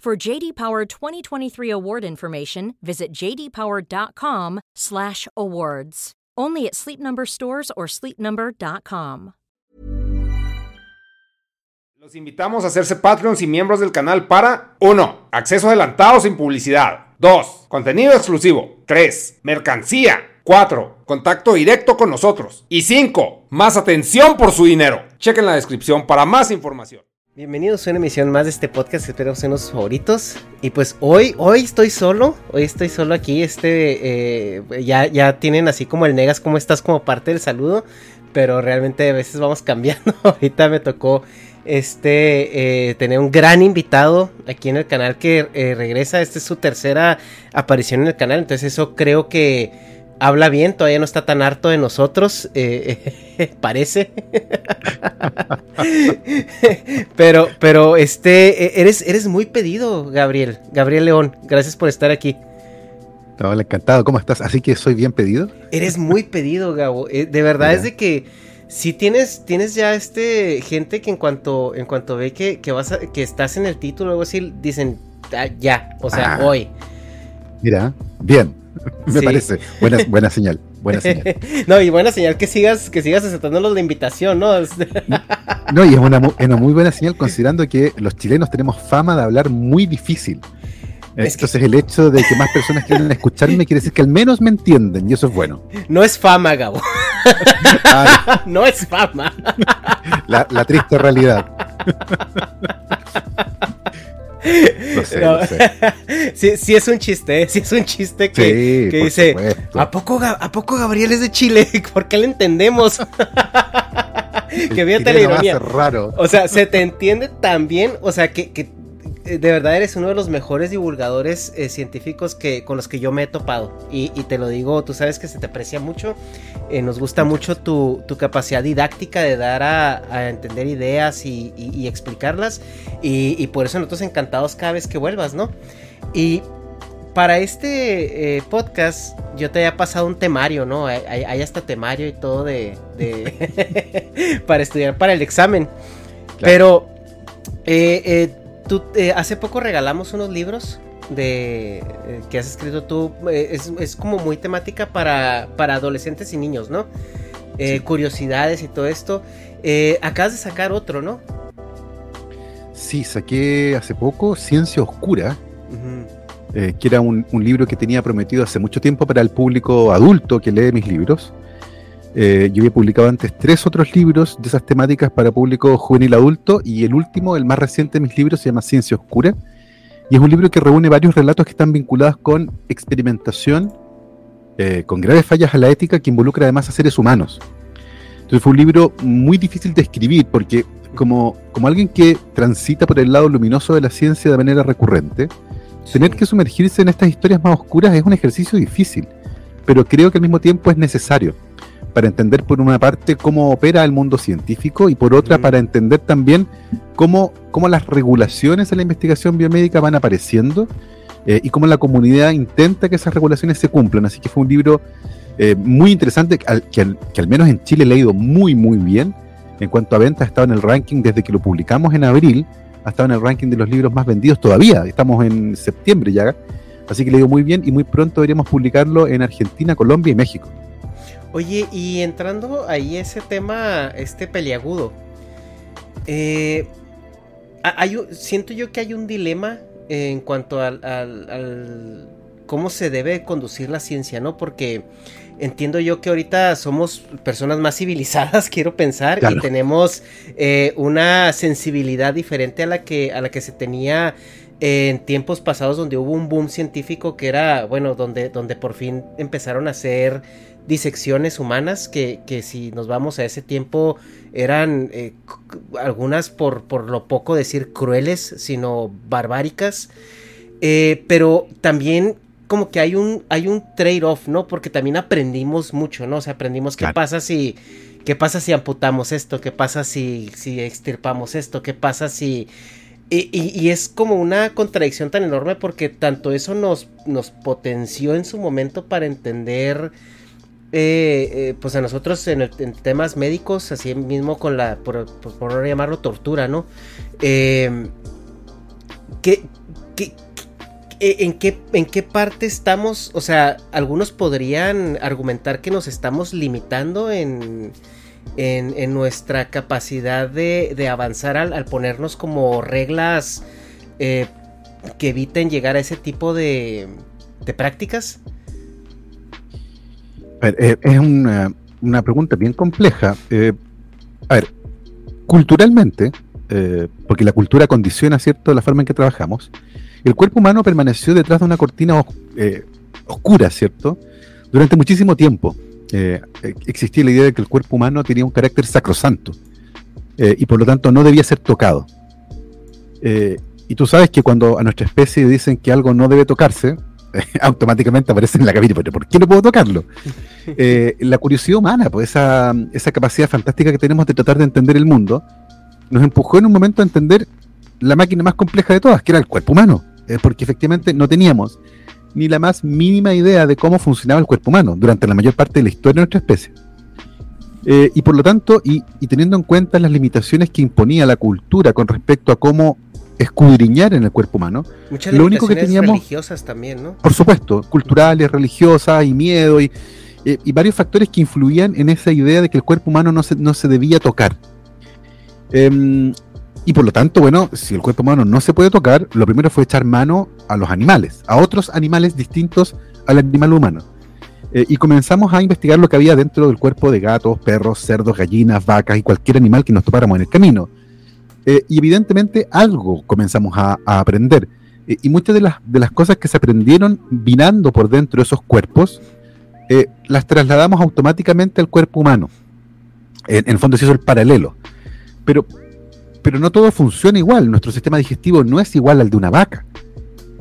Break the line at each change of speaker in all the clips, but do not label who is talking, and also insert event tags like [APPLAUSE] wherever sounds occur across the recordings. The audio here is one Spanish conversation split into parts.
For JD Power 2023 award information, visit jdpower.com/awards. Only at Sleep Number stores or sleepnumber.com.
Los invitamos a hacerse Patreons y miembros del canal para 1. Acceso adelantado sin publicidad. 2. Contenido exclusivo. 3. Mercancía. 4. Contacto directo con nosotros. Y 5. Más atención por su dinero. Chequen la descripción para más información.
Bienvenidos a una emisión más de este podcast, espero sean los favoritos. Y pues hoy, hoy estoy solo, hoy estoy solo aquí, este, eh, ya, ya tienen así como el negas, como estás como parte del saludo, pero realmente a veces vamos [LAUGHS] cambiando. Ahorita me tocó este, eh, tener un gran invitado aquí en el canal que eh, regresa, esta es su tercera aparición en el canal, entonces eso creo que habla bien, todavía no está tan harto de nosotros, eh, [LAUGHS] parece. [LAUGHS] pero, pero, este, eres, eres muy pedido, Gabriel, Gabriel León, gracias por estar aquí.
Hola, encantado, ¿cómo estás? Así que soy bien pedido.
Eres muy pedido, Gabo, eh, de verdad es de que si tienes, tienes ya este gente que en cuanto, en cuanto ve que, que vas que estás en el título o algo así, dicen, "Ah, ya, o sea,
Ah.
hoy.
Mira, bien, [LAUGHS] me
Sí.
parece. Buena, buena señal, buena señal. [LAUGHS]
no, y buena señal que sigas, que sigas aceptándolos la invitación, ¿no? [LAUGHS]
No, y es una, una muy buena señal considerando que los chilenos tenemos fama de hablar muy difícil.
Es que-
Entonces el hecho de que más personas quieran escucharme quiere decir que al menos me entienden y eso es bueno.
No es fama, Gabo.
Ah,
no es fama.
la, la triste realidad. Lo sé,
No.
lo sé. [LAUGHS]
sí, sí es un chiste, ¿eh? sí es un chiste que,
Sí,
que
por
dice,
supuesto.
¿a poco, ¿a poco Gabriel es de Chile? [LAUGHS] ¿Por qué le entendemos? [LAUGHS] que fíjate la ironía.
raro.
O sea, se te entiende tan bien, o sea, que, que, de verdad eres uno de los mejores divulgadores eh, científicos que, con los que yo me he topado. Y, y te lo digo, tú sabes que se te aprecia mucho, eh, nos gusta mucho tu, tu capacidad didáctica de dar a, a entender ideas y, y- y explicarlas. Y, por eso nosotros encantados cada vez que vuelvas, ¿no? Y para este eh, podcast yo te había pasado un temario, ¿no? Hay, hay- hasta temario y todo de... de [LAUGHS] [LAUGHS] para estudiar para el examen. Pero eh, eh, tú, eh, hace poco regalamos unos libros de eh, que has escrito tú. eh, es, es como muy temática para, para adolescentes y niños, ¿no? Curiosidades y todo esto. Acabas de sacar otro, ¿no?
Sí, saqué hace poco Ciencia Oscura, que era un, un libro que tenía prometido hace mucho tiempo para el público adulto que lee mis libros. Eh, yo había publicado antes tres otros libros de esas temáticas para público juvenil adulto y el último, el más reciente de mis libros, se llama Ciencia Oscura. Y es un libro que reúne varios relatos que están vinculados con experimentación, eh, con graves fallas a la ética que involucra además a seres humanos. Entonces fue un libro muy difícil de escribir porque como, como alguien que transita por el lado luminoso de la ciencia de manera recurrente, tener que sumergirse en estas historias más oscuras es un ejercicio difícil, pero creo que al mismo tiempo es necesario para entender por una parte cómo opera el mundo científico y por otra
Mm.
para entender también cómo, cómo las regulaciones en la investigación biomédica van apareciendo eh, y cómo la comunidad intenta que esas regulaciones se cumplan. Así que fue un libro eh, muy interesante, que al, menos en Chile le ha ido muy, muy bien. En cuanto a ventas, ha estado en el ranking desde que lo publicamos en abril, ha estado en el ranking de los libros más vendidos todavía. Estamos en septiembre ya. Así que le ido muy bien y muy pronto deberíamos publicarlo en Argentina, Colombia y México.
Oye, y entrando ahí ese tema, este peliagudo, eh, hay, siento yo que hay un dilema en cuanto al, al, cómo se debe conducir la ciencia, ¿no? Porque entiendo yo que ahorita somos personas más civilizadas, [LAUGHS] quiero pensar, y tenemos eh, una sensibilidad diferente a la que, a la que se tenía en tiempos pasados donde hubo un boom científico que era, bueno, donde, donde por fin empezaron a hacer disecciones humanas que, que si nos vamos a ese tiempo eran eh, algunas por, por lo poco decir crueles, sino barbáricas. Eh, pero también como que hay un, hay un trade-off, ¿no? Porque también aprendimos mucho, ¿no? O sea, aprendimos qué pasa si, qué pasa si amputamos esto, qué pasa si, si extirpamos esto, qué pasa si... Y, y, es como una contradicción tan enorme porque tanto eso nos, nos potenció en su momento para entender, eh, eh, pues a nosotros en, temas médicos, así mismo con la, por, por, llamarlo tortura, ¿no? Eh, ¿qué, ¿En qué, ¿En qué parte estamos? O sea, algunos podrían argumentar que nos estamos limitando en, en, nuestra capacidad de, avanzar al, ponernos como reglas eh, que eviten llegar a ese tipo de, de prácticas.
Eh, es una, una, pregunta bien compleja. a ver, culturalmente, porque la cultura condiciona, ¿cierto?, la forma en que trabajamos el cuerpo humano permaneció detrás de una cortina eh, oscura, ¿cierto? Durante muchísimo tiempo eh, existía la idea de que el cuerpo humano tenía un carácter sacrosanto eh, y por lo tanto no debía ser tocado. y tú sabes que cuando a nuestra especie dicen que algo no debe tocarse, [LAUGHS] automáticamente aparece en la cabina, pero ¿por qué no puedo tocarlo? [LAUGHS] la curiosidad humana, pues esa, esa capacidad fantástica que tenemos de tratar de entender el mundo, nos empujó en un momento a entender la máquina más compleja de todas, que era el cuerpo humano. Eh, porque efectivamente no teníamos ni la más mínima idea de cómo funcionaba el cuerpo humano durante la mayor parte de la historia de nuestra especie. Eh, y por lo tanto, y, teniendo en cuenta las limitaciones que imponía la cultura con respecto a cómo escudriñar en el cuerpo humano,
Muchas lo único que teníamos religiosas también, ¿no?
Por supuesto, culturales, religiosas y miedo y, eh, y, varios factores que influían en esa idea de que el cuerpo humano no se, no se debía tocar. Eh, y por lo tanto, bueno, si el cuerpo humano no se puede tocar, lo primero fue echar mano a los animales, a otros animales distintos al animal humano. Eh, y comenzamos a investigar lo que había dentro del cuerpo de gatos, perros, cerdos, gallinas, vacas y cualquier animal que nos topáramos en el camino. Eh, y evidentemente algo comenzamos a, aprender. Eh, y muchas de las, de las cosas que se aprendieron vinando por dentro de esos cuerpos, las trasladamos automáticamente al cuerpo humano. En, el fondo se hizo el paralelo. Pero pero no todo funciona igual. Nuestro sistema digestivo no es igual al de una vaca,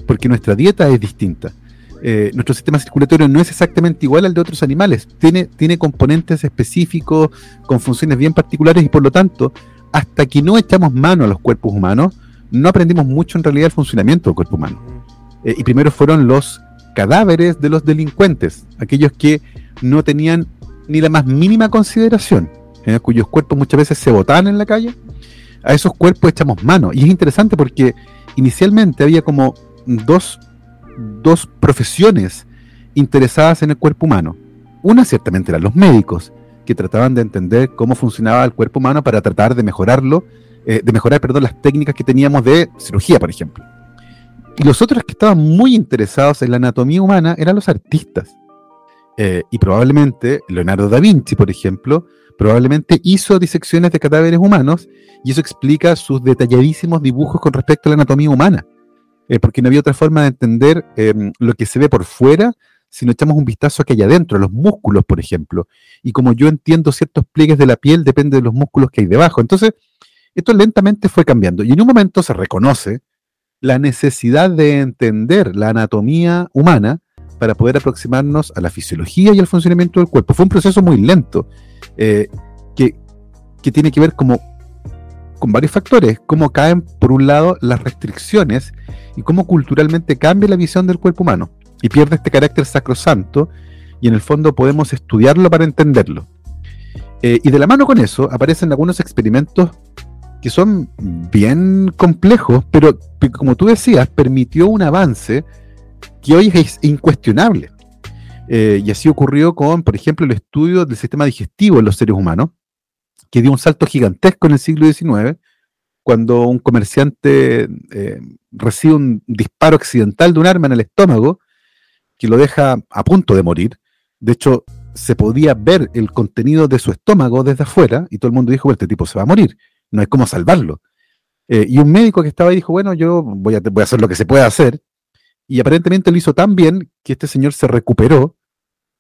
porque nuestra dieta es distinta. Eh, nuestro sistema circulatorio no es exactamente igual al de otros animales. Tiene, tiene componentes específicos, con funciones bien particulares, y por lo tanto, hasta que no echamos mano a los cuerpos humanos, no aprendimos mucho en realidad el funcionamiento del cuerpo humano. Eh, y primero fueron los cadáveres de los delincuentes, aquellos que no tenían ni la más mínima consideración, eh, cuyos cuerpos muchas veces se botaban en la calle a esos cuerpos echamos mano. Y es interesante porque inicialmente había como dos, dos profesiones interesadas en el cuerpo humano. Una ciertamente eran los médicos, que trataban de entender cómo funcionaba el cuerpo humano para tratar de mejorarlo, eh, de mejorar, perdón, las técnicas que teníamos de cirugía, por ejemplo. Y los otros que estaban muy interesados en la anatomía humana eran los artistas. Eh, y probablemente Leonardo da Vinci, por ejemplo, probablemente hizo disecciones de cadáveres humanos y eso explica sus detalladísimos dibujos con respecto a la anatomía humana, eh, porque no había otra forma de entender lo que se ve por fuera si no echamos un vistazo a que hay adentro, a los músculos, por ejemplo. Y como yo entiendo ciertos pliegues de la piel, depende de los músculos que hay debajo. Entonces, esto lentamente fue cambiando. Y en un momento se reconoce la necesidad de entender la anatomía humana para poder aproximarnos a la fisiología y al funcionamiento del cuerpo. Fue un proceso muy lento, eh, que, que, tiene que ver como con varios factores, cómo caen, por un lado, las restricciones y cómo culturalmente cambia la visión del cuerpo humano y pierde este carácter sacrosanto y en el fondo podemos estudiarlo para entenderlo. Eh, y de la mano con eso aparecen algunos experimentos que son bien complejos, pero como tú decías, permitió un avance que hoy es incuestionable. Eh, y así ocurrió con, por ejemplo, el estudio del sistema digestivo en los seres humanos, que dio un salto gigantesco en el siglo XIX, cuando un comerciante eh, recibe un disparo accidental de un arma en el estómago, que lo deja a punto de morir. De hecho, se podía ver el contenido de su estómago desde afuera y todo el mundo dijo, este tipo se va a morir no hay cómo salvarlo. Eh, y un médico que estaba ahí dijo, bueno, yo voy a, hacer lo que se pueda hacer. Y aparentemente lo hizo tan bien que este señor se recuperó,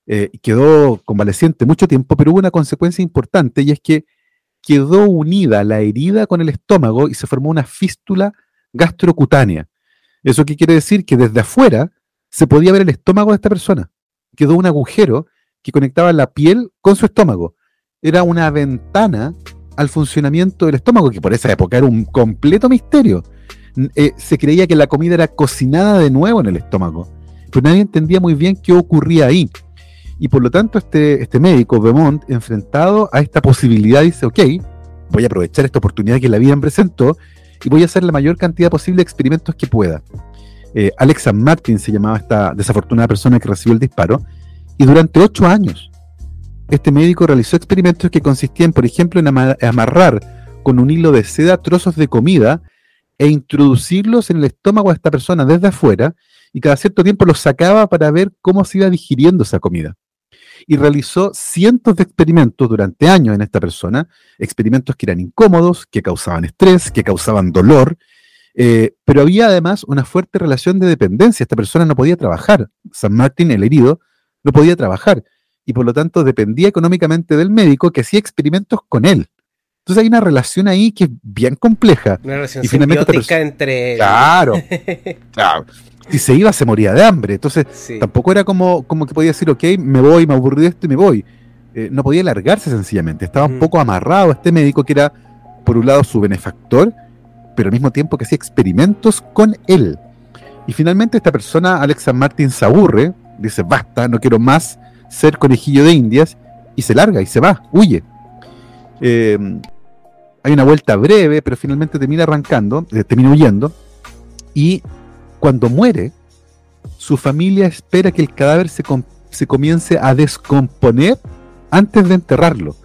eh, y quedó convaleciente mucho tiempo, pero hubo una consecuencia importante y es que quedó unida la herida con el estómago y se formó una fístula gastrocutánea. ¿Eso qué quiere decir? Que desde afuera se podía ver el estómago de esta persona. Quedó un agujero que conectaba la piel con su estómago. Era una ventana al funcionamiento del estómago, que por esa época era un completo misterio. Eh, se creía que la comida era cocinada de nuevo en el estómago, pero nadie entendía muy bien qué ocurría ahí. Y por lo tanto, este, este médico, Beaumont, enfrentado a esta posibilidad, dice, ok, voy a aprovechar esta oportunidad que la vida me presentó y voy a hacer la mayor cantidad posible de experimentos que pueda. Eh, Alexa Martin se llamaba esta desafortunada persona que recibió el disparo, y durante ocho años este médico realizó experimentos que consistían, por ejemplo, en amarrar con un hilo de seda trozos de comida e introducirlos en el estómago de esta persona desde afuera y cada cierto tiempo los sacaba para ver cómo se iba digiriendo esa comida. Y realizó cientos de experimentos durante años en esta persona, experimentos que eran incómodos, que causaban estrés, que causaban dolor, eh, pero había además una fuerte relación de dependencia. Esta persona no podía trabajar. San Martín, el herido, no podía trabajar y por lo tanto dependía económicamente del médico que hacía experimentos con él. Entonces hay una relación ahí que es bien compleja.
Una relación y simbiótica entre...
Claro, [LAUGHS] claro. Si se iba, se moría de hambre. Entonces tampoco era como, como que podía decir, ok, me voy, me aburrí de esto y me voy. Eh, no podía largarse sencillamente. Estaba un poco amarrado a este médico que era, por un lado, su benefactor, pero al mismo tiempo que hacía experimentos con él. Y finalmente esta persona, Alexa Martin, se aburre, dice, basta, no quiero más ser conejillo de indias y se larga y se va, huye. Eh, hay una vuelta breve, pero finalmente termina arrancando, eh, termina huyendo. Y cuando muere, su familia espera que el cadáver se, se comience a descomponer antes de enterrarlo.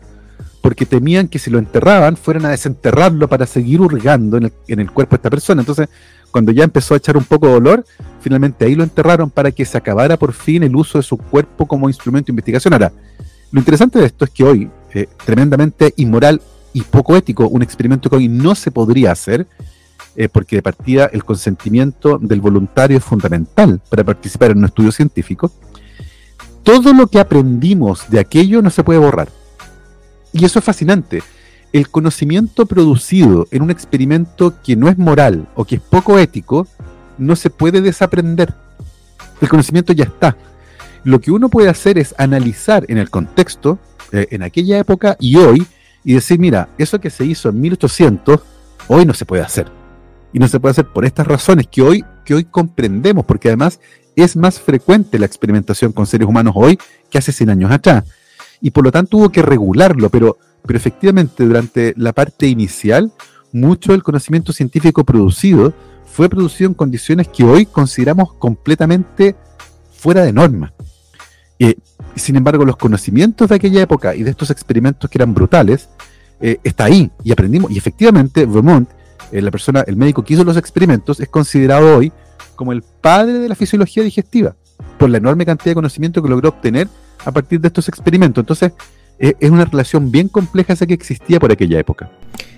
Porque temían que si lo enterraban, fueran a desenterrarlo para seguir hurgando en el, en el cuerpo de esta persona. Entonces, cuando ya empezó a echar un poco de dolor, finalmente ahí lo enterraron para que se acabara por fin el uso de su cuerpo como instrumento de investigación. Ahora, lo interesante de esto es que hoy, eh, tremendamente inmoral y poco ético, un experimento que hoy no se podría hacer, eh, porque de partida el consentimiento del voluntario es fundamental para participar en un estudio científico, todo lo que aprendimos de aquello no se puede borrar. Y eso es fascinante el conocimiento producido en un experimento que no es moral o que es poco ético, no se puede desaprender. El conocimiento ya está. Lo que uno puede hacer es analizar en el contexto, eh, en aquella época y hoy, y decir, mira, eso que se hizo en 1800, hoy no se puede hacer. Y no se puede hacer por estas razones que hoy, que hoy comprendemos, porque además es más frecuente la experimentación con seres humanos hoy que hace 100 años atrás. Y por lo tanto hubo que regularlo, pero pero efectivamente, durante la parte inicial, mucho del conocimiento científico producido fue producido en condiciones que hoy consideramos completamente fuera de norma. Eh, sin embargo, los conocimientos de aquella época y de estos experimentos que eran brutales, eh, está ahí y aprendimos. Y efectivamente, Vermont, eh, la persona, el médico que hizo los experimentos, es considerado hoy como el padre de la fisiología digestiva, por la enorme cantidad de conocimiento que logró obtener a partir de estos experimentos. Entonces, es una relación bien compleja esa que existía por aquella época.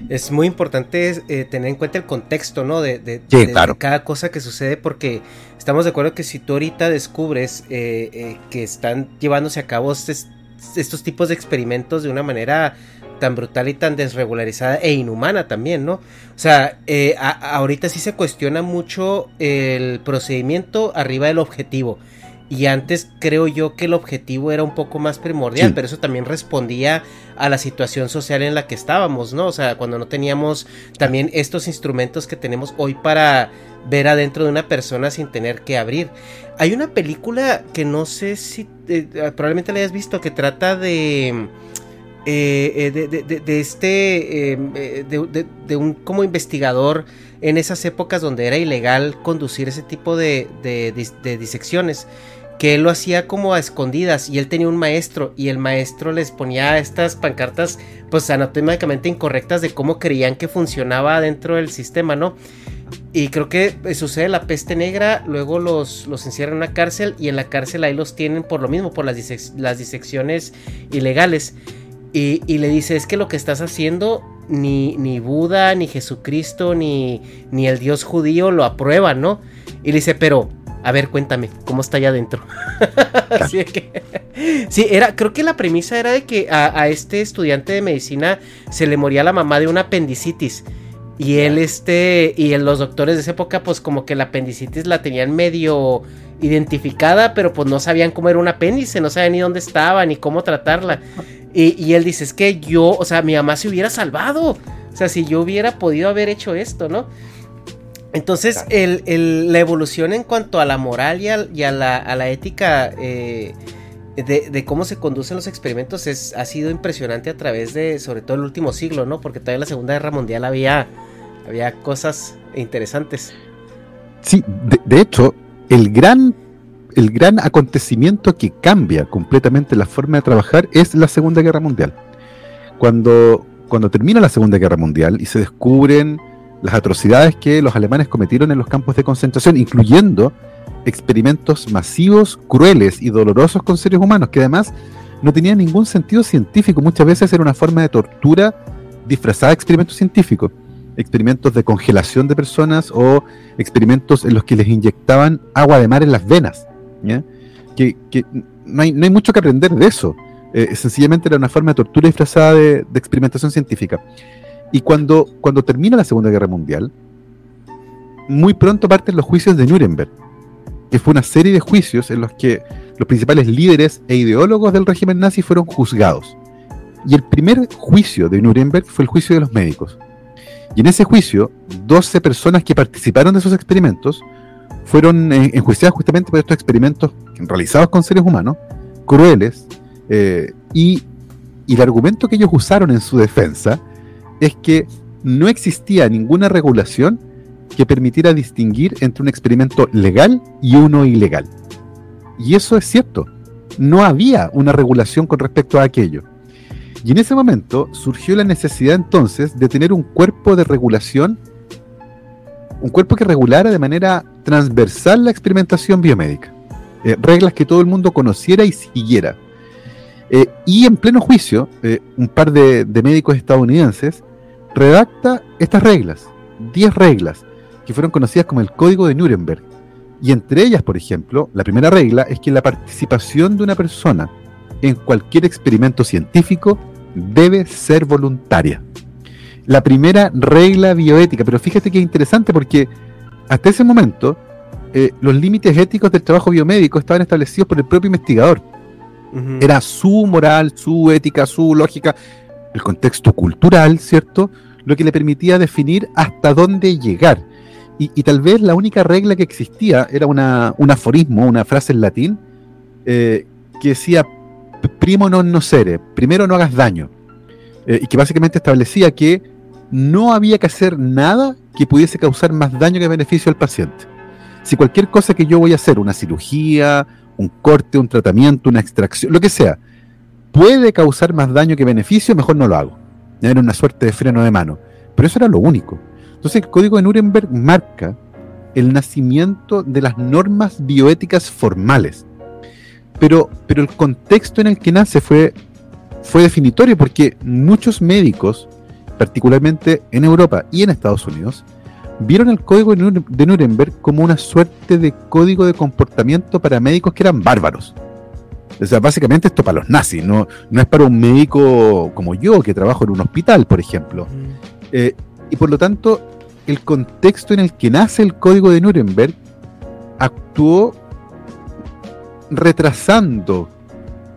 Es muy importante eh, tener en cuenta el contexto, ¿no? De, cada cosa que sucede, porque estamos de acuerdo que si tú ahorita descubres eh, eh, que están llevándose a cabo estos tipos de experimentos de una manera tan brutal y tan desregularizada e inhumana también, ¿no? O sea, ahorita sí se cuestiona mucho el procedimiento arriba del objetivo. Y antes creo yo que el objetivo era un poco más primordial, pero eso también respondía a la situación social en la que estábamos, ¿no? O sea, cuando no teníamos también estos instrumentos que tenemos hoy para ver adentro de una persona sin tener que abrir. Hay una película que no sé si eh, probablemente la hayas visto que trata de... Eh, eh, de, este de, un como investigador en esas épocas donde era ilegal conducir ese tipo de, disecciones que él lo hacía como a escondidas y él tenía un maestro y el maestro les ponía estas pancartas pues anatómicamente incorrectas de cómo creían que funcionaba dentro del sistema, ¿no? Y creo que eh, sucede la peste negra, luego los, los encierran en una cárcel y en la cárcel ahí los tienen por lo mismo, por las, disecciones ilegales. Y, y, le dice, es que lo que estás haciendo ni, ni Buda, ni Jesucristo, ni, ni el Dios judío lo aprueban, ¿no? Y le dice, pero a ver, cuéntame, ¿cómo está allá adentro? [LAUGHS] Así que, sí, era, creo que la premisa era de que a, este estudiante de medicina se le moría la mamá de una apendicitis. Y él, este, y en los doctores de esa época, pues como que la apendicitis la tenían medio identificada, pero pues no sabían cómo era un apéndice, no sabían ni dónde estaba, ni cómo tratarla. Y, y él dice, es que yo, o sea, mi mamá se hubiera salvado. O sea, si yo hubiera podido haber hecho esto, ¿no? Entonces, la evolución en cuanto a la moral y a, la, ética eh, de, cómo se conducen los experimentos es, ha sido impresionante a través de, sobre todo el último siglo, ¿no? Porque todavía en la Segunda Guerra Mundial había, había cosas interesantes.
Sí, de, hecho, el gran, el gran acontecimiento que cambia completamente la forma de trabajar es la Segunda Guerra Mundial. Cuando, cuando termina la Segunda Guerra Mundial y se descubren las atrocidades que los alemanes cometieron en los campos de concentración, incluyendo experimentos masivos, crueles y dolorosos con seres humanos, que además no tenían ningún sentido científico. Muchas veces era una forma de tortura disfrazada de experimentos científicos. Experimentos de congelación de personas o experimentos en los que les inyectaban agua de mar en las venas. Que, no, hay, mucho que aprender de eso. Eh, sencillamente era una forma de tortura disfrazada de experimentación científica. Y cuando, cuando termina la Segunda Guerra Mundial, muy pronto parten los juicios de Nuremberg, que fue una serie de juicios en los que los principales líderes e ideólogos del régimen nazi fueron juzgados. Y el primer juicio de Nuremberg fue el juicio de los médicos. Y en ese juicio, 12 personas que participaron de esos experimentos fueron eh, enjuiciadas justamente por estos experimentos realizados con seres humanos, crueles, eh, y, y el argumento que ellos usaron en su defensa es que no existía ninguna regulación que permitiera distinguir entre un experimento legal y uno ilegal. Y eso es cierto. No había una regulación con respecto a aquello. Y en ese momento surgió la necesidad entonces de tener un cuerpo de regulación, un cuerpo que regulara de manera transversal la experimentación biomédica. Eh, reglas que todo el mundo conociera y siguiera. Eh, y en pleno juicio, eh, un par de médicos estadounidenses redacta estas reglas, 10 reglas, que fueron conocidas como el Código de Nuremberg. Y entre ellas, por ejemplo, la primera regla es que la participación de una persona en cualquier experimento científico debe ser voluntaria. La primera regla bioética, pero fíjate que es interesante porque hasta ese momento eh, los límites éticos del trabajo biomédico estaban establecidos por el propio investigador. Era su moral, su ética, su lógica, el contexto cultural, ¿cierto? Lo que le permitía definir hasta dónde llegar. Y, tal vez la única regla que existía era una, un aforismo, una frase en latín, eh, que decía, primo non nocere, primero no hagas daño. Eh, y que básicamente establecía que no había que hacer nada que pudiese causar más daño que beneficio al paciente. Si cualquier cosa que yo voy a hacer, una cirugía, un corte, un tratamiento, una extracción, lo que sea, puede causar más daño que beneficio, mejor no lo hago. Era una suerte de freno de mano. Pero eso era lo único. Entonces el código de Nuremberg marca el nacimiento de las normas bioéticas formales. Pero, pero el contexto en el que nace fue, fue definitorio porque muchos médicos, particularmente en Europa y en Estados Unidos, vieron el código de Nuremberg como una suerte de código de comportamiento para médicos que eran bárbaros. O sea, básicamente esto para los nazis, no, no es para un médico como yo, que trabajo en un hospital, por ejemplo. Eh, y por lo tanto, el contexto en el que nace el código de Nuremberg actuó retrasando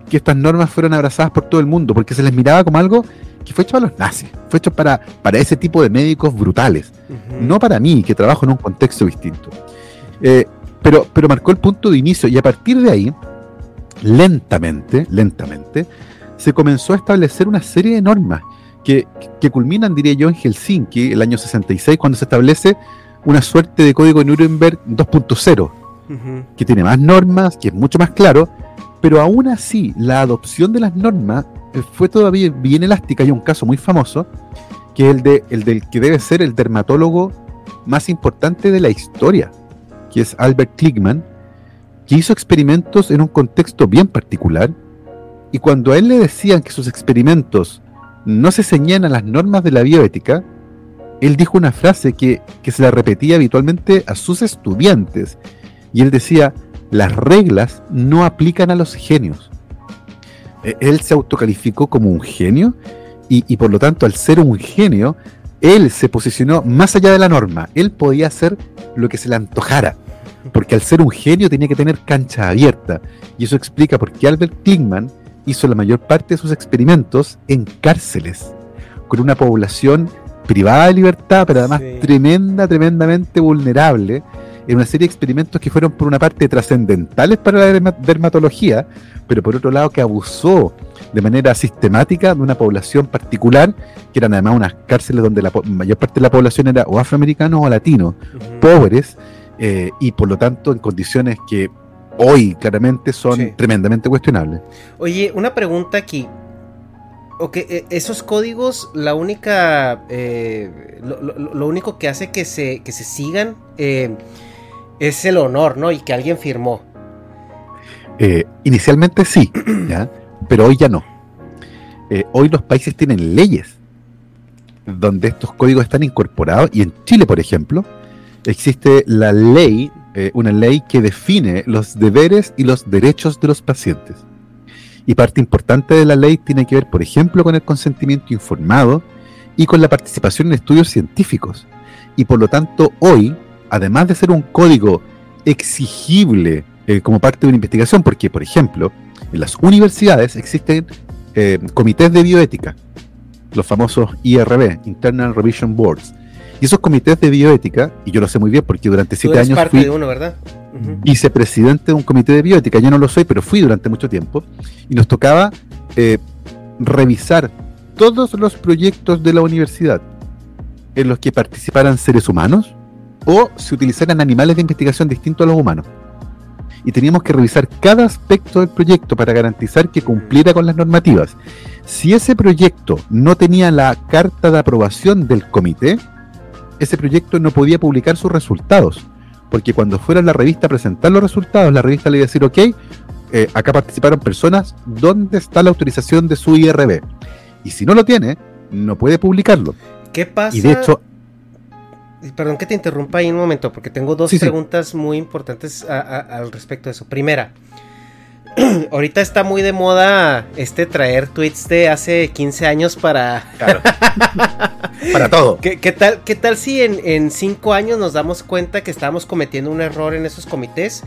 que estas normas fueran abrazadas por todo el mundo, porque se les miraba como algo que fue hecho para los nazis, fue hecho para, para ese tipo de médicos brutales, no para mí, que trabajo en un contexto distinto. Eh, pero, pero marcó el punto de inicio y a partir de ahí, lentamente, lentamente, se comenzó a establecer una serie de normas que, que culminan, diría yo, en Helsinki, el año 66, cuando se establece una suerte de código de Nuremberg 2.0, que tiene más normas, que es mucho más claro, pero aún así la adopción de las normas eh, fue todavía bien elástica. Hay un caso muy famoso, que es el, de, el del que debe ser el dermatólogo más importante de la historia, que es Albert Kligman, que hizo experimentos en un contexto bien particular, y cuando a él le decían que sus experimentos no se ceñían a las normas de la bioética, él dijo una frase que, que se la repetía habitualmente a sus estudiantes, y él decía, las reglas no aplican a los genios. E, él se autocalificó como un genio y, por lo tanto al ser un genio, él se posicionó más allá de la norma. Él podía hacer lo que se le antojara, porque al ser un genio tenía que tener cancha abierta. Y eso explica por qué Albert Klingman hizo la mayor parte de sus experimentos en cárceles, con una población privada de libertad, pero además tremenda, tremendamente vulnerable, en una serie de experimentos que fueron por una parte trascendentales para la dermatología, pero por otro lado que abusó de manera sistemática de una población particular, que eran además unas cárceles donde la mayor parte de la población era o afroamericanos o latinos, pobres, eh, y por lo tanto en condiciones que hoy claramente son tremendamente cuestionables.
Oye, una pregunta aquí. Ok, e, esos códigos, la única, eh, lo, único que hace que se, que se sigan eh, es el honor, ¿no? Y que alguien firmó.
Eh, inicialmente sí, [CLEARS THROAT] ¿ya? pero hoy ya no. hoy los países tienen leyes donde estos códigos están incorporados y en Chile, por ejemplo, existe la ley eh, una ley que define los deberes y los derechos de los pacientes. Y parte importante de la ley tiene que ver, por ejemplo, con el consentimiento informado y con la participación en estudios científicos. Y por lo tanto, hoy, además de ser un código exigible eh, como parte de una investigación, porque, por ejemplo, en las universidades existen eh, comités de bioética, los famosos IRB, Internal Revision Boards, y esos comités de bioética, y yo lo sé muy bien porque durante siete años
parte de uno, ¿verdad?
vicepresidente de un comité de bioética, yo no lo soy, pero fui durante mucho tiempo, y nos tocaba eh, revisar todos los proyectos de la universidad en los que participaran seres humanos o se utilizaran animales de investigación distintos a los humanos. Y teníamos que revisar cada aspecto del proyecto para garantizar que cumpliera con las normativas. Si ese proyecto no tenía la carta de aprobación del comité, ese proyecto no podía publicar sus resultados, porque cuando fuera la revista a presentar los resultados, la revista le iba a decir, ok, eh, acá participaron personas, ¿dónde está la autorización de su IRB? Y si no lo tiene, no puede publicarlo.
¿Qué pasa?
Y de hecho...
Perdón que te interrumpa ahí un momento, porque tengo dos preguntas muy importantes al respecto de eso. Primera, [CLEARS THROAT] ahorita está muy de moda este traer tweets de hace 15 años para. [LAUGHS]
para todo.
¿Qué, tal, ¿Qué tal si en, en cinco años nos damos cuenta que estamos cometiendo un error en esos comités?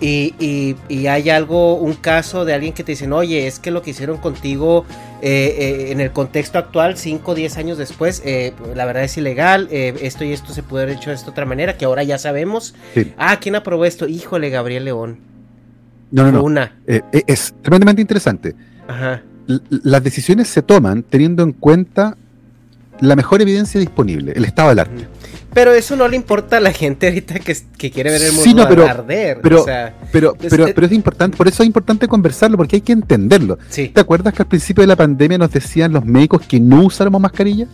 Y, hay algo, un caso de alguien que te dicen, oye, es que lo que hicieron contigo eh, eh, en el contexto actual, 5 o 10 años después, eh, la verdad es ilegal, esto y esto se puede haber hecho de esta otra manera, que ahora ya sabemos. Ah, ¿quién aprobó esto? Híjole, Gabriel León.
No, no, no. Una. Eh, eh, es tremendamente interesante. Ajá. las decisiones se toman teniendo en cuenta la mejor evidencia disponible, el estado del arte.
Pero eso no le importa a la gente ahorita que, quiere ver el mundo
pero, arder. Pero, pero, pero, pero, es importante, por eso es importante conversarlo, porque hay que entenderlo. ¿Te acuerdas que al principio de la pandemia nos decían los médicos que no usáramos mascarilla?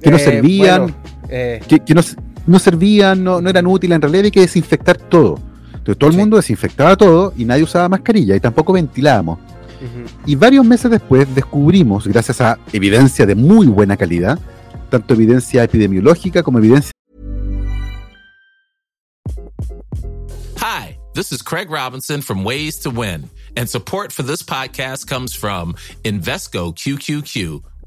Que no eh, servían, que, no, no, servían, no, no eran útiles, en realidad hay que desinfectar todo todo el mundo desinfectaba todo y nadie usaba mascarilla y tampoco ventilábamos. Y varios meses después descubrimos, gracias a evidencia de muy buena calidad, tanto evidencia epidemiológica como evidencia.
Hi, this is Craig Robinson from Ways to Win, and support for this podcast comes from Invesco QQQ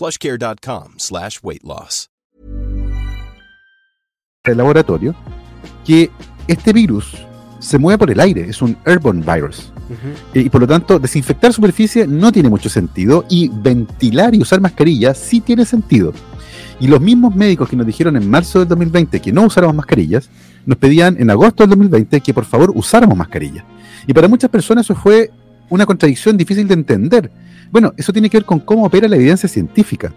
plushcare.com slash weight loss.
El laboratorio que este virus se mueve por el aire, es un airborne virus. Eh, Y por lo tanto, desinfectar superficie no tiene mucho sentido y ventilar y usar mascarillas sí tiene sentido. Y los mismos médicos que nos dijeron en marzo del 2020 que no usáramos mascarillas, nos pedían en agosto del 2020 que por favor usáramos mascarillas. Y para muchas personas eso fue una contradicción difícil de entender. Bueno, eso tiene que ver con cómo opera la evidencia científica.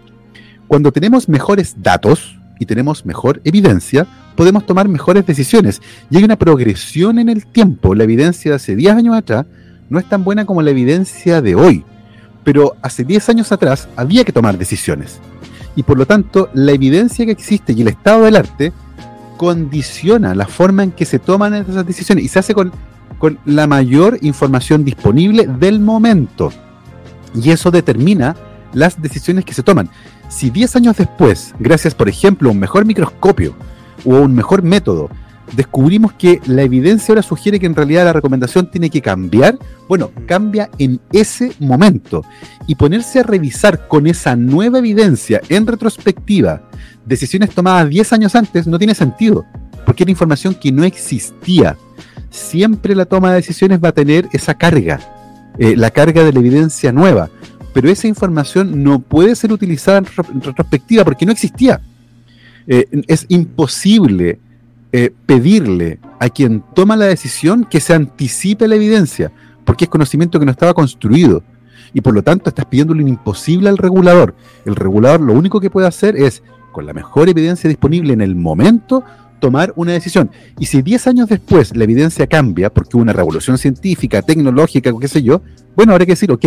Cuando tenemos mejores datos y tenemos mejor evidencia, podemos tomar mejores decisiones. Y hay una progresión en el tiempo. La evidencia de hace 10 años atrás no es tan buena como la evidencia de hoy. Pero hace 10 años atrás había que tomar decisiones. Y por lo tanto, la evidencia que existe y el estado del arte condiciona la forma en que se toman esas decisiones y se hace con, con la mayor información disponible del momento. Y eso determina las decisiones que se toman. Si 10 años después, gracias por ejemplo a un mejor microscopio o a un mejor método, descubrimos que la evidencia ahora sugiere que en realidad la recomendación tiene que cambiar, bueno, cambia en ese momento. Y ponerse a revisar con esa nueva evidencia en retrospectiva decisiones tomadas 10 años antes no tiene sentido, porque era información que no existía. Siempre la toma de decisiones va a tener esa carga, eh, la carga de la evidencia nueva, pero esa información no puede ser utilizada en, re- en retrospectiva porque no existía. Eh, es imposible eh, pedirle a quien toma la decisión que se anticipe la evidencia, porque es conocimiento que no estaba construido. Y por lo tanto estás pidiéndole un imposible al regulador. El regulador lo único que puede hacer es, con la mejor evidencia disponible en el momento, tomar una decisión. Y si 10 años después la evidencia cambia, porque hubo una revolución científica, tecnológica, o qué sé yo, bueno, habrá que decir, ok,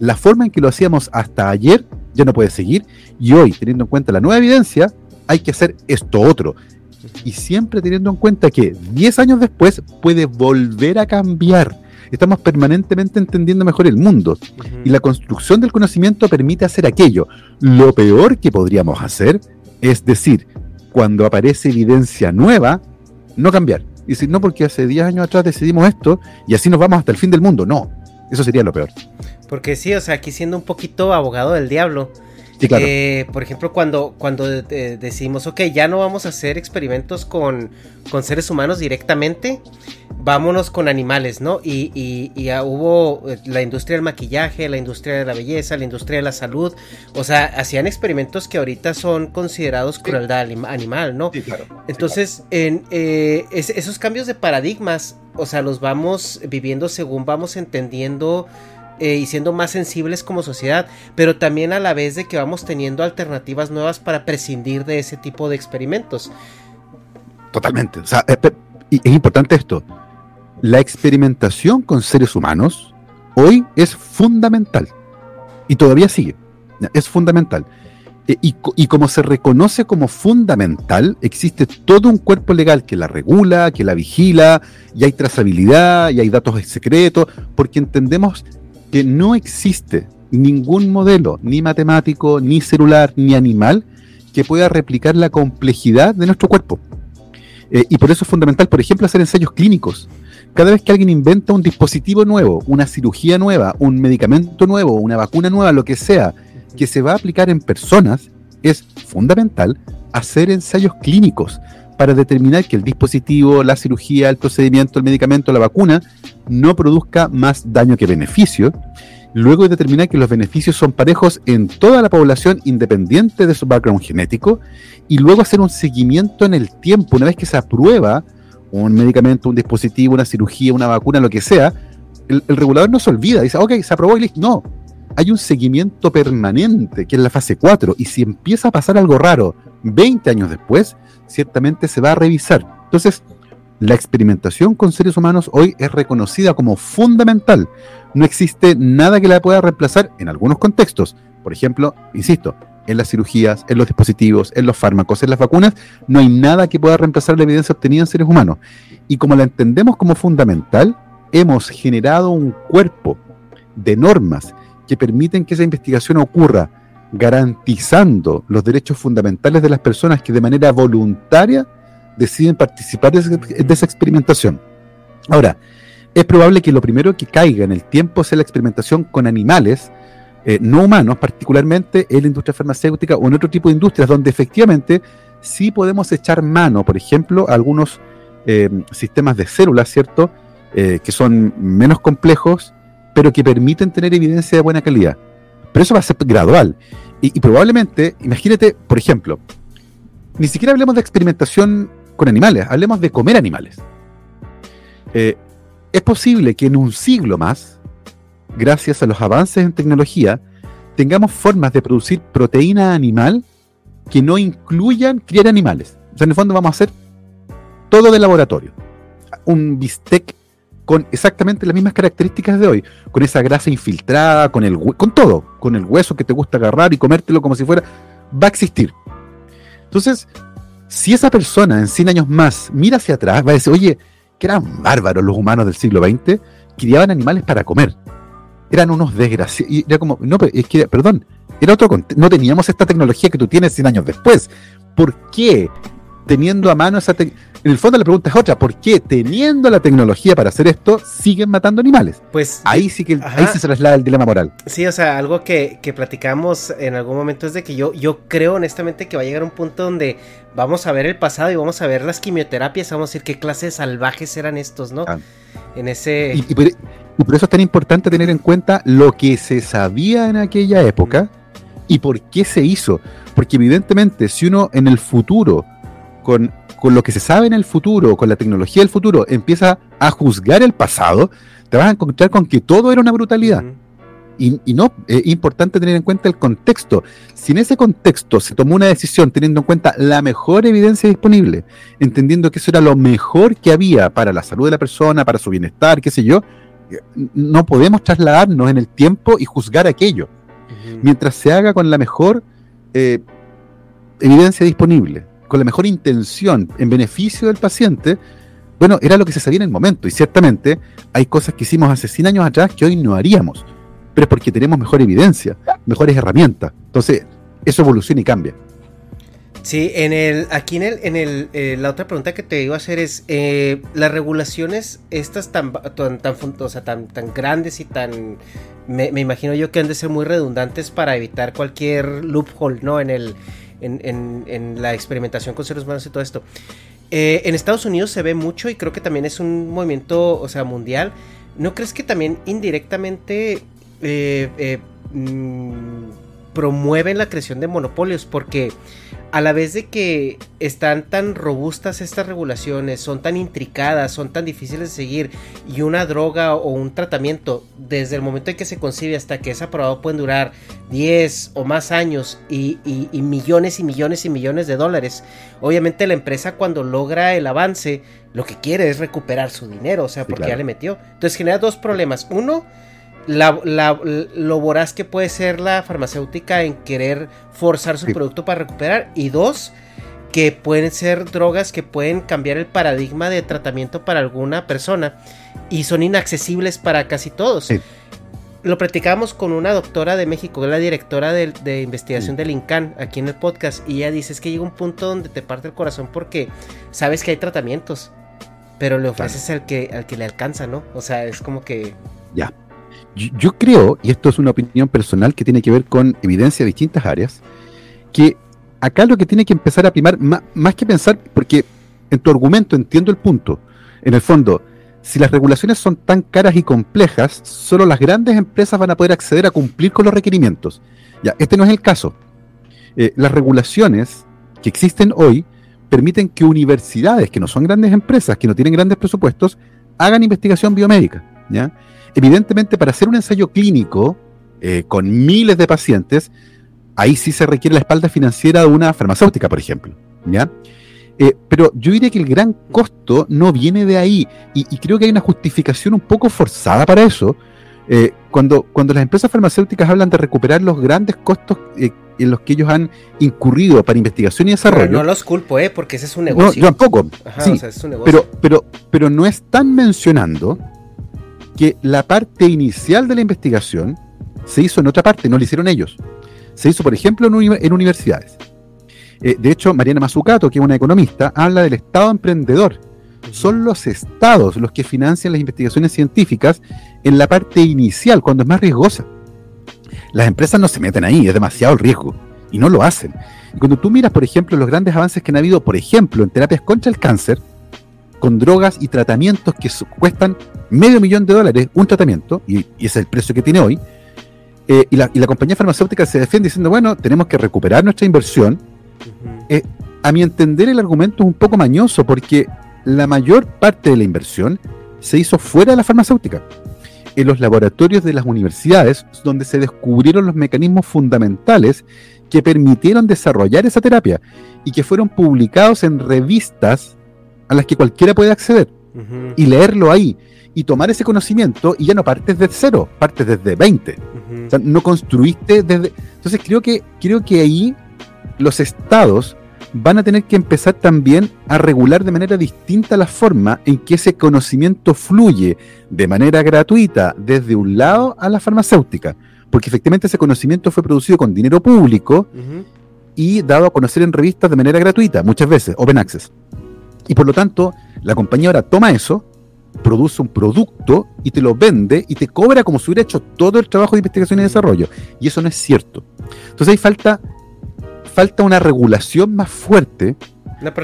la forma en que lo hacíamos hasta ayer ya no puede seguir, y hoy, teniendo en cuenta la nueva evidencia, hay que hacer esto otro. Y siempre teniendo en cuenta que 10 años después puede volver a cambiar. Estamos permanentemente entendiendo mejor el mundo. Y la construcción del conocimiento permite hacer aquello. Lo peor que podríamos hacer es decir, cuando aparece evidencia nueva, no cambiar. Y decir, no, porque hace 10 años atrás decidimos esto y así nos vamos hasta el fin del mundo. No, eso sería lo peor.
Porque sí, o sea, aquí siendo un poquito abogado del diablo.
Sí, claro.
eh, por ejemplo, cuando, cuando eh, decidimos, ok, ya no vamos a hacer experimentos con, con seres humanos directamente, vámonos con animales, ¿no? Y, y- y hubo eh, la industria del maquillaje, la industria de la belleza, la industria de la salud, o sea, hacían experimentos que ahorita son considerados crueldad anim- animal, ¿no?
claro.
Entonces, en, eh, es- esos cambios de paradigmas, o sea, los vamos viviendo según vamos entendiendo eh, y siendo más sensibles como sociedad, pero también a la vez de que vamos teniendo alternativas nuevas para prescindir de ese tipo de experimentos.
Totalmente. O sea, eh, es importante esto. La experimentación con seres humanos hoy es fundamental. Y todavía sigue. Es fundamental. Eh, Y, y como se reconoce como fundamental, existe todo un cuerpo legal que la regula, que la vigila, y hay trazabilidad, y hay datos secretos, porque entendemos que no existe ningún modelo, ni matemático, ni celular, ni animal, que pueda replicar la complejidad de nuestro cuerpo. Eh, y por eso es fundamental, por ejemplo, hacer ensayos clínicos. Cada vez que alguien inventa un dispositivo nuevo, una cirugía nueva, un medicamento nuevo, una vacuna nueva, lo que sea, que se va a aplicar en personas, es fundamental hacer ensayos clínicos para determinar que el dispositivo, la cirugía, el procedimiento, el medicamento, la vacuna, no produzca más daño que beneficio. luego de determinar que los beneficios son parejos en toda la población independiente de su background genético, y luego hacer un seguimiento en el tiempo, una vez que se aprueba un medicamento, un dispositivo, una cirugía, una vacuna, lo que sea, el, regulador no se olvida, dice, ok, se aprobó y listo. No, hay un seguimiento permanente, que es la fase 4, y si empieza a pasar algo raro 20 años después, ciertamente se va a revisar. Entonces, la experimentación con seres humanos hoy es reconocida como fundamental. No existe nada que la pueda reemplazar en algunos contextos. Por ejemplo, insisto, en las cirugías, en los dispositivos, en los fármacos, en las vacunas, no hay nada que pueda reemplazar la evidencia obtenida en seres humanos. Y como la entendemos como fundamental, hemos generado un cuerpo de normas que permiten que esa investigación ocurra, garantizando los derechos fundamentales de las personas que de manera voluntaria deciden participar de, esa experimentación. Ahora, es probable que lo primero que caiga en el tiempo sea la experimentación con animales, eh, no humanos, particularmente en la industria farmacéutica o en otro tipo de industrias, donde efectivamente sí podemos echar mano, por ejemplo, a algunos eh, sistemas de células, ¿cierto? Eh, que son menos complejos, pero que permiten tener evidencia de buena calidad. Pero eso va a ser gradual. Y, probablemente, imagínate, por ejemplo, ni siquiera hablemos de experimentación con animales, hablemos de comer animales. Eh, es posible que en un siglo más, gracias a los avances en tecnología, tengamos formas de producir proteína animal que no incluyan criar animales. O sea, en el fondo vamos a hacer todo de laboratorio. Un bistec con exactamente las mismas características de hoy, con esa grasa infiltrada, con el con todo, con el hueso que te gusta agarrar y comértelo como si fuera, va a existir. Entonces, si esa persona en 100 años más mira hacia atrás, va a decir, oye, que eran bárbaros los humanos del siglo XX, criaban animales para comer. Eran unos desgraciados. Era como, no, es que, perdón, era otro no teníamos esta tecnología que tú tienes 100 años después. ¿Por qué teniendo a mano esa tecnología? En el fondo la pregunta es otra, ¿por qué teniendo la tecnología para hacer esto siguen matando animales?
Pues
ahí sí que ahí se traslada el dilema moral.
Sí, o sea, algo que, que, platicamos en algún momento es de que yo, yo creo honestamente que va a llegar un punto donde vamos a ver el pasado y vamos a ver las quimioterapias, vamos a decir qué clases salvajes eran estos, ¿no? Ah. En ese...
Y, por, eso es tan importante tener en cuenta lo que se sabía en aquella época y por qué se hizo. Porque evidentemente si uno en el futuro con con lo que se sabe en el futuro, con la tecnología del futuro, empieza a juzgar el pasado, te vas a encontrar con que todo era una brutalidad. y, no, es importante tener en cuenta el contexto. Si en ese contexto se tomó una decisión teniendo en cuenta la mejor evidencia disponible, entendiendo que eso era lo mejor que había para la salud de la persona, para su bienestar, qué sé yo, no podemos trasladarnos en el tiempo y juzgar aquello. Mientras se haga con la mejor eh, evidencia disponible con la mejor intención en beneficio del paciente, bueno, era lo que se sabía en el momento. Y ciertamente hay cosas que hicimos hace 100 años atrás que hoy no haríamos. Pero es porque tenemos mejor evidencia, mejores herramientas. Entonces, eso evoluciona y cambia.
Sí, en el, aquí en el, en el, eh, la otra pregunta que te iba a hacer es, eh, las regulaciones estas tan, tan, tan, o sea, tan, tan grandes y tan, me, me, imagino yo que han de ser muy redundantes para evitar cualquier loophole, ¿no? En el, en, la experimentación con seres humanos y todo esto. Eh, en Estados Unidos se ve mucho y creo que también es un movimiento, o sea, mundial. ¿No crees que también indirectamente eh, eh, mm, promueven la creación de monopolios? Porque a la vez de que están tan robustas estas regulaciones, son tan intricadas, son tan difíciles de seguir, y una droga o un tratamiento, desde el momento en que se concibe hasta que es aprobado, pueden durar 10 o más años y, millones y millones y millones de dólares. Obviamente la empresa cuando logra el avance, lo que quiere es recuperar su dinero, o sea, porque ya le metió. Entonces genera dos problemas. Uno, la, lo voraz que puede ser la farmacéutica en querer forzar su producto para recuperar. Y dos, que pueden ser drogas que pueden cambiar el paradigma de tratamiento para alguna persona y son inaccesibles para casi todos. Lo platicamos con una doctora de México, la directora de, investigación del INCAN, aquí en el podcast, y ella dice es que llega un punto donde te parte el corazón porque sabes que hay tratamientos, pero le ofreces al, que, al que le alcanza, ¿no? O sea, es como que...
Ya, yo, creo, y esto es una opinión personal que tiene que ver con evidencia de distintas áreas, que acá lo que tiene que empezar a primar, más, que pensar, porque en tu argumento entiendo el punto, en el fondo, si las regulaciones son tan caras y complejas, solo las grandes empresas van a poder acceder a cumplir con los requerimientos. Ya, este no es el caso. Eh, las regulaciones que existen hoy permiten que universidades, que no son grandes empresas, que no tienen grandes presupuestos, hagan investigación biomédica. ¿Ya? Evidentemente, para hacer un ensayo clínico eh, con miles de pacientes, ahí sí se requiere la espalda financiera de una farmacéutica, por ejemplo. ¿ya? Eh, pero yo diría que el gran costo no viene de ahí y, creo que hay una justificación un poco forzada para eso. Eh, cuando, cuando las empresas farmacéuticas hablan de recuperar los grandes costos eh, en los que ellos han incurrido para investigación y desarrollo.
no los culpo, ¿eh? porque ese es un negocio.
No, yo tampoco. sí, Pero, pero, pero no están mencionando que la parte inicial de la investigación se hizo en otra parte, no lo hicieron ellos. Se hizo, por ejemplo, en universidades. Eh, de hecho, Mariana Mazzucato, que es una economista, habla del Estado emprendedor. Son los estados los que financian las investigaciones científicas en la parte inicial, cuando es más riesgosa. Las empresas no se meten ahí, es demasiado el riesgo, y no lo hacen. Y cuando tú miras, por ejemplo, los grandes avances que han habido, por ejemplo, en terapias contra el cáncer, con drogas y tratamientos que cuestan medio millón de dólares un tratamiento, y, ese es el precio que tiene hoy, eh, y, la, y la compañía farmacéutica se defiende diciendo, bueno, tenemos que recuperar nuestra inversión, eh, a mi entender, el argumento es un poco mañoso porque la mayor parte de la inversión se hizo fuera de la farmacéutica, en los laboratorios de las universidades, donde se descubrieron los mecanismos fundamentales que permitieron desarrollar esa terapia y que fueron publicados en revistas a las que cualquiera puede acceder y leerlo ahí y tomar ese conocimiento y ya no partes desde cero, partes desde 20. O sea, no construiste desde... Entonces creo que, creo que ahí los estados van a tener que empezar también a regular de manera distinta la forma en que ese conocimiento fluye de manera gratuita desde un lado a la farmacéutica, porque efectivamente ese conocimiento fue producido con dinero público y dado a conocer en revistas de manera gratuita, muchas veces, open access. Y por lo tanto, la compañía ahora toma eso, produce un producto y te lo vende y te cobra como si hubiera hecho todo el trabajo de investigación y desarrollo. Y eso no es cierto. Entonces hay falta falta una regulación más fuerte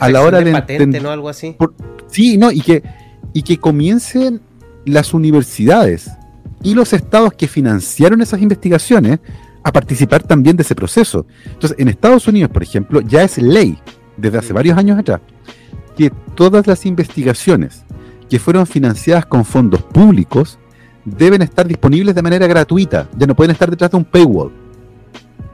a la hora de, patente, ¿no? Algo así.
sí, no, y que, y que comiencen las universidades y los estados que financiaron esas investigaciones a participar también de ese proceso. Entonces, en Estados Unidos, por ejemplo, ya es ley desde hace mm. varios años atrás que todas las investigaciones que fueron financiadas con fondos públicos deben estar disponibles de manera gratuita, ya no pueden estar detrás de un paywall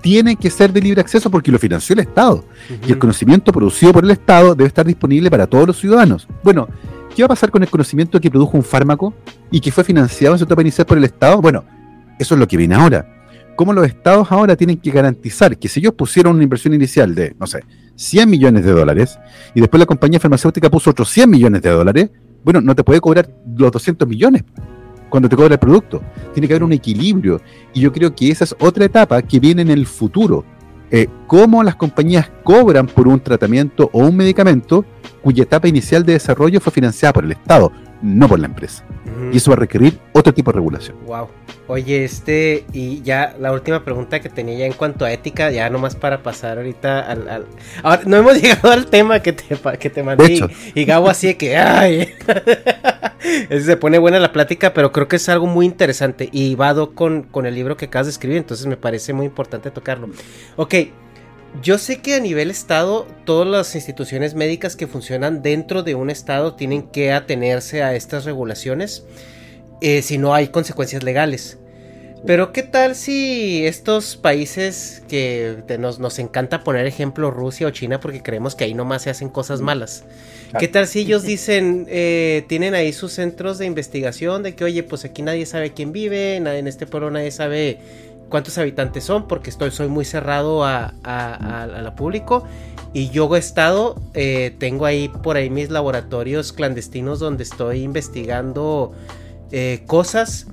tiene que ser de libre acceso porque lo financió el Estado. Y el conocimiento producido por el Estado debe estar disponible para todos los ciudadanos. Bueno, ¿qué va a pasar con el conocimiento que produjo un fármaco y que fue financiado en su etapa inicial por el Estado? Bueno, eso es lo que viene ahora. ¿Cómo los estados ahora tienen que garantizar que si ellos pusieron una inversión inicial de, no sé, 100 millones de dólares y después la compañía farmacéutica puso otros 100 millones de dólares, bueno, no te puede cobrar los 200 millones cuando te cobra el producto. Tiene que haber un equilibrio. Y yo creo que esa es otra etapa que viene en el futuro. Eh, cómo las compañías cobran por un tratamiento o un medicamento cuya etapa inicial de desarrollo fue financiada por el Estado, no por la empresa. Y eso va a requerir otro tipo de regulación.
Wow. Oye, este, y ya la última pregunta que tenía ya en cuanto a ética, ya nomás para pasar ahorita al. Ahora, no hemos [LAUGHS] llegado al tema que te, que te mandé. Y, Gabo así de que, ay. [LAUGHS] se pone buena la plática, pero creo que es algo muy interesante. Y vado con, con el libro que acabas de escribir, entonces me parece muy importante tocarlo. Ok. Yo sé que a nivel estado, todas las instituciones médicas que funcionan dentro de un estado tienen que atenerse a estas regulaciones eh, si no hay consecuencias legales. Pero ¿qué tal si estos países que nos, nos, encanta poner ejemplo Rusia o China porque creemos que ahí nomás se hacen cosas malas? ¿Qué tal si [LAUGHS] ellos dicen, eh, tienen ahí sus centros de investigación de que, oye, pues aquí nadie sabe quién vive, en este pueblo nadie sabe cuántos habitantes son porque estoy, soy muy cerrado a, a, público y yo he estado, eh, tengo ahí por ahí mis laboratorios clandestinos donde estoy investigando eh, cosas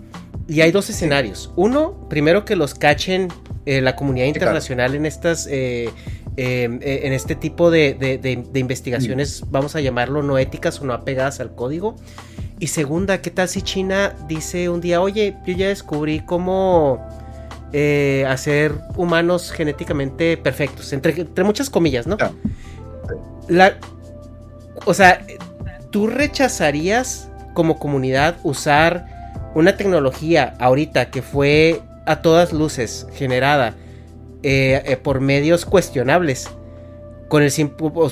y hay dos escenarios. Uno, primero que los cachen eh, la comunidad internacional en estas... en este tipo de, de, investigaciones, mm. vamos a llamarlo no éticas o no apegadas al código. Y segunda, ¿qué tal si China dice un día, oye, yo ya descubrí cómo eh, hacer humanos genéticamente perfectos, entre, entre muchas comillas, ¿no? La, o sea, ¿tú rechazarías como comunidad usar una tecnología ahorita que fue a todas luces generada eh, eh, por medios cuestionables, con el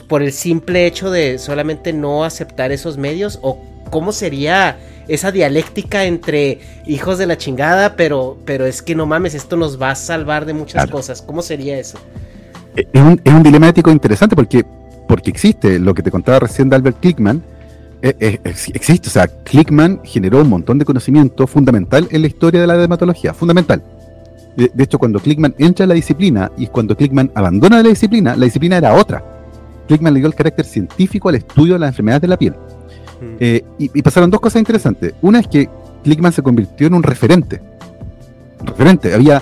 por el simple hecho de solamente no aceptar esos medios, o cómo sería esa dialéctica entre hijos de la chingada, pero, pero es que no mames, esto nos va a salvar de muchas cosas. ¿Cómo sería eso?
Es un, es un dilema ético interesante porque, porque existe lo que te contaba recién de Albert Klickman. Eh, existe, o sea, Klickman generó un montón de conocimiento fundamental en la historia de la dermatología, fundamental. De, hecho, cuando Klickman entra a la disciplina y cuando Klickman abandona la disciplina, la disciplina era otra. Klickman le dio el carácter científico al estudio de las enfermedades de la piel. Mm. Eh, y, pasaron dos cosas interesantes. Una es que Klickman se convirtió en un referente. referente. Había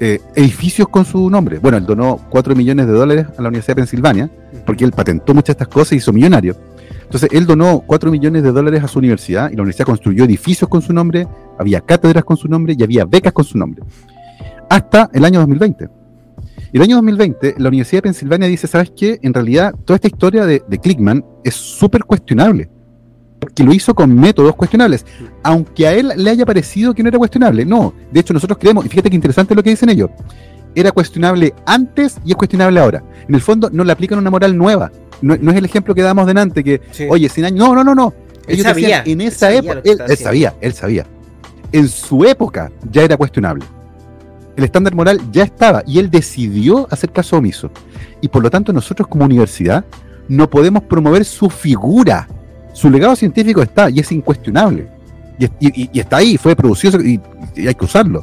eh, edificios con su nombre. Bueno, él donó 4 millones de dólares a la Universidad de Pensilvania, porque él patentó muchas de estas cosas y hizo millonario. Entonces, él donó 4 millones de dólares a su universidad y la universidad construyó edificios con su nombre, había cátedras con su nombre y había becas con su nombre hasta el año 2020. Y el año 2020, la Universidad de Pensilvania dice, ¿sabes qué? En realidad, toda esta historia de, de Clickman es súper cuestionable. Porque lo hizo con métodos cuestionables. Aunque a él le haya parecido que no era cuestionable. No, de hecho nosotros creemos, y fíjate que interesante lo que dicen ellos, era cuestionable antes y es cuestionable ahora. En el fondo no le aplican una moral nueva. No, es el ejemplo que damos delante, que, oye, sin años, no, no, no, no.
Ellos sabía,
en esa época, él sabía, él sabía. En su época ya era cuestionable el estándar moral ya estaba y él decidió hacer caso omiso. Y por lo tanto nosotros como universidad no podemos promover su figura. Su legado científico está y es incuestionable. Y, está ahí, fue producido y, hay que usarlo.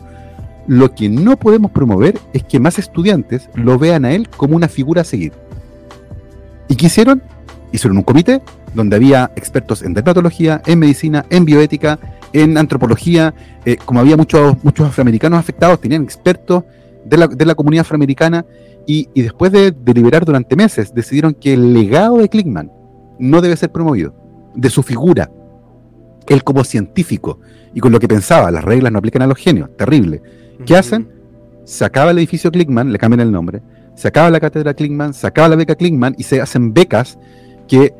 Lo que no podemos promover es que más estudiantes lo vean a él como una figura a seguir. ¿Y qué hicieron? Hicieron un comité donde había expertos en dermatología, en medicina, en bioética, en antropología, eh, como había muchos, muchos afroamericanos afectados, tenían expertos de la, de la comunidad afroamericana, y, después de deliberar durante meses, decidieron que el legado de Klickman no debe ser promovido, de su figura, él como científico, y con lo que pensaba, las reglas no aplican a los genios, terrible. ¿Qué hacen? Se acaba el edificio Klickman, le cambian el nombre, se acaba la cátedra Klickman, se acaba la beca Klickman y se hacen becas que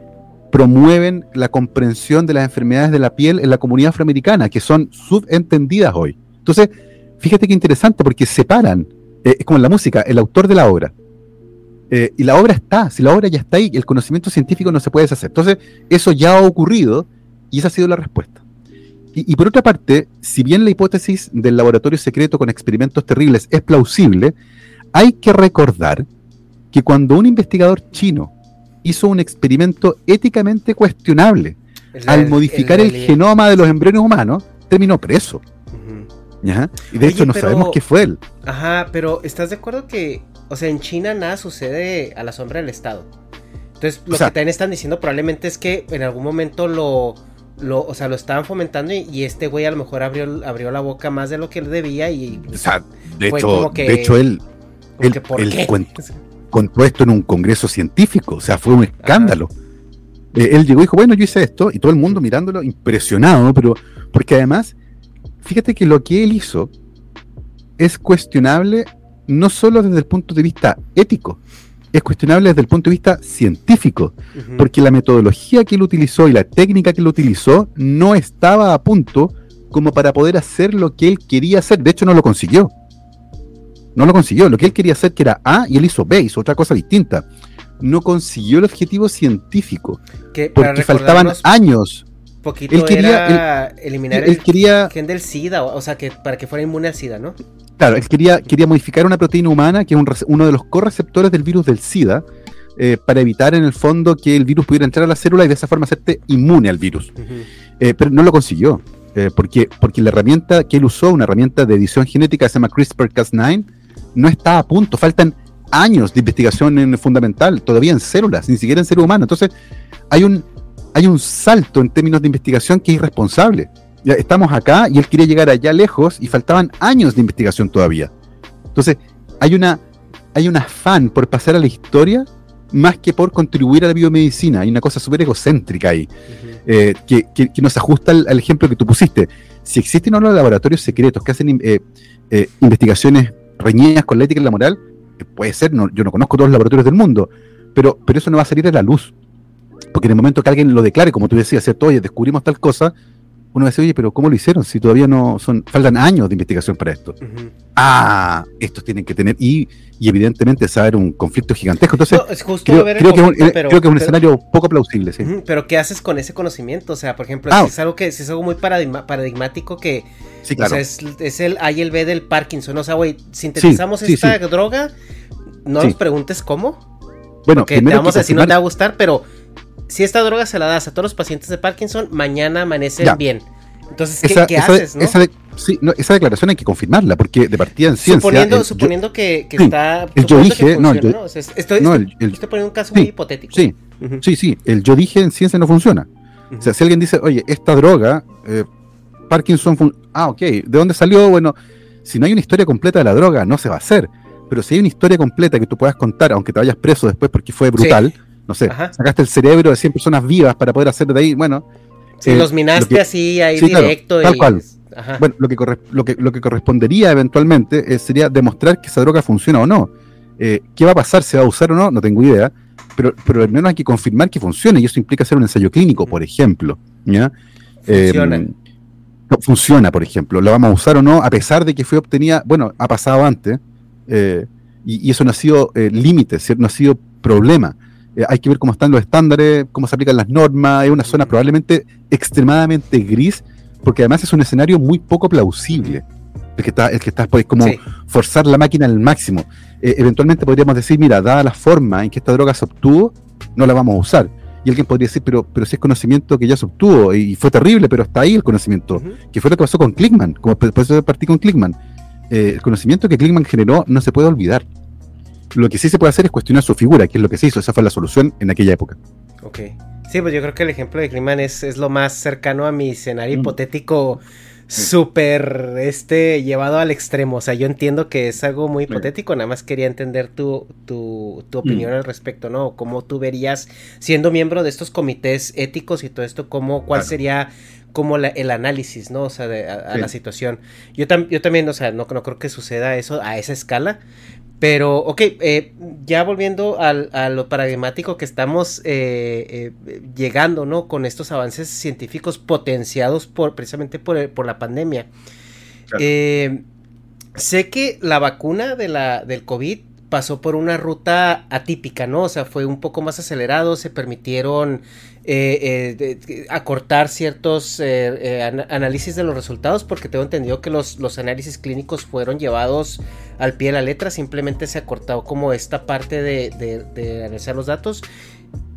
promueven la comprensión de las enfermedades de la piel en la comunidad afroamericana, que son subentendidas hoy. Entonces, fíjate qué interesante, porque separan, eh, es como en la música, el autor de la obra. Eh, y la obra está, si la obra ya está ahí, el conocimiento científico no se puede deshacer. Entonces, eso ya ha ocurrido y esa ha sido la respuesta. Y, y por otra parte, si bien la hipótesis del laboratorio secreto con experimentos terribles es plausible, hay que recordar que cuando un investigador chino hizo un experimento éticamente cuestionable. Al modificar el, genoma de los embriones humanos, terminó preso. Y de hecho no sabemos qué fue él.
Ajá, pero ¿estás de acuerdo que, o sea, en China nada sucede a la sombra del Estado? Entonces, lo que también están diciendo probablemente es que en algún momento lo, lo, o sea, lo estaban fomentando y, este güey a lo mejor abrió, abrió la boca más de lo que él debía y...
O sea, de, hecho, de hecho, él... él, [LAUGHS] contó esto en un congreso científico, o sea, fue un escándalo. Eh, él llegó y dijo, bueno, yo hice esto, y todo el mundo mirándolo impresionado, pero porque además, fíjate que lo que él hizo es cuestionable no solo desde el punto de vista ético, es cuestionable desde el punto de vista científico, porque la metodología que él utilizó y la técnica que él utilizó no estaba a punto como para poder hacer lo que él quería hacer, de hecho no lo consiguió. No lo consiguió. Lo que él quería hacer que era A y él hizo B, hizo otra cosa distinta. No consiguió el objetivo científico. porque faltaban años.
Poquito quería eliminar el gen del SIDA, o sea, que para que fuera inmune al SIDA, ¿no?
Claro, él quería, quería modificar una proteína humana que es uno de los correceptores del virus del SIDA, eh, para evitar en el fondo que el virus pudiera entrar a la célula y de esa forma hacerte inmune al virus. Eh, pero no lo consiguió, eh, porque, porque la herramienta que él usó, una herramienta de edición genética se llama CRISPR-Cas9, no está a punto, faltan años de investigación en fundamental, todavía en células, ni siquiera en ser humano. Entonces, hay un, hay un salto en términos de investigación que es irresponsable. Ya estamos acá y él quería llegar allá lejos y faltaban años de investigación todavía. Entonces, hay una hay un afán por pasar a la historia más que por contribuir a la biomedicina. Hay una cosa súper egocéntrica ahí, eh, que, que, nos ajusta al, ejemplo que tú pusiste. Si existen ahora laboratorios secretos que hacen eh, eh, investigaciones reñidas con la ética y la moral, puede ser, no, yo no conozco todos los laboratorios del mundo, pero, pero eso no va a salir a la luz. Porque en el momento que alguien lo declare, como tú decías, ¿cierto? Oye, descubrimos tal cosa, uno dice, oye, pero ¿cómo lo hicieron? Si todavía no son, faltan años de investigación para esto. Ah, estos tienen que tener, y, y evidentemente saber un conflicto gigantesco. Entonces, creo, que es un, creo que es un escenario poco plausible, sí.
pero ¿qué haces con ese conocimiento? O sea, por ejemplo, ah. si es algo que si es algo muy paradigmático que
sí, claro.
es, el A y el B del Parkinson. O sea, güey, sintetizamos esta droga, no nos preguntes cómo. Bueno, que te vamos a decir no te va a gustar, pero si esta droga se la das a todos los pacientes de Parkinson, mañana amanecen bien. Entonces, ¿qué, haces?
esa, declaración hay que confirmarla, porque de partida en ciencia.
Suponiendo, suponiendo que, está.
El yo dije, no, estoy,
poniendo un caso muy hipotético.
Sí, sí, sí, el yo dije en ciencia no funciona. O sea, si alguien dice, oye, esta droga, eh, Parkinson. Ah, ok, ¿de dónde salió? Bueno, si no hay una historia completa de la droga, no se va a hacer. Pero si hay una historia completa que tú puedas contar, aunque te vayas preso después porque fue brutal no sé, sacaste el cerebro de 100 personas vivas para poder hacer de ahí, bueno.
Si eh, los minaste así ahí directo.
tal cual. Bueno, lo que, lo, que, lo que correspondería eventualmente eh, sería demostrar que esa droga funciona o no. Eh, ¿Qué va a pasar? ¿Se va a usar o no? No tengo idea. Pero, pero al menos hay que confirmar que funcione y eso implica hacer un ensayo clínico, por ejemplo. ¿ya?
Funciona.
no, funciona, por ejemplo. ¿Lo vamos a usar o no? A pesar de que fue obtenida, bueno, ha pasado antes, y, y, eso no ha sido límite, no ha sido problema. Eh, hay que ver cómo están los estándares, cómo se aplican las normas, es una zona probablemente extremadamente gris, porque además es un escenario muy poco plausible. El que está, el que está pues, como forzar la máquina al máximo. Eh, eventualmente podríamos decir, mira, dada la forma en que esta droga se obtuvo, no la vamos a usar. Y alguien podría decir, pero, pero si es conocimiento que ya se obtuvo y fue terrible, pero está ahí el conocimiento, que fue lo que pasó con Clickman, como por eso partí con Clickman. Eh, el conocimiento que Clickman generó no se puede olvidar. Lo que sí se puede hacer es cuestionar su figura, que es lo que se hizo. Esa fue la solución en aquella época.
Ok. Sí, pues yo creo que el ejemplo de Kliman es, es lo más cercano a mi escenario mm. hipotético súper este llevado al extremo. O sea, yo entiendo que es algo muy hipotético, nada más quería entender tu, tu, tu opinión mm. al respecto, ¿no? Cómo tú verías, siendo miembro de estos comités éticos y todo esto, cómo, cuál sería como el análisis, ¿no? O sea, de, a, la situación. Yo, yo también, o sea, no, no creo que suceda eso a esa escala, pero, ok, eh, ya volviendo al, a lo paradigmático que estamos eh, eh, llegando, ¿no? Con estos avances científicos potenciados por, precisamente por, por la pandemia. sé que la vacuna de la, del COVID pasó por una ruta atípica, ¿no? O sea, fue un poco más acelerado, se permitieron eh, eh, acortar ciertos eh, análisis de los resultados, porque tengo entendido que los, los, análisis clínicos fueron llevados al pie de la letra, simplemente se acortó como esta parte de, de, analizar los datos.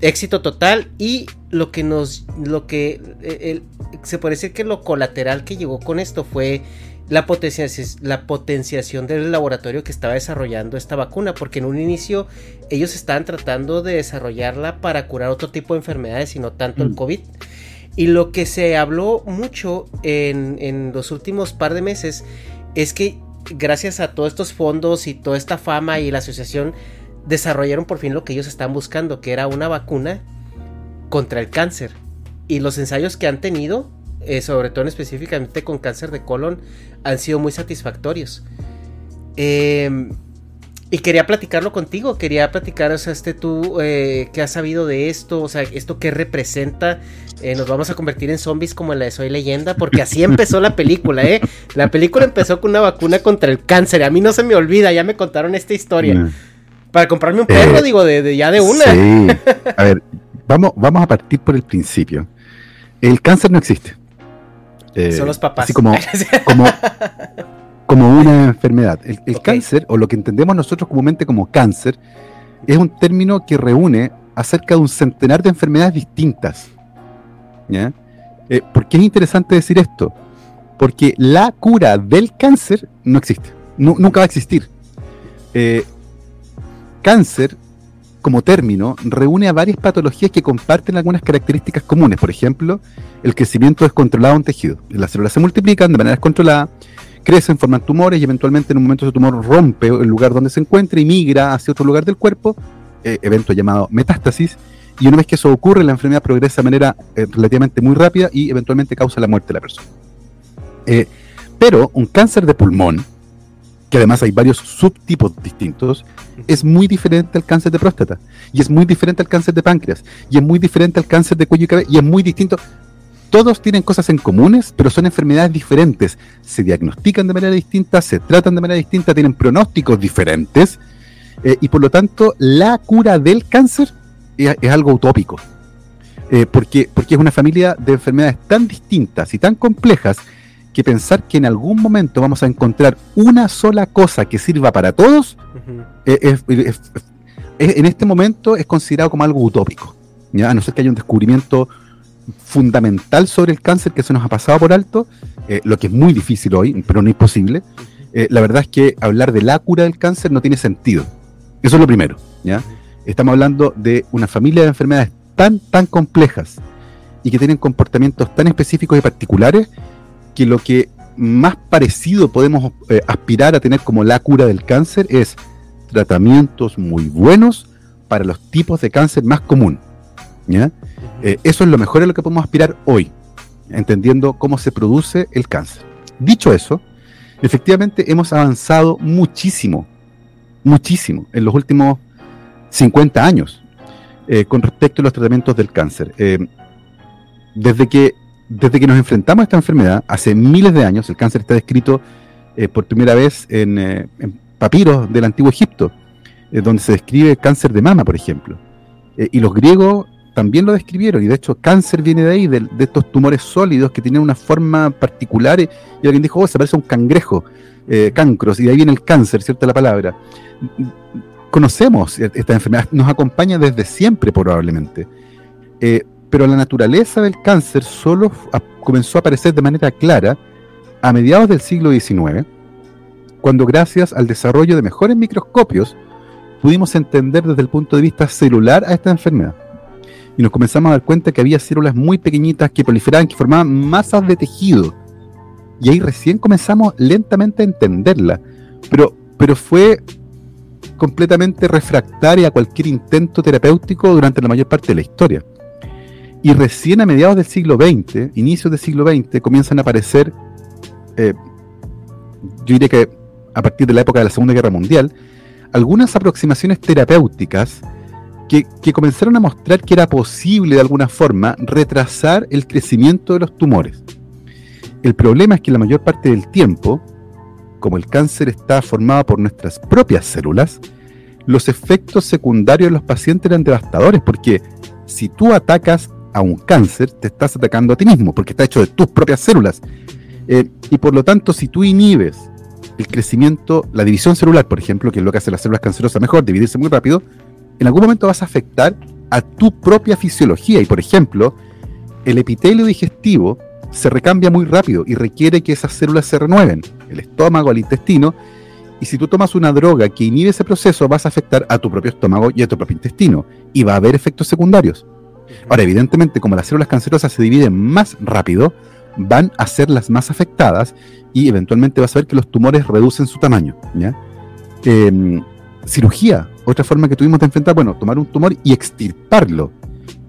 Éxito total y lo que nos, lo que se puede decir que lo colateral que llegó con esto fue la, la potenciación del laboratorio que estaba desarrollando esta vacuna, porque en un inicio ellos estaban tratando de desarrollarla para curar otro tipo de enfermedades y no tanto el mm. COVID. Y lo que se habló mucho en, en los últimos par de meses es que gracias a todos estos fondos y toda esta fama y la asociación desarrollaron por fin lo que ellos están buscando, que era una vacuna contra el cáncer. Y los ensayos que han tenido eh, sobre todo específicamente con cáncer de colon, han sido muy satisfactorios. Em, y quería platicarlo contigo, quería platicar, o sea, este tú, eh, ¿qué has sabido de esto? O sea, esto qué representa. Eh, nos vamos a convertir en zombies como en la de Soy Leyenda, porque así [LAUGHS] empezó la película, ¿eh? La película empezó con una vacuna contra el cáncer, a mí no se me olvida, ya me contaron esta historia. Para comprarme un perro, digo, de, ya de una.
Sí. [LAUGHS] A ver, vamos, vamos a partir por el principio. El cáncer no existe.
Eh, Son los papás.
Así como, [LAUGHS] como, una enfermedad. El, cáncer, o lo que entendemos nosotros comúnmente como cáncer, es un término que reúne acerca de un centenar de enfermedades distintas. ¿ya? Eh, ¿Por qué es interesante decir esto? Porque la cura del cáncer no existe. nunca va a existir. Eh, cáncer como término reúne a varias patologías que comparten algunas características comunes. Por ejemplo, el crecimiento descontrolado en tejido. Las células se multiplican de manera descontrolada, crecen, forman tumores y eventualmente en un momento ese tumor rompe el lugar donde se encuentra y migra hacia otro lugar del cuerpo, eh, evento llamado metástasis. Y una vez que eso ocurre, la enfermedad progresa de manera eh, relativamente muy rápida y eventualmente causa la muerte de la persona. Eh, pero un cáncer de pulmón, que además hay varios subtipos distintos, es muy diferente al cáncer de próstata, y es muy diferente al cáncer de páncreas, y es muy diferente al cáncer de cuello y cabeza, y es muy distinto. todos tienen cosas en comunes, pero son enfermedades diferentes. Se diagnostican de manera distinta, se tratan de manera distinta, tienen pronósticos diferentes. Eh, y por lo tanto, la cura del cáncer es, es algo utópico. Eh, porque, porque es una familia de enfermedades tan distintas y tan complejas que pensar que en algún momento vamos a encontrar una sola cosa que sirva para todos, eh, es- es- es- en este momento es considerado como algo utópico. ¿ya? A no ser que haya un descubrimiento fundamental sobre el cáncer que se nos ha pasado por alto, eh, lo que es muy difícil hoy, pero no imposible. eh, la verdad es que hablar de la cura del cáncer no tiene sentido. Eso es lo primero. ¿ya? Estamos hablando de una familia de enfermedades tan, tan complejas y que tienen comportamientos tan específicos y particulares que lo que más parecido podemos eh, aspirar a tener como la cura del cáncer es tratamientos muy buenos para los tipos de cáncer más común. ¿ya? Eh, eso es lo mejor a lo que podemos aspirar hoy, entendiendo cómo se produce el cáncer. Dicho eso, efectivamente hemos avanzado muchísimo, muchísimo en los últimos 50 años eh, con respecto a los tratamientos del cáncer. Desde, que, desde que nos enfrentamos a esta enfermedad, hace miles de años, el cáncer está descrito eh, por primera vez en, eh, en papiros del antiguo Egipto, eh, donde se describe cáncer de mama, por ejemplo. Y los griegos también lo describieron, y de hecho cáncer viene de ahí, de, de estos tumores sólidos que tienen una forma particular, y, alguien dijo, oh, se parece a un cangrejo, cancros, y de ahí viene el cáncer, ¿cierta la palabra? Conocemos esta enfermedad, nos acompaña desde siempre probablemente, pero la naturaleza del cáncer solo comenzó a aparecer de manera clara a mediados del siglo XIX, cuando gracias al desarrollo de mejores microscopios pudimos entender desde el punto de vista celular a esta enfermedad. Y nos comenzamos a dar cuenta que había células muy pequeñitas que proliferaban, que formaban masas de tejido. Y ahí recién comenzamos lentamente a entenderla. Pero, pero fue completamente refractaria a cualquier intento terapéutico durante la mayor parte de la historia. Y recién a mediados del siglo XX, inicios del siglo XX, comienzan a aparecer, eh, yo diría que a partir de la época de la Segunda Guerra Mundial, algunas aproximaciones terapéuticas que, que comenzaron a mostrar que era posible de alguna forma retrasar el crecimiento de los tumores. El problema es que la mayor parte del tiempo, como el cáncer está formado por nuestras propias células, los efectos secundarios en los pacientes eran devastadores, porque si tú atacas a un cáncer, te estás atacando a ti mismo, porque está hecho de tus propias células. Eh, y por lo tanto, si tú inhibes el crecimiento, la división celular, por ejemplo, que es lo que hace las células cancerosas mejor, dividirse muy rápido, en algún momento vas a afectar a tu propia fisiología. Y por ejemplo, el epitelio digestivo se recambia muy rápido y requiere que esas células se renueven, el estómago, el intestino, y si tú tomas una droga que inhibe ese proceso, vas a afectar a tu propio estómago y a tu propio intestino, y va a haber efectos secundarios. Ahora, evidentemente, como las células cancerosas se dividen más rápido, van a ser las más afectadas y eventualmente vas a ver que los tumores reducen su tamaño. Eh, cirugía, otra forma que tuvimos de enfrentar, bueno, tomar un tumor y extirparlo.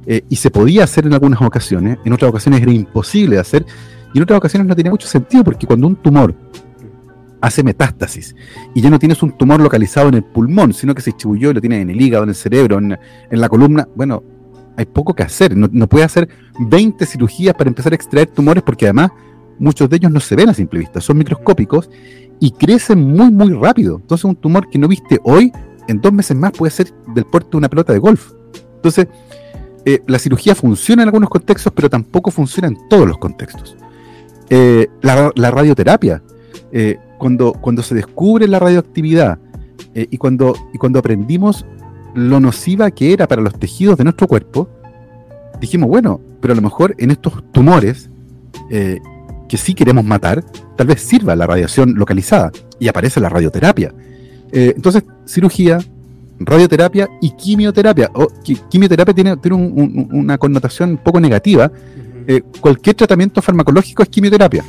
Eh, y se podía hacer en algunas ocasiones, en otras ocasiones era imposible de hacer, y en otras ocasiones no tenía mucho sentido, porque cuando un tumor hace metástasis y ya no tienes un tumor localizado en el pulmón, sino que se distribuyó y lo tienes en el hígado, en el cerebro, en la columna, bueno, hay poco que hacer. No, no puedes hacer 20 cirugías para empezar a extraer tumores porque además muchos de ellos no se ven a simple vista, son microscópicos y crecen muy, muy rápido. Entonces un tumor que no viste hoy, en dos meses más puede ser del puerto de una pelota de golf. Entonces, eh, la cirugía funciona en algunos contextos, pero tampoco funciona en todos los contextos. Eh, la, radioterapia, eh, cuando, cuando se descubre la radioactividad eh, y, cuando, y cuando aprendimos lo nociva que era para los tejidos de nuestro cuerpo, dijimos, bueno, pero a lo mejor en estos tumores eh, que sí queremos matar, tal vez sirva la radiación localizada y aparece la radioterapia. Eh, entonces, cirugía, radioterapia y quimioterapia. O, qui quimioterapia tiene, tiene un, un, una connotación un poco negativa. Eh, cualquier tratamiento farmacológico es quimioterapia.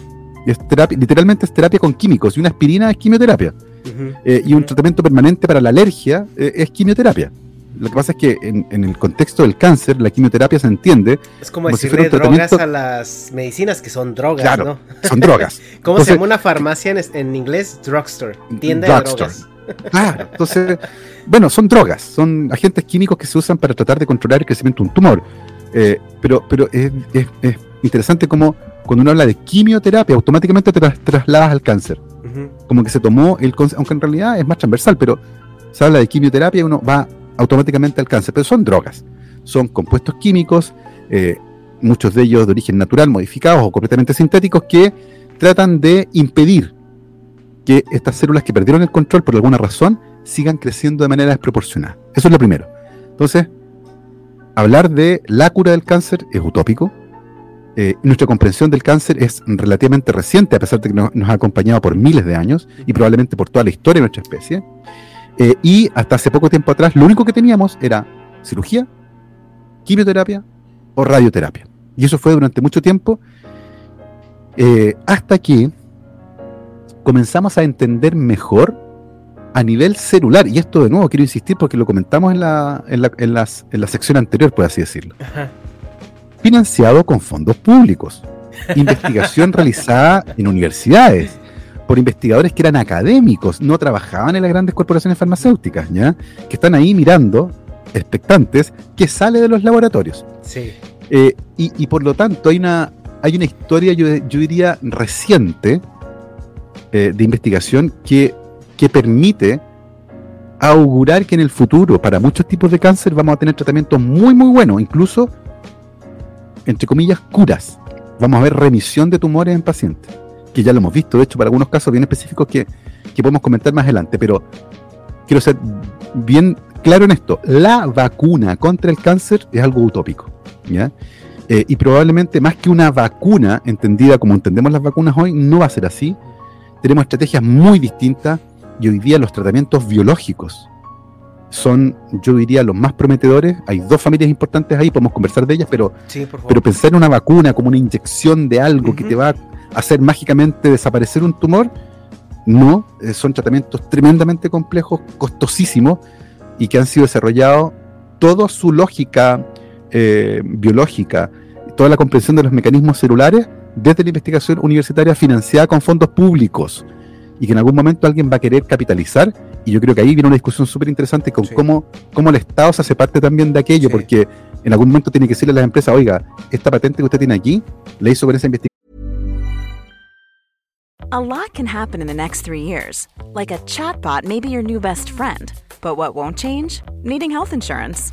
Es terapia, literalmente es terapia con químicos y una aspirina es quimioterapia. Uh -huh. eh, y un tratamiento permanente para la alergia eh, es quimioterapia. Lo que pasa es que en, en, el contexto del cáncer, la quimioterapia se entiende.
Es como, como decirle si drogas a las medicinas que son drogas,
claro,
¿no?
Son drogas. [LAUGHS]
¿Cómo entonces, se llama una farmacia en, en, inglés? Drugstore. Tienda drugstore. de drogas.
Claro, entonces, bueno, son drogas, son agentes químicos que se usan para tratar de controlar el crecimiento de un tumor. Eh, pero pero es, es, es, interesante como cuando uno habla de quimioterapia, automáticamente te trasladas al cáncer. Como que se tomó el aunque en realidad es más transversal, pero se habla de quimioterapia y uno va automáticamente al cáncer. Pero son drogas, son compuestos químicos, eh, muchos de ellos de origen natural, modificados o completamente sintéticos, que tratan de impedir que estas células que perdieron el control por alguna razón sigan creciendo de manera desproporcionada. Eso es lo primero. Entonces, hablar de la cura del cáncer es utópico, eh, nuestra comprensión del cáncer es relativamente reciente, a pesar de que nos, ha acompañado por miles de años y probablemente por toda la historia de nuestra especie. Eh, y hasta hace poco tiempo atrás, lo único que teníamos era cirugía, quimioterapia o radioterapia. Y eso fue durante mucho tiempo, eh, hasta que comenzamos a entender mejor a nivel celular. Y esto de nuevo quiero insistir porque lo comentamos en la, en la, en las, en la sección anterior, por así decirlo financiado con fondos públicos. Investigación realizada en universidades por investigadores que eran académicos, no trabajaban en las grandes corporaciones farmacéuticas, ¿ya? Que están ahí mirando, expectantes, que sale de los laboratorios.
Sí.
Eh, y, por lo tanto hay una, hay una historia, yo, diría, reciente eh, de investigación que, que permite augurar que en el futuro, para muchos tipos de cáncer, vamos a tener tratamientos muy, muy buenos, incluso entre comillas, curas. Vamos a ver remisión de tumores en pacientes, que ya lo hemos visto, de hecho, para algunos casos bien específicos que, podemos comentar más adelante, pero quiero ser bien claro en esto, la vacuna contra el cáncer es algo utópico, ¿ya? Eh, y probablemente más que una vacuna, entendida como entendemos las vacunas hoy, no va a ser así. Tenemos estrategias muy distintas y hoy día los tratamientos biológicos son, yo diría, los más prometedores. Hay dos familias importantes ahí, podemos conversar de ellas, pero, pero pensar en una vacuna como una inyección de algo que te va a hacer mágicamente desaparecer un tumor, no, eh, son tratamientos tremendamente complejos, costosísimos y que han sido desarrollados. Toda su lógica eh, biológica, toda la comprensión de los mecanismos celulares desde la investigación universitaria financiada con fondos públicos y que en algún momento alguien va a querer capitalizar y yo creo que ahí viene una discusión súper interesante con cómo, cómo el Estado se hace parte también de aquello, porque en algún momento tiene que decirle a las empresas, oiga, esta patente que usted tiene aquí, la hizo con esa investigación.
A lot can happen in the next three years. Like a chatbot may be your new best friend. But what won't change? Needing health insurance.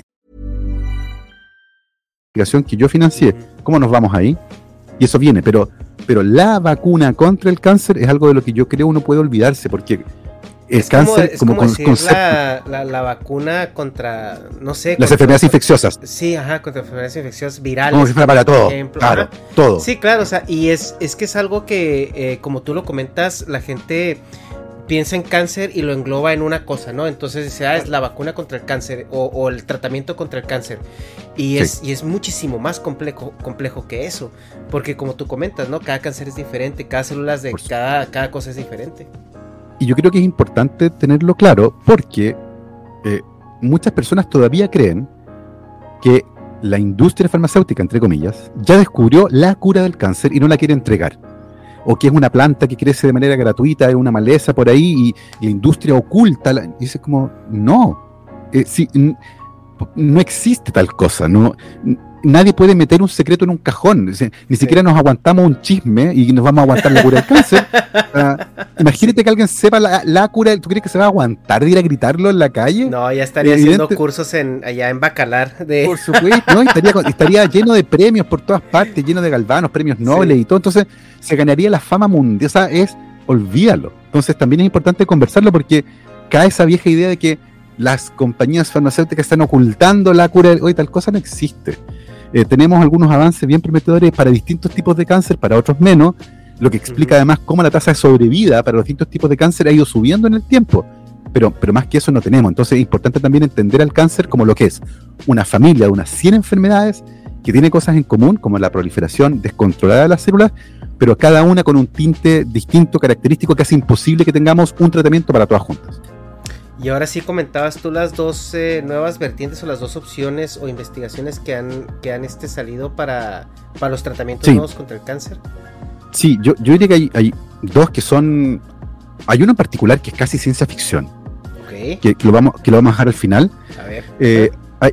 Que yo financié, ¿cómo nos vamos ahí? Y eso viene, pero, pero la vacuna contra el cáncer es algo de lo que yo creo uno puede olvidarse, porque el cáncer
como, como, la, la, vacuna contra, no sé.
Las enfermedades infecciosas.
Sí, ajá, contra enfermedades infecciosas virales.
Como si fuera para todo. Claro, todo.
Sí, claro, o sea, y es, es que es algo que, eh, como tú lo comentas, la gente piensa en cáncer y lo engloba en una cosa, ¿no? Entonces dice, ah, es la vacuna contra el cáncer o, el tratamiento contra el cáncer. Y es, y es muchísimo más complejo, complejo que eso, porque como tú comentas, ¿no? Cada cáncer es diferente, cada célula de cada, cada cosa es diferente.
Y yo creo que es importante tenerlo claro porque eh, muchas personas todavía creen que la industria farmacéutica, entre comillas, ya descubrió la cura del cáncer y no la quiere entregar. O que es una planta que crece de manera gratuita en una maleza por ahí y, la industria oculta. y dices como, no, eh, no existe tal cosa, no nadie puede meter un secreto en un cajón. Ni siquiera nos aguantamos un chisme y nos vamos a aguantar la cura del cáncer. [LAUGHS] Ah, imagínate que alguien sepa la, cura. ¿Tú crees que se va a aguantar de ir a gritarlo en la calle?
No, ya estaría haciendo cursos en, allá en Bacalar. De...
Por supuesto, ¿no? estaría, lleno de premios por todas partes, lleno de galvanos, premios nobles y todo. Entonces se ganaría la fama mundial. O sea, es, olvídalo. Entonces también es importante conversarlo porque cae esa vieja idea de que las compañías farmacéuticas están ocultando la cura. Hoy tal cosa no existe. Eh, tenemos algunos avances bien prometedores para distintos tipos de cáncer, para otros menos, lo que explica además cómo la tasa de sobrevida para los distintos tipos de cáncer ha ido subiendo en el tiempo. Pero, pero más que eso no tenemos. Entonces es importante también entender al cáncer como lo que es una familia de unas 100 enfermedades que tiene cosas en común, como la proliferación descontrolada de las células, pero cada una con un tinte distinto, característico, que hace imposible que tengamos un tratamiento para todas juntas.
Y ahora sí comentabas tú las dos eh, nuevas vertientes o las dos opciones o investigaciones que han, que han este, salido para, para los tratamientos nuevos contra el cáncer.
Sí, yo, yo diría que hay, dos que son... Hay uno en particular que es casi ciencia ficción. Okay. Que, lo vamos, que lo vamos a dejar al final. A ver. Eh,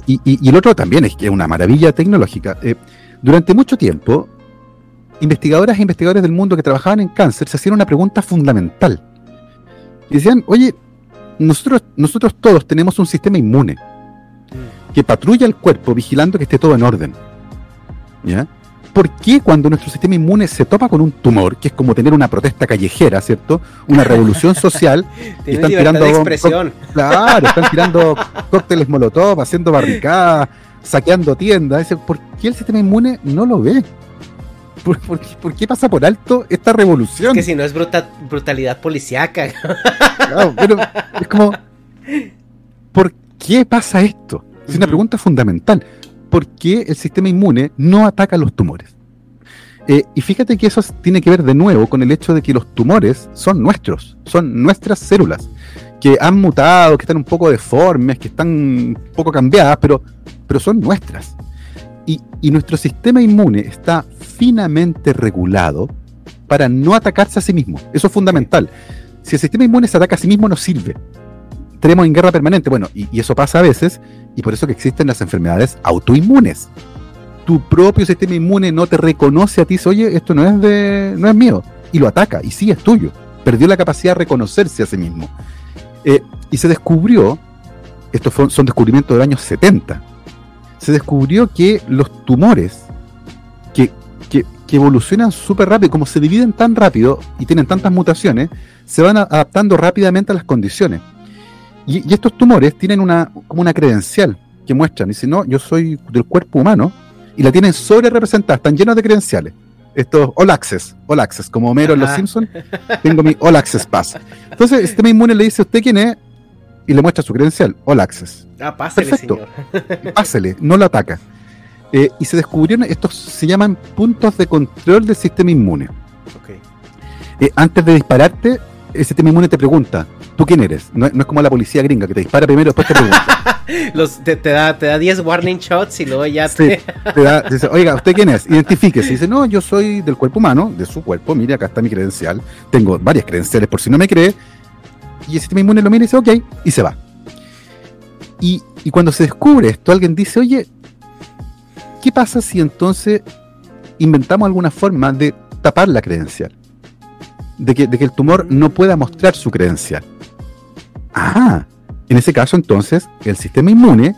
y, y, el otro también es que es una maravilla tecnológica. Eh, durante mucho tiempo, investigadoras e investigadores del mundo que trabajaban en cáncer se hacían una pregunta fundamental. Y decían, oye, nosotros, nosotros todos tenemos un sistema inmune que patrulla el cuerpo vigilando que esté todo en orden. ¿Ya? ¿Por qué cuando nuestro sistema inmune se topa con un tumor, que es como tener una protesta callejera, ¿cierto? Una [LAUGHS] revolución social,
y están tirando expresión.
claro, están tirando cócteles molotov, haciendo barricadas, saqueando tiendas. ¿Por qué el sistema inmune no lo ve? ¿Por, qué, pasa por alto esta revolución?
Es que si no es brutalidad policíaca. [LAUGHS]
es como, ¿por qué pasa esto? Es una pregunta fundamental. ¿Por qué el sistema inmune no ataca los tumores? Eh, y fíjate que eso tiene que ver de nuevo con el hecho de que los tumores son nuestros, son nuestras células, que han mutado, que están un poco deformes, que están un poco cambiadas, pero, pero son nuestras. Y, nuestro sistema inmune está finamente regulado para no atacarse a sí mismo. Eso es fundamental. Si el sistema inmune se ataca a sí mismo, no sirve. Tenemos en guerra permanente. Bueno, y, eso pasa a veces, y por eso que existen las enfermedades autoinmunes. Tu propio sistema inmune no te reconoce a ti, dice, oye, esto no es de, no es mío, y lo ataca, y sí es tuyo. Perdió la capacidad de reconocerse a sí mismo. Eh, y se descubrió, estos son descubrimientos del año 70, se descubrió que los tumores que, evolucionan súper rápido, como se dividen tan rápido y tienen tantas mutaciones, se van adaptando rápidamente a las condiciones. Y, estos tumores tienen una, como una credencial que muestran, dice, no, yo soy del cuerpo humano, y la tienen sobre representada, están llenos de credenciales. Estos All Access, All Access, como Homero en Los Simpsons, tengo mi All Access Pass. Entonces, este sistema inmune le dice usted quién es, y le muestra su credencial, All Access.
Ah, pásele, Perfecto. [LAUGHS]
Pásele, no lo ataca. Eh, y se descubrieron, estos se llaman puntos de control del sistema inmune. Okay. Eh, antes de dispararte, el sistema inmune te pregunta, ¿tú quién eres? No, es como la policía gringa, que te dispara primero y después te pregunta. [LAUGHS]
Los, te, da, te da 10 warning shots y luego ya te...
te da, dice, oiga, ¿usted quién es? Identifíquese. Dice, no, yo soy del cuerpo humano, de su cuerpo, mire, acá está mi credencial. Tengo varias credenciales, por si no me cree y el sistema inmune lo mira y dice, ok, y se va. Y, cuando se descubre esto, alguien dice, oye, ¿qué pasa si entonces inventamos alguna forma de tapar la credencial? De que, de que el tumor no pueda mostrar su credencial. Ah, en ese caso entonces el sistema inmune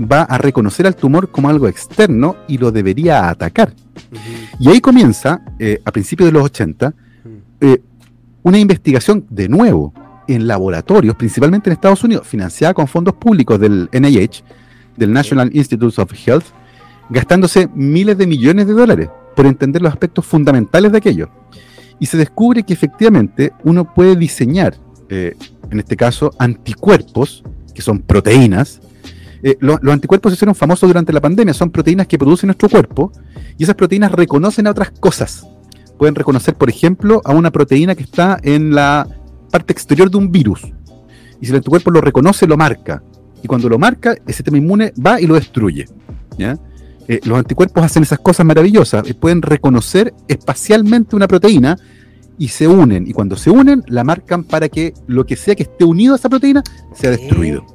va a reconocer al tumor como algo externo y lo debería atacar. Y ahí comienza, eh, a principios de los 80, eh, una investigación de nuevo en laboratorios, principalmente en Estados Unidos, financiada con fondos públicos del NIH, del National Institutes of Health, gastándose miles de millones de dólares por entender los aspectos fundamentales de aquello. Y se descubre que efectivamente uno puede diseñar, eh, en este caso, anticuerpos, que son proteínas. Eh, los anticuerpos se hicieron famosos durante la pandemia, son proteínas que produce nuestro cuerpo y esas proteínas reconocen a otras cosas. Pueden reconocer, por ejemplo, a una proteína que está en la parte exterior de un virus. Y si tu cuerpo lo reconoce, lo marca. Y cuando lo marca, el sistema inmune va y lo destruye. ¿ya? Eh, los anticuerpos hacen esas cosas maravillosas, eh, pueden reconocer espacialmente una proteína y se unen. Y cuando se unen, la marcan para que lo que sea que esté unido a esa proteína sea destruido.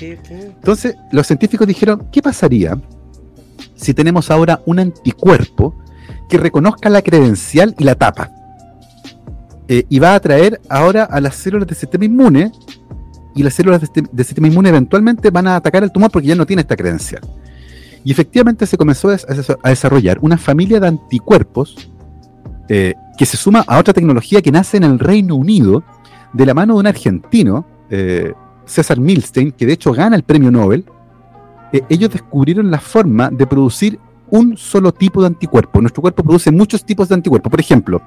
Entonces, los científicos dijeron, ¿qué pasaría si tenemos ahora un anticuerpo que reconozca la credencial y la tapa? Eh, y va a atraer ahora a las células del sistema inmune y las células del sistema inmune eventualmente van a atacar el tumor porque ya no tiene esta credencial. Y efectivamente se comenzó a, desarrollar una familia de anticuerpos eh, que se suma a otra tecnología que nace en el Reino Unido de la mano de un argentino, eh, César Milstein, que de hecho gana el premio Nobel. Ellos descubrieron la forma de producir un solo tipo de anticuerpo. Nuestro cuerpo produce muchos tipos de anticuerpos. Por ejemplo,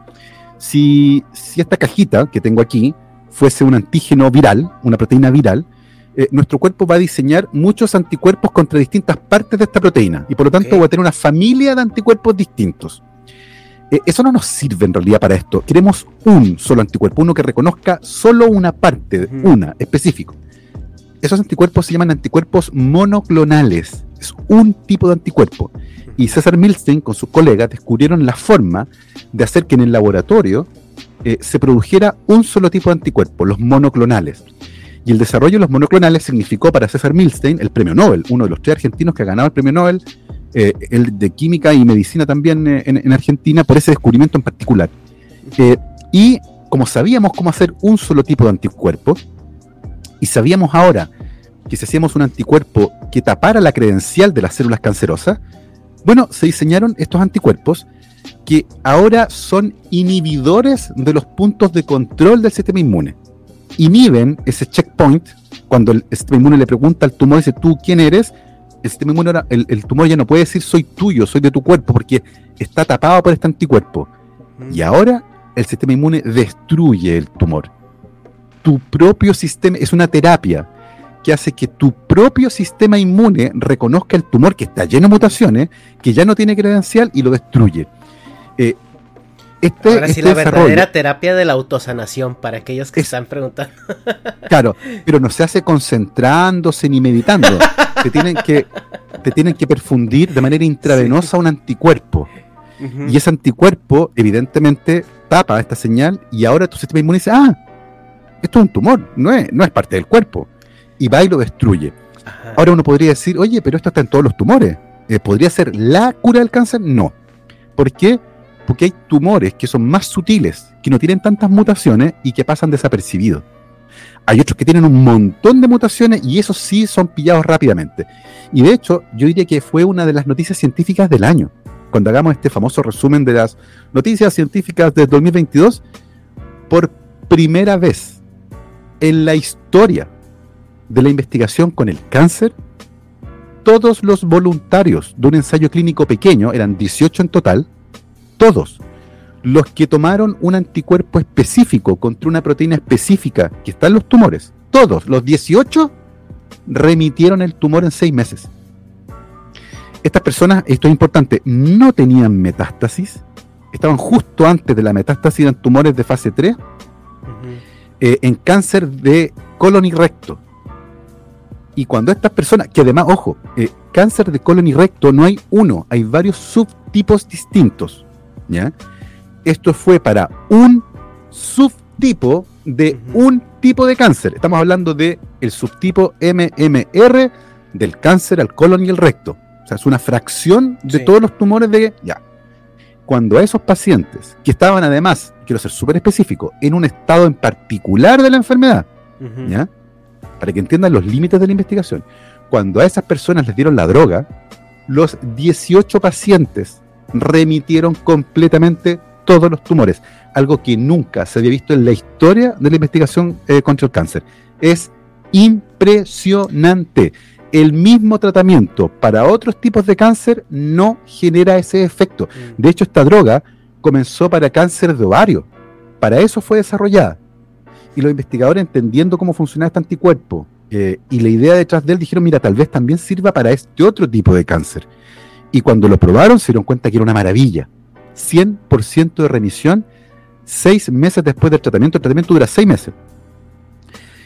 si, si esta cajita que tengo aquí fuese un antígeno viral, una proteína viral, eh, nuestro cuerpo va a diseñar muchos anticuerpos contra distintas partes de esta proteína y por lo tanto va a tener una familia de anticuerpos distintos. Eh, eso no nos sirve en realidad para esto. Queremos un solo anticuerpo, uno que reconozca solo una parte, una, específico. Esos anticuerpos se llaman anticuerpos monoclonales. Es un tipo de anticuerpo. Y César Milstein con sus colegas descubrieron la forma de hacer que en el laboratorio eh, se produjera un solo tipo de anticuerpo, los monoclonales. Y el desarrollo de los monoclonales significó para César Milstein el premio Nobel, uno de los tres argentinos que ha ganado el premio Nobel, eh, el de química y medicina también eh, en, Argentina, por ese descubrimiento en particular. Y como sabíamos cómo hacer un solo tipo de anticuerpo, y sabíamos ahora que si hacíamos un anticuerpo que tapara la credencial de las células cancerosas, bueno, se diseñaron estos anticuerpos que ahora son inhibidores de los puntos de control del sistema inmune inhiben ese checkpoint cuando el sistema inmune le pregunta al tumor, dice, ¿tú quién eres? El sistema inmune, el, tumor ya no puede decir, soy tuyo, soy de tu cuerpo, porque está tapado por este anticuerpo. Y ahora el sistema inmune destruye el tumor. Tu propio sistema, es una terapia que hace que tu propio sistema inmune reconozca el tumor que está lleno de mutaciones, que ya no tiene credencial y lo destruye. Eh,
este, Ahora sí, este la verdadera terapia de la autosanación para aquellos que están preguntando. [LAUGHS]
Claro, pero no se hace concentrándose ni meditando. te, tienen que, te tienen que perfundir de manera intravenosa un anticuerpo. Y ese anticuerpo, evidentemente, tapa esta señal y ahora tu sistema inmune dice, ah, esto es un tumor, no es, no es parte del cuerpo. Y va y lo destruye. Ahora uno podría decir, oye, pero esto está en todos los tumores. Eh, ¿Podría ser la cura del cáncer? No. ¿Por qué? porque hay tumores que son más sutiles, que no tienen tantas mutaciones y que pasan desapercibidos. Hay otros que tienen un montón de mutaciones y esos sí son pillados rápidamente. Y de hecho, yo diría que fue una de las noticias científicas del año. Cuando hagamos este famoso resumen de las noticias científicas del 2022, por primera vez en la historia de la investigación con el cáncer, todos los voluntarios de un ensayo clínico pequeño, eran 18 en total, todos los que tomaron un anticuerpo específico contra una proteína específica que está en los tumores, todos, los 18, remitieron el tumor en seis meses. Estas personas, esto es importante, no tenían metástasis, estaban justo antes de la metástasis, en tumores de fase 3, eh, en cáncer de colon y recto. Y cuando estas personas, que además, ojo, eh, cáncer de colon y recto no hay uno, hay varios subtipos distintos. Esto fue para un subtipo de un tipo de cáncer. Estamos hablando de el subtipo MMR del cáncer al colon y el recto. O sea, es una fracción de todos los tumores de... Ya. Cuando a esos pacientes, que estaban además, quiero ser súper específico, en un estado en particular de la enfermedad, ¿ya? Para que entiendan los límites de la investigación. Cuando a esas personas les dieron la droga, los 18 pacientes remitieron completamente todos los tumores, algo que nunca se había visto en la historia de la investigación eh, contra el cáncer. Es impresionante. El mismo tratamiento para otros tipos de cáncer no genera ese efecto. Mm. De hecho, esta droga comenzó para cáncer de ovario. Para eso fue desarrollada. Y los investigadores, entendiendo cómo funcionaba este anticuerpo eh, y la idea detrás de él, dijeron, mira, tal vez también sirva para este otro tipo de cáncer. Y cuando lo probaron se dieron cuenta que era una maravilla. 100% de remisión seis meses después del tratamiento. El tratamiento dura seis meses.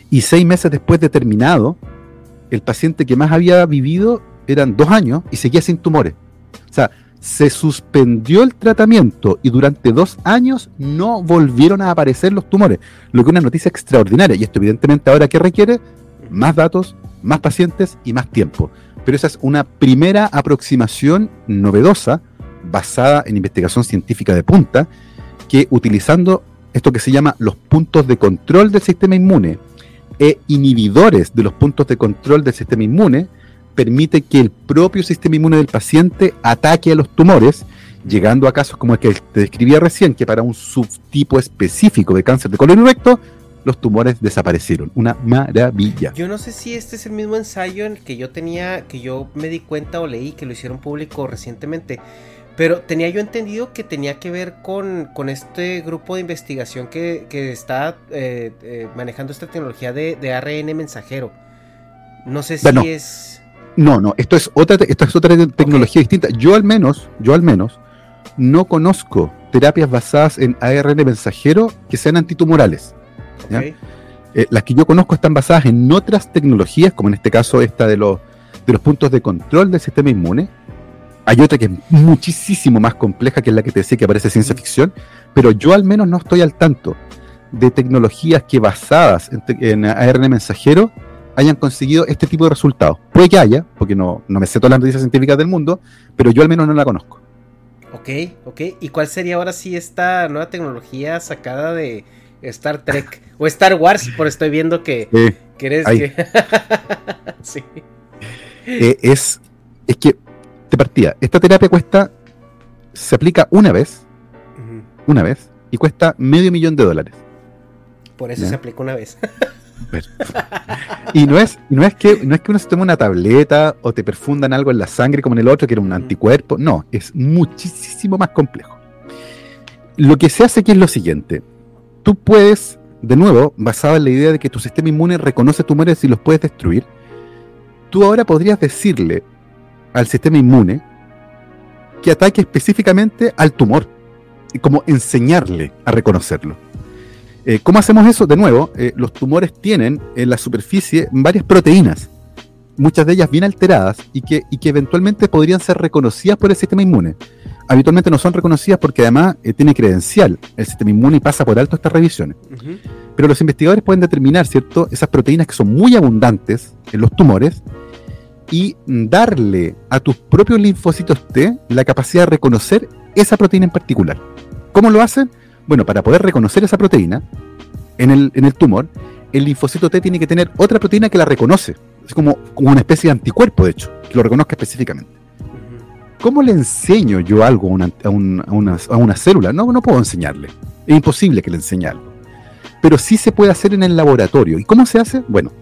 Y seis meses después de terminado, el paciente que más había vivido eran dos años y seguía sin tumores. O sea, se suspendió el tratamiento y durante dos años no volvieron a aparecer los tumores, lo que es una noticia extraordinaria. Y esto evidentemente ahora que requiere más datos, más pacientes y más tiempo. Pero esa es una primera aproximación novedosa basada en investigación científica de punta, que utilizando esto que se llama los puntos de control del sistema inmune e inhibidores de los puntos de control del sistema inmune, permite que el propio sistema inmune del paciente ataque a los tumores, llegando a casos como el que te describía recién, que para un subtipo específico de cáncer de colon recto, los tumores desaparecieron. Una maravilla.
Yo no sé si este es el mismo ensayo en el que yo tenía, que yo me di cuenta o leí que lo hicieron público recientemente. Pero tenía yo entendido que tenía que ver con, con este grupo de investigación que, que está eh, eh, manejando esta tecnología de, de, ARN mensajero. No sé si es.
No, no, esto es otra, esto es otra tecnología distinta. Yo al menos, yo al menos, no conozco terapias basadas en ARN mensajero que sean antitumorales. Eh, las que yo conozco están basadas en otras tecnologías, como en este caso esta de los, de los puntos de control del sistema inmune. Hay otra que es muchísimo más compleja, que es la que te decía que aparece ciencia ficción, pero yo al menos no estoy al tanto de tecnologías que basadas en, ARN mensajero hayan conseguido este tipo de resultados. Puede que haya, porque no, no me sé todas las noticias científicas del mundo, pero yo al menos no la conozco.
Ok, ok. ¿Y cuál sería ahora sí esta nueva tecnología sacada de, Star Trek [LAUGHS] o Star Wars, por estoy viendo que, eres que... [LAUGHS]
sí. Eh, es, es que, de partida, esta terapia cuesta, se aplica una vez, una vez, y cuesta medio millón de dólares.
Por eso se aplica una vez. [LAUGHS] [LAUGHS]
y no es, no es que no es que uno se tome una tableta o te perfundan algo en la sangre como en el otro, que era un anticuerpo. No, es muchísimo más complejo. Lo que se hace aquí es lo siguiente tú puedes, de nuevo, basado en la idea de que tu sistema inmune reconoce tumores y los puedes destruir, tú ahora podrías decirle al sistema inmune que ataque específicamente al tumor, y como enseñarle a reconocerlo. Eh, ¿Cómo hacemos eso? De nuevo, eh, los tumores tienen en la superficie varias proteínas, muchas de ellas bien alteradas y que, y que eventualmente podrían ser reconocidas por el sistema inmune habitualmente no son reconocidas porque además eh, tiene credencial el sistema inmune y pasa por alto estas revisiones. Pero los investigadores pueden determinar, ¿cierto?, esas proteínas que son muy abundantes en los tumores y darle a tus propios linfocitos T la capacidad de reconocer esa proteína en particular. ¿Cómo lo hacen? Bueno, para poder reconocer esa proteína en el, en el tumor, el linfocito T tiene que tener otra proteína que la reconoce. Es como, como una especie de anticuerpo, de hecho, que lo reconozca específicamente. ¿Cómo le enseño yo algo a una, célula? No, no puedo enseñarle. Es imposible que le enseñe algo. Pero sí se puede hacer en el laboratorio. ¿Y cómo se hace? Bueno,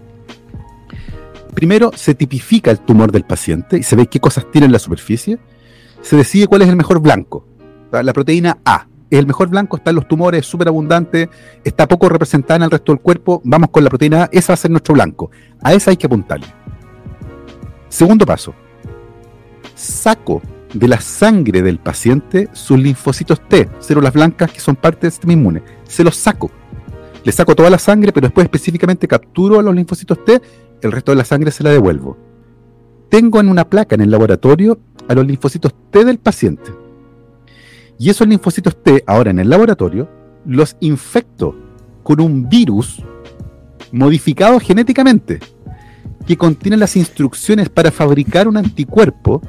primero se tipifica el tumor del paciente y se ve qué cosas tiene en la superficie. Se decide cuál es el mejor blanco. La proteína A. El mejor blanco, está en los tumores, súper abundante, está poco representada en el resto del cuerpo. Vamos con la proteína A, esa va a ser nuestro blanco. A esa hay que apuntarle. Segundo paso, saco de la sangre del paciente sus linfocitos T, células blancas que son parte del sistema inmune. Se los saco. Le saco toda la sangre, pero después específicamente capturo a los linfocitos T, el resto de la sangre se la devuelvo. Tengo en una placa en el laboratorio a los linfocitos T del paciente. Y esos linfocitos T, ahora en el laboratorio, los infecto con un virus modificado genéticamente que contiene las instrucciones para fabricar un anticuerpo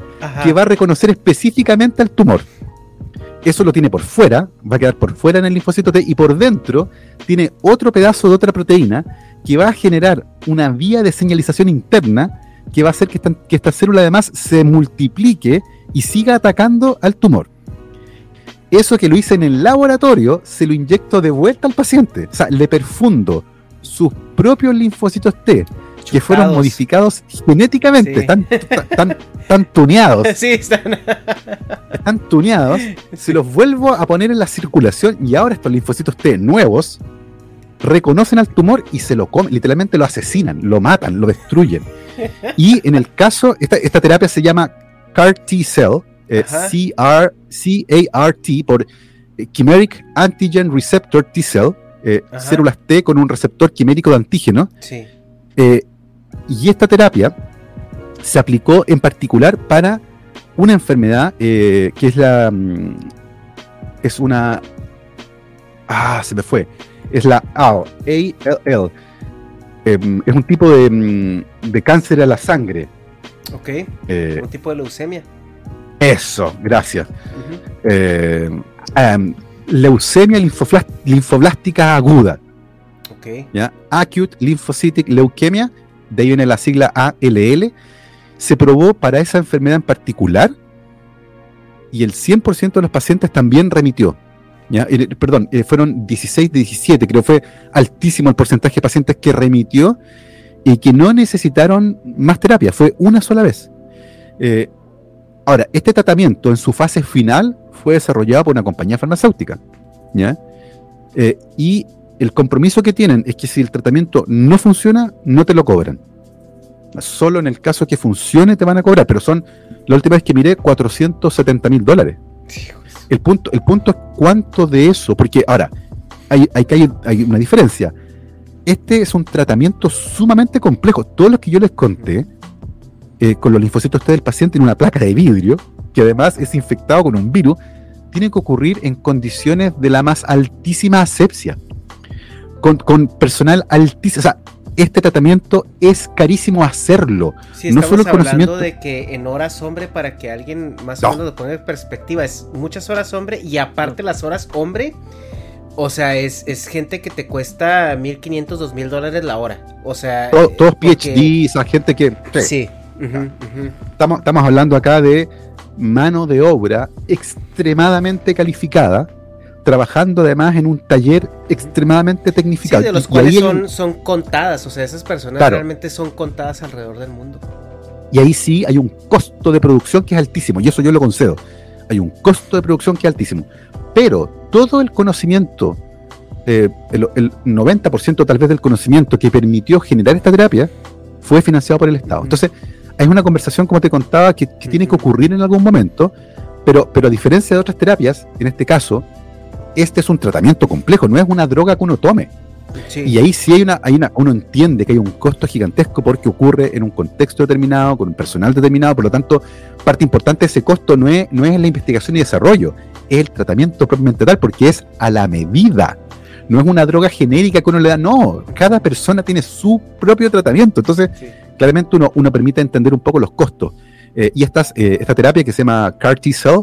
que va a reconocer específicamente al tumor. Eso lo tiene por fuera, va a quedar por fuera en el linfocito T y por dentro tiene otro pedazo de otra proteína que va a generar una vía de señalización interna que va a hacer que esta, que esta célula además se multiplique y siga atacando al tumor. Eso que lo hice en el laboratorio, se lo inyecto de vuelta al paciente. O sea, le perfundo sus propios linfocitos T que fueron modificados genéticamente, están, tuneados. [LAUGHS] Sí, están. están tuneados. Se los vuelvo a poner en la circulación y ahora estos linfocitos T nuevos reconocen al tumor y se lo comen, literalmente lo asesinan, lo matan, lo destruyen. Y en el caso, esta, terapia se llama CAR T Eh, C-A-R-T, por eh, Chimeric Antigen Receptor T Cell, eh, células T con un receptor quimérico de antígeno. Sí. Y esta terapia se aplicó en particular para una enfermedad que es la. Mm, es una. Ah, se me fue. Es la ALL. ALL. Em, es un tipo de, mm, de, cáncer a la sangre.
Ok. un tipo de leucemia.
Eso, gracias. Em, leucemia linfoblástica aguda. ¿ya? Acute Lymphocytic Leukemia, de ahí viene la sigla ALL. Se probó para esa enfermedad en particular y el 100% de los pacientes también remitió. ¿ya? perdón, eh, fueron 16 de 17, creo que fue altísimo el porcentaje de pacientes que remitió y que no necesitaron más terapia, fue una sola vez. Eh, ahora, este tratamiento en su fase final fue desarrollado por una compañía farmacéutica. ¿ya? Eh, y el compromiso que tienen es que si el tratamiento no funciona, no te lo cobran. Solo en el caso que funcione te van a cobrar, pero son, la última vez que miré, 470 mil dólares. El punto, el punto es cuánto de eso, porque ahora, hay, hay, hay una diferencia. Este es un tratamiento sumamente complejo. Todo lo que yo les conté, eh, con los linfocitos T del paciente en una placa de vidrio, que además es infectado con un virus, tiene que ocurrir en condiciones de la más altísima asepsia. Con, con personal altísimo. O sea, este tratamiento es carísimo hacerlo.
Sí, no solo el conocimiento. de que en horas hombre, para que alguien más o menos lo ponga en perspectiva, es muchas horas hombre y aparte las horas hombre, o sea, es, es gente que te cuesta 1500, 2000 dólares la hora. O sea,
todos PhD, esa gente que.
Sí.
Estamos, estamos hablando acá de mano de obra extremadamente calificada trabajando además en un taller extremadamente tecnificado.
Sí, de los cuales son, son, contadas, o sea, esas personas realmente son contadas alrededor del mundo.
Y ahí sí hay un costo de producción que es altísimo, y eso yo lo concedo. Hay un costo de producción que es altísimo. Pero todo el conocimiento, eh, el, 90% tal vez del conocimiento que permitió generar esta terapia, fue financiado por el Estado. Entonces, es una conversación, como te contaba, que, tiene que ocurrir en algún momento, pero, pero a diferencia de otras terapias, en este caso, este es un tratamiento complejo, no es una droga que uno tome. Y ahí sí hay una, hay una, uno entiende que hay un costo gigantesco porque ocurre en un contexto determinado, con un personal determinado, por lo tanto, parte importante de ese costo no es, no es la investigación y desarrollo, es el tratamiento propiamente tal, porque es a la medida. No es una droga genérica que uno le da, no, cada persona tiene su propio tratamiento. Entonces, claramente uno, uno permite entender un poco los costos. Eh, y eh, esta terapia que se llama CAR T-Cell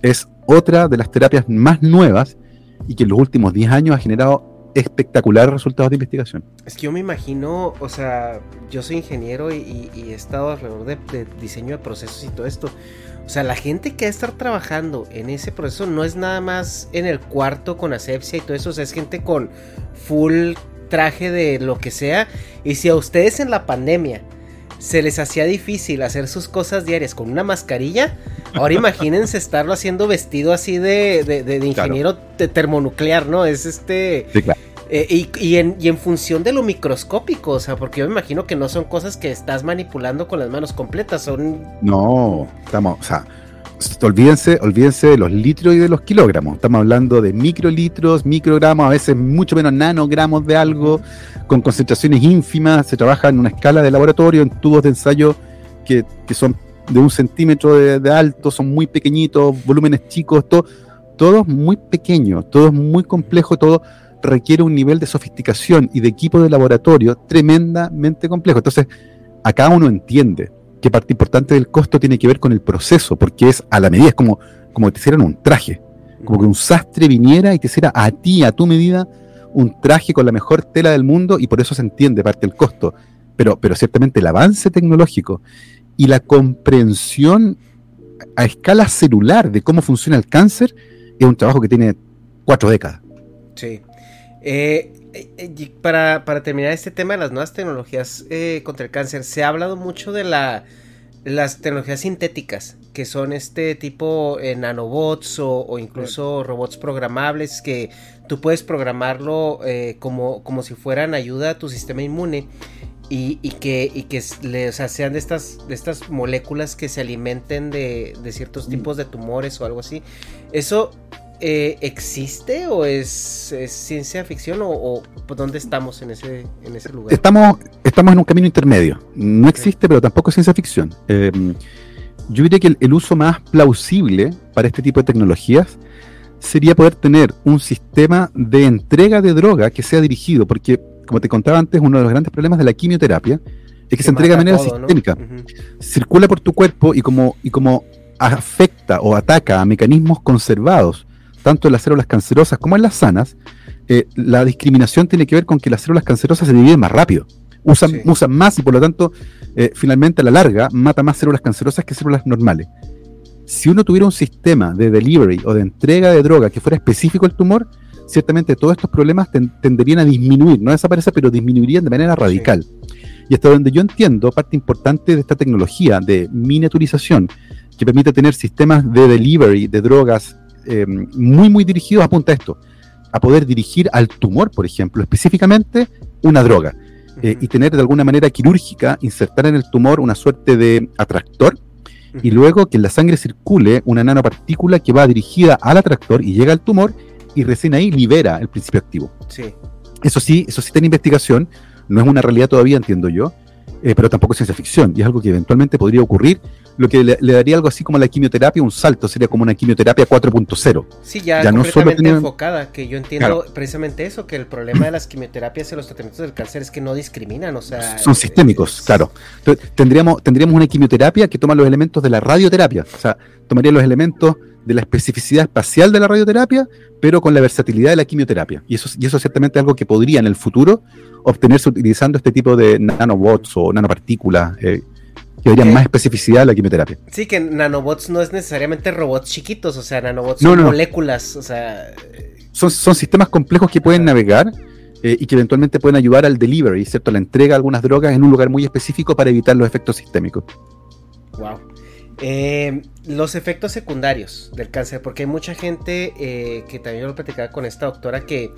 es otra de las terapias más nuevas y que en los últimos 10 años ha generado espectaculares resultados de investigación.
Es que yo me imagino, o sea, yo soy ingeniero y, he estado alrededor de, diseño de procesos y todo esto. O sea, la gente que va a estar trabajando en ese proceso no es nada más en el cuarto con asepsia y todo eso, o sea, es gente con full traje de lo que sea. Y si a ustedes en la pandemia se les hacía difícil hacer sus cosas diarias con una mascarilla, ahora imagínense [LAUGHS] estarlo haciendo vestido así de, de, ingeniero termonuclear, ¿no? Es este... Eh, y, en, y, en, función de lo microscópico, o sea, porque yo me imagino que no son cosas que estás manipulando con las manos completas, son...
No, estamos, o sea, olvídense, olvídense de los litros y de los kilogramos. Estamos hablando de microlitros, microgramos, a veces mucho menos nanogramos de algo, con concentraciones ínfimas. Se trabaja en una escala de laboratorio, en tubos de ensayo que, son de un centímetro de, alto, son muy pequeñitos, volúmenes chicos, todo, todo muy pequeño, todo es muy complejo, todo requiere un nivel de sofisticación y de equipo de laboratorio tremendamente complejo. Entonces, acá uno entiende que parte importante del costo tiene que ver con el proceso, porque es a la medida, es como, como que te hicieran un traje, como que un sastre viniera y te hiciera a ti, a tu medida, un traje con la mejor tela del mundo y por eso se entiende parte del costo. Pero, pero ciertamente el avance tecnológico y la comprensión a escala celular de cómo funciona el cáncer es un trabajo que tiene cuatro décadas.
Sí. Eh, eh, para, terminar este tema de las nuevas tecnologías eh, contra el cáncer, se ha hablado mucho de la, las tecnologías sintéticas, que son este tipo eh, nanobots o, incluso robots programables que tú puedes programarlo como, como si fueran ayuda a tu sistema inmune. Y, que, y que sean de estas, de estas moléculas que se alimenten de, de ciertos mm. tipos de tumores o algo así. Eso eh, existe o es, ciencia ficción o, dónde estamos en ese, en ese lugar?
Estamos, estamos en un camino intermedio. No existe, pero tampoco es ciencia ficción. Em, yo diría que el, uso más plausible para este tipo de tecnologías sería poder tener un sistema de entrega de droga que sea dirigido, porque como te contaba antes, uno de los grandes problemas de la quimioterapia es que, se entrega de manera sistémica. Circula por tu cuerpo y como, y como afecta o ataca a mecanismos conservados, tanto en las células cancerosas como en las sanas, eh, la discriminación tiene que ver con que las células cancerosas se dividen más rápido. Usan, usan más y por lo tanto, eh, finalmente a la larga, mata más células cancerosas que células normales. Si uno tuviera un sistema de delivery o de entrega de droga que fuera específico al tumor, ciertamente todos estos problemas tenderían a disminuir, no a desaparecer, pero disminuirían de manera radical. Y hasta donde yo entiendo, parte importante de esta tecnología de miniaturización, que permite tener sistemas de delivery de drogas em, muy, muy dirigidos, apunta a esto, a poder dirigir al tumor, por ejemplo, específicamente una droga, eh, y tener de alguna manera quirúrgica, insertar en el tumor una suerte de atractor, y luego que en la sangre circule una nanopartícula que va dirigida al atractor y llega al tumor, y recién ahí libera el principio activo.
Sí.
Eso sí, eso sí está en investigación, no es una realidad todavía, entiendo yo, eh, pero tampoco es ciencia ficción, y es algo que eventualmente podría ocurrir, lo que le, daría algo así como la quimioterapia un salto, sería como una quimioterapia 4.0.
Sí, ya, ya completamente no enfocada, que yo entiendo precisamente eso, que el problema de las quimioterapias y los tratamientos del cáncer es que no discriminan, o sea...
Son sistémicos, claro. Entonces, tendríamos, tendríamos una quimioterapia que toma los elementos de la radioterapia, o sea, tomaría los elementos de la especificidad espacial de la radioterapia, pero con la versatilidad de la quimioterapia. Y eso, y eso ciertamente es algo que podría en el futuro obtenerse utilizando este tipo de nanobots o nanopartículas eh, que darían más especificidad a la quimioterapia.
Sí, que nanobots no es necesariamente robots chiquitos, o sea, nanobots son moléculas, o sea...
Son, son sistemas complejos que pueden navegar eh, y que eventualmente pueden ayudar al delivery, ¿cierto? La entrega de algunas drogas en un lugar muy específico para evitar los efectos sistémicos.
Wow. Eh, los efectos secundarios del cáncer, porque hay mucha gente eh, que también lo platicaba con esta doctora que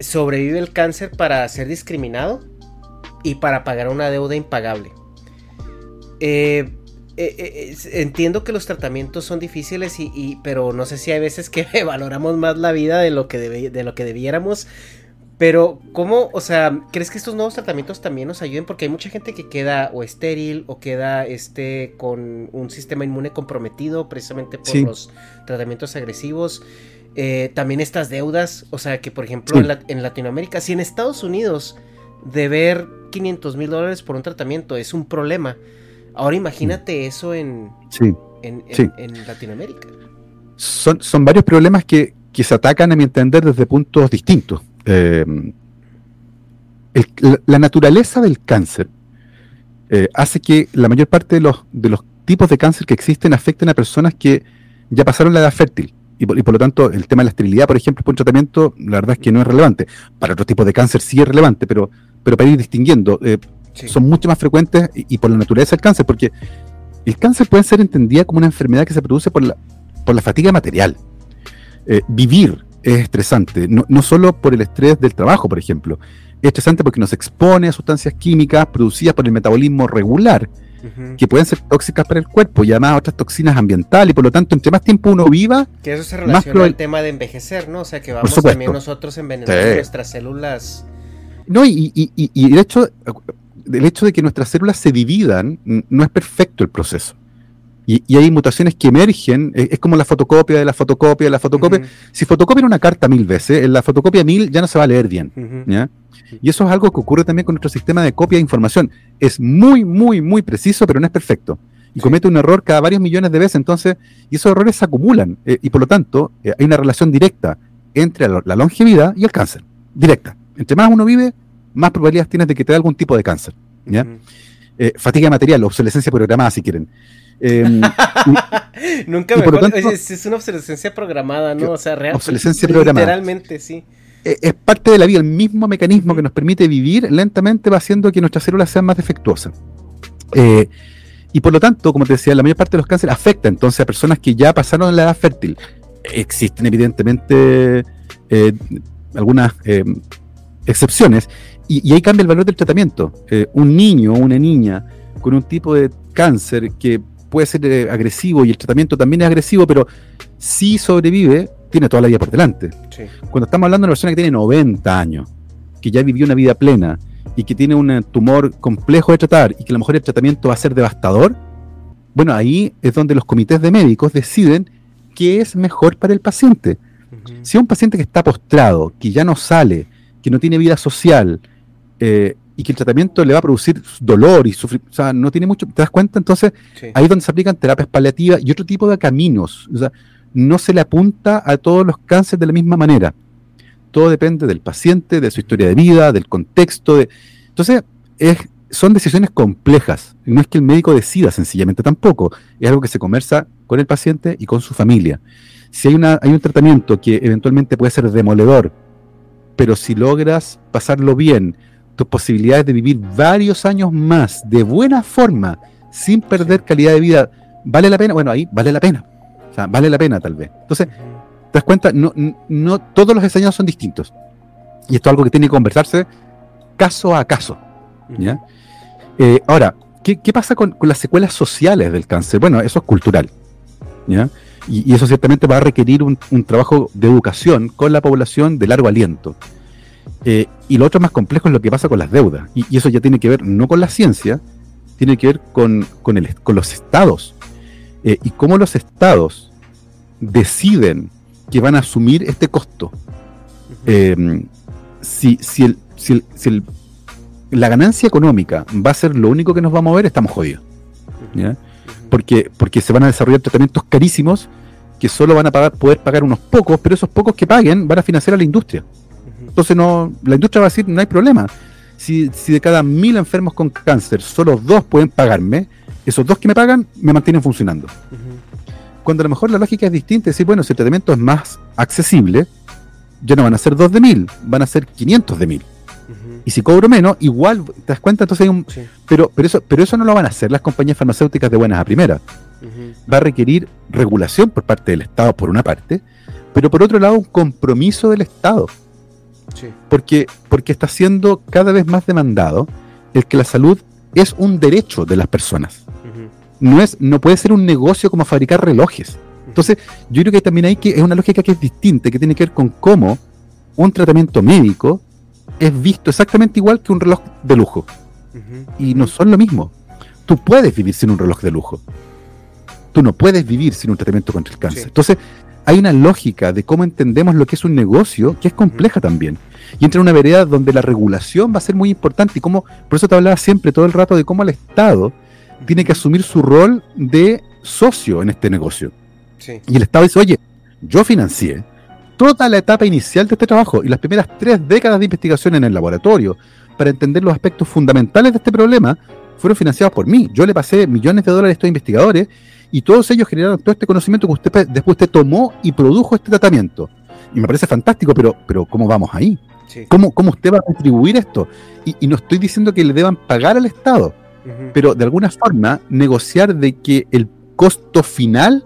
sobrevive el cáncer para ser discriminado y para pagar una deuda impagable. Eh, entiendo que los tratamientos son difíciles y, pero no sé si hay veces que [LAUGHS] valoramos más la vida de lo que, de lo que debiéramos pero, ¿cómo, o sea, crees que estos nuevos tratamientos también nos ayuden? Porque hay mucha gente que queda o estéril o queda este con un sistema inmune comprometido precisamente por los tratamientos agresivos. Eh, también estas deudas, o sea, que por ejemplo en, Latinoamérica, si en Estados Unidos deber 500 mil dólares por un tratamiento es un problema, ahora imagínate eso en, en, Latinoamérica.
Son, son varios problemas que, que se atacan, a mi entender, desde puntos distintos. Eh, la, naturaleza del cáncer eh, hace que la mayor parte de los, de los tipos de cáncer que existen afecten a personas que ya pasaron la edad fértil. Y por, lo tanto, el tema de la esterilidad, por ejemplo, por un tratamiento, la verdad es que no es relevante. Para otros tipos de cáncer sí es relevante, pero, pero para ir distinguiendo, eh, son mucho más frecuentes y, por la naturaleza del cáncer, porque el cáncer puede ser entendida como una enfermedad que se produce por la, por la fatiga material. vivir es estresante, no, no, solo por el estrés del trabajo, por ejemplo, es estresante porque nos expone a sustancias químicas producidas por el metabolismo regular, que pueden ser tóxicas para el cuerpo y además otras toxinas ambientales, y por lo tanto, entre más tiempo uno viva...
Que eso se relaciona al tema de envejecer, ¿no? O sea, que vamos también nosotros envenenando nuestras células...
No, y, y, y, y el, hecho, el hecho de que nuestras células se dividan no es perfecto el proceso. Y, hay mutaciones que emergen, es, como la fotocopia de la fotocopia de la fotocopia. Si fotocopian una carta mil veces, en la fotocopia mil ya no se va a leer bien. Y eso es algo que ocurre también con nuestro sistema de copia de información. Es muy, muy, muy preciso, pero no es perfecto. Y comete un error cada varios millones de veces, entonces, y esos errores se acumulan. Eh, y por lo tanto, eh, hay una relación directa entre la, longevidad y el cáncer. Directa. Entre más uno vive, más probabilidades tienes de que te dé algún tipo de cáncer. ¿ya? Eh, fatiga material, obsolescencia programada, si quieren.
Em, [LAUGHS] Nunca me es, una obsolescencia programada, ¿no? O sea,
real, obsolescencia programada.
Literalmente, sí.
E, es parte de la vida, el mismo mecanismo que nos permite vivir lentamente va haciendo que nuestras células sean más defectuosas. Eh, y por lo tanto, como te decía, la mayor parte de los cánceres afecta entonces a personas que ya pasaron la edad fértil. Existen evidentemente eh, algunas excepciones y, y, ahí cambia el valor del tratamiento. Eh, un niño o una niña con un tipo de cáncer que puede ser eh, agresivo y el tratamiento también es agresivo, pero si sobrevive, tiene toda la vida por delante. Cuando estamos hablando de una persona que tiene 90 años, que ya vivió una vida plena y que tiene un tumor complejo de tratar y que a lo mejor el tratamiento va a ser devastador, bueno, ahí es donde los comités de médicos deciden qué es mejor para el paciente. Si un paciente que está postrado, que ya no sale, que no tiene vida social, eh, y que el tratamiento le va a producir dolor y sufrir, o sea, no tiene mucho, ¿te das cuenta? Entonces, ahí es donde se aplican terapias paliativas y otro tipo de caminos. O sea, no se le apunta a todos los cánceres de la misma manera. Todo depende del paciente, de su historia de vida, del contexto. De... Entonces, es, son decisiones complejas. No es que el médico decida sencillamente tampoco. Es algo que se conversa con el paciente y con su familia. Si hay, una, hay un tratamiento que eventualmente puede ser demoledor, pero si logras pasarlo bien, tus posibilidades de vivir varios años más de buena forma, sin perder calidad de vida, ¿vale la pena? Bueno, ahí vale la pena. O sea, vale la pena tal vez. Entonces, te das cuenta, no, no todos los diseños son distintos. Y esto es algo que tiene que conversarse caso a caso. ¿ya? Eh, ahora, ¿qué, pasa con, las secuelas sociales del cáncer? Bueno, eso es cultural. ¿ya? Y, eso ciertamente va a requerir un, trabajo de educación con la población de largo aliento. Eh, y lo otro más complejo es lo que pasa con las deudas. Y, eso ya tiene que ver no con la ciencia, tiene que ver con, con, el, con los estados. Eh, y cómo los estados deciden que van a asumir este costo. si, si, el, si, el, la ganancia económica va a ser lo único que nos va a mover, estamos jodidos. Porque, porque se van a desarrollar tratamientos carísimos que solo van a pagar, poder pagar unos pocos, pero esos pocos que paguen van a financiar a la industria. Entonces no, la industria va a decir, no hay problema. Si, si de cada mil enfermos con cáncer solo dos pueden pagarme, esos dos que me pagan me mantienen funcionando. Cuando a lo mejor la lógica es distinta, es decir, bueno, si el tratamiento es más accesible, ya no van a ser dos de mil, van a ser 500 de mil. Y si cobro menos, igual, ¿te das cuenta? Entonces hay un... Pero, pero, eso, pero eso no lo van a hacer las compañías farmacéuticas de buenas a primeras. Va a requerir regulación por parte del Estado, por una parte, pero por otro lado un compromiso del Estado. Porque, porque está siendo cada vez más demandado el que la salud es un derecho de las personas. no, es, no puede ser un negocio como fabricar relojes. Entonces, yo creo que también hay que, es una lógica que es distinta, que tiene que ver con cómo un tratamiento médico es visto exactamente igual que un reloj de lujo. Y no son lo mismo. Tú puedes vivir sin un reloj de lujo. Tú no puedes vivir sin un tratamiento contra el cáncer. Entonces, hay una lógica de cómo entendemos lo que es un negocio que es compleja también. Y entra en una vereda donde la regulación va a ser muy importante. Y cómo, por eso te hablaba siempre todo el rato de cómo el Estado tiene que asumir su rol de socio en este negocio. Y el Estado dice, oye, yo financié, toda la etapa inicial de este trabajo y las primeras tres décadas de investigación en el laboratorio para entender los aspectos fundamentales de este problema fueron financiados por mí. Yo le pasé millones de dólares a estos investigadores y todos ellos generaron todo este conocimiento que usted después usted tomó y produjo este tratamiento. Y me parece fantástico, pero, pero ¿cómo vamos ahí? ¿Cómo, usted va a contribuir esto? Y, no estoy diciendo que le deban pagar al Estado, pero de alguna forma negociar de que el costo final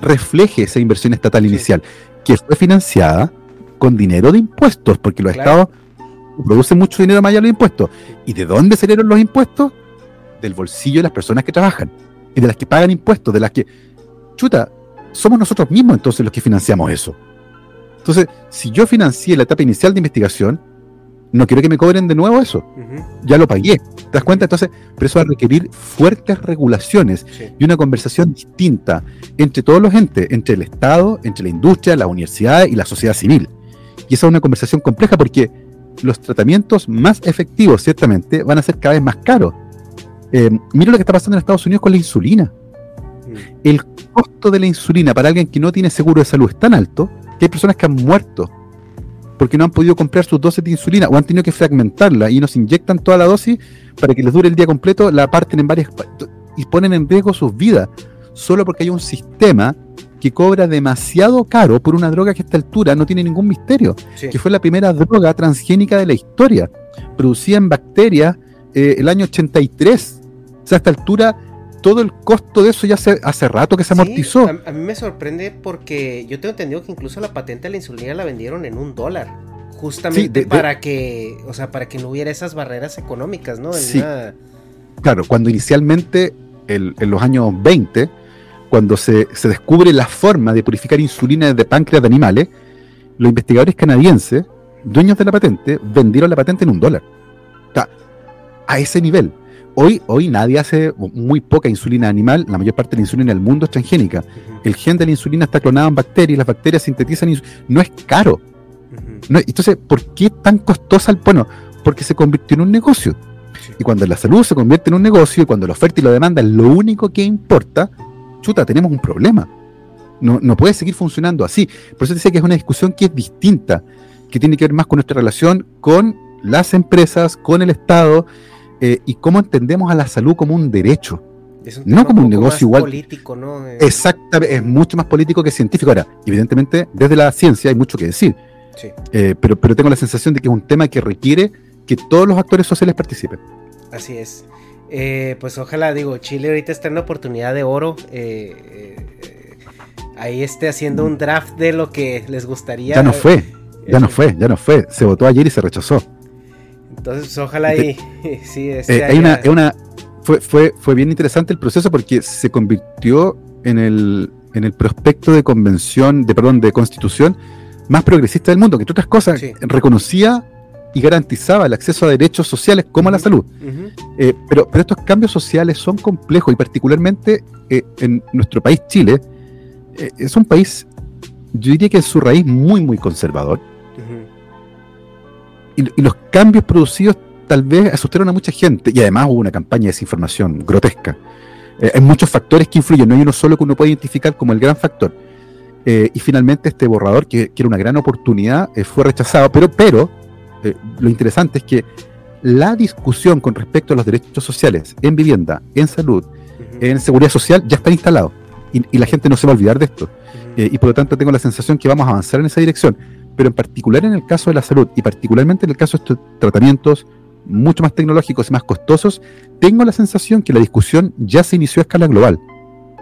refleje esa inversión estatal inicial que fue financiada con dinero de impuestos, porque los estados producen mucho dinero más allá de los impuestos. ¿Y de dónde salieron los impuestos? Del bolsillo de las personas que trabajan y de las que pagan impuestos, de las que, chuta, somos nosotros mismos entonces los que financiamos eso. Entonces, si yo financié la etapa inicial de investigación, no quiero que me cobren de nuevo eso. Ya lo pagué. ¿Te das cuenta? Entonces, pero eso va a requerir fuertes regulaciones y una conversación distinta entre todos los entes, entre el Estado, entre la industria, las universidades y la sociedad civil. Y esa es una conversación compleja porque los tratamientos más efectivos, ciertamente, van a ser cada vez más caros. Eh, mira lo que está pasando en Estados Unidos con la insulina. El costo de la insulina para alguien que no tiene seguro de salud es tan alto que hay personas que han muerto porque no han podido comprar sus dosis de insulina o han tenido que fragmentarla y nos inyectan toda la dosis para que les dure el día completo, la parten en varias y ponen en riesgo sus vidas solo porque hay un sistema que cobra demasiado caro por una droga que a esta altura no tiene ningún misterio, que fue la primera droga transgénica de la historia, producida en bacterias eh, el año 83. O sea, a esta altura todo el costo de eso ya hace, hace rato que se amortizó.
a, mí me sorprende porque yo tengo entendido que incluso la patente de la insulina la vendieron en un dólar. Justamente para que, o sea, para que no hubiera esas barreras económicas, ¿no?
sí. Claro, cuando inicialmente, en los años 20, cuando se, se, descubre la forma de purificar insulina de páncreas de animales, los investigadores canadienses, dueños de la patente, vendieron la patente en un dólar. O sea, a ese nivel hoy, hoy nadie hace muy poca insulina animal, la mayor parte de la insulina del mundo es transgénica. El gen de la insulina está clonado en bacterias, las bacterias sintetizan insulina. No es caro. No, entonces, ¿por qué tan costosa? Bueno, porque se convirtió en un negocio. Y cuando la salud se convierte en un negocio y cuando la oferta y la demanda es lo único que importa, chuta, tenemos un problema. No, no puede seguir funcionando así. Por eso te decía que es una discusión que es distinta, que tiene que ver más con nuestra relación con las empresas, con el Estado eh, y cómo entendemos a la salud como un derecho. no como un, negocio igual.
político, ¿no? Eh,
Exactamente, es mucho más político que científico. Ahora, evidentemente, desde la ciencia hay mucho que decir.
Sí.
Eh, pero, pero tengo la sensación de que es un tema que requiere que todos los actores sociales participen.
Así es. pues ojalá, digo, Chile ahorita está en una oportunidad de oro. ahí esté haciendo un draft de lo que les gustaría.
Ya no fue, ya no fue, ya no fue. Se votó ayer y se rechazó.
Entonces, pues, ojalá y [LAUGHS] sí,
eh, hay una, una fue, fue, fue bien interesante el proceso porque se convirtió en el, en el prospecto de convención, de perdón, de constitución más progresista del mundo, que entre otras cosas reconocía y garantizaba el acceso a derechos sociales como a la salud. Eh, pero, pero estos cambios sociales son complejos y particularmente eh, en nuestro país, Chile, es un país, yo diría que es su raíz muy, muy conservador y, los cambios producidos tal vez asustaron a mucha gente y además hubo una campaña de desinformación grotesca. Eh, hay muchos factores que influyen, no hay uno solo que uno puede identificar como el gran factor. Eh, y finalmente este borrador, que, era una gran oportunidad, eh, fue rechazado, pero, pero lo interesante es que la discusión con respecto a los derechos sociales en vivienda, en salud, en seguridad social, ya está instalado. Y, y, la gente no se va a olvidar de esto. y por lo tanto tengo la sensación que vamos a avanzar en esa dirección pero en particular en el caso de la salud y particularmente en el caso de estos tratamientos mucho más tecnológicos y más costosos, tengo la sensación que la discusión ya se inició a escala global.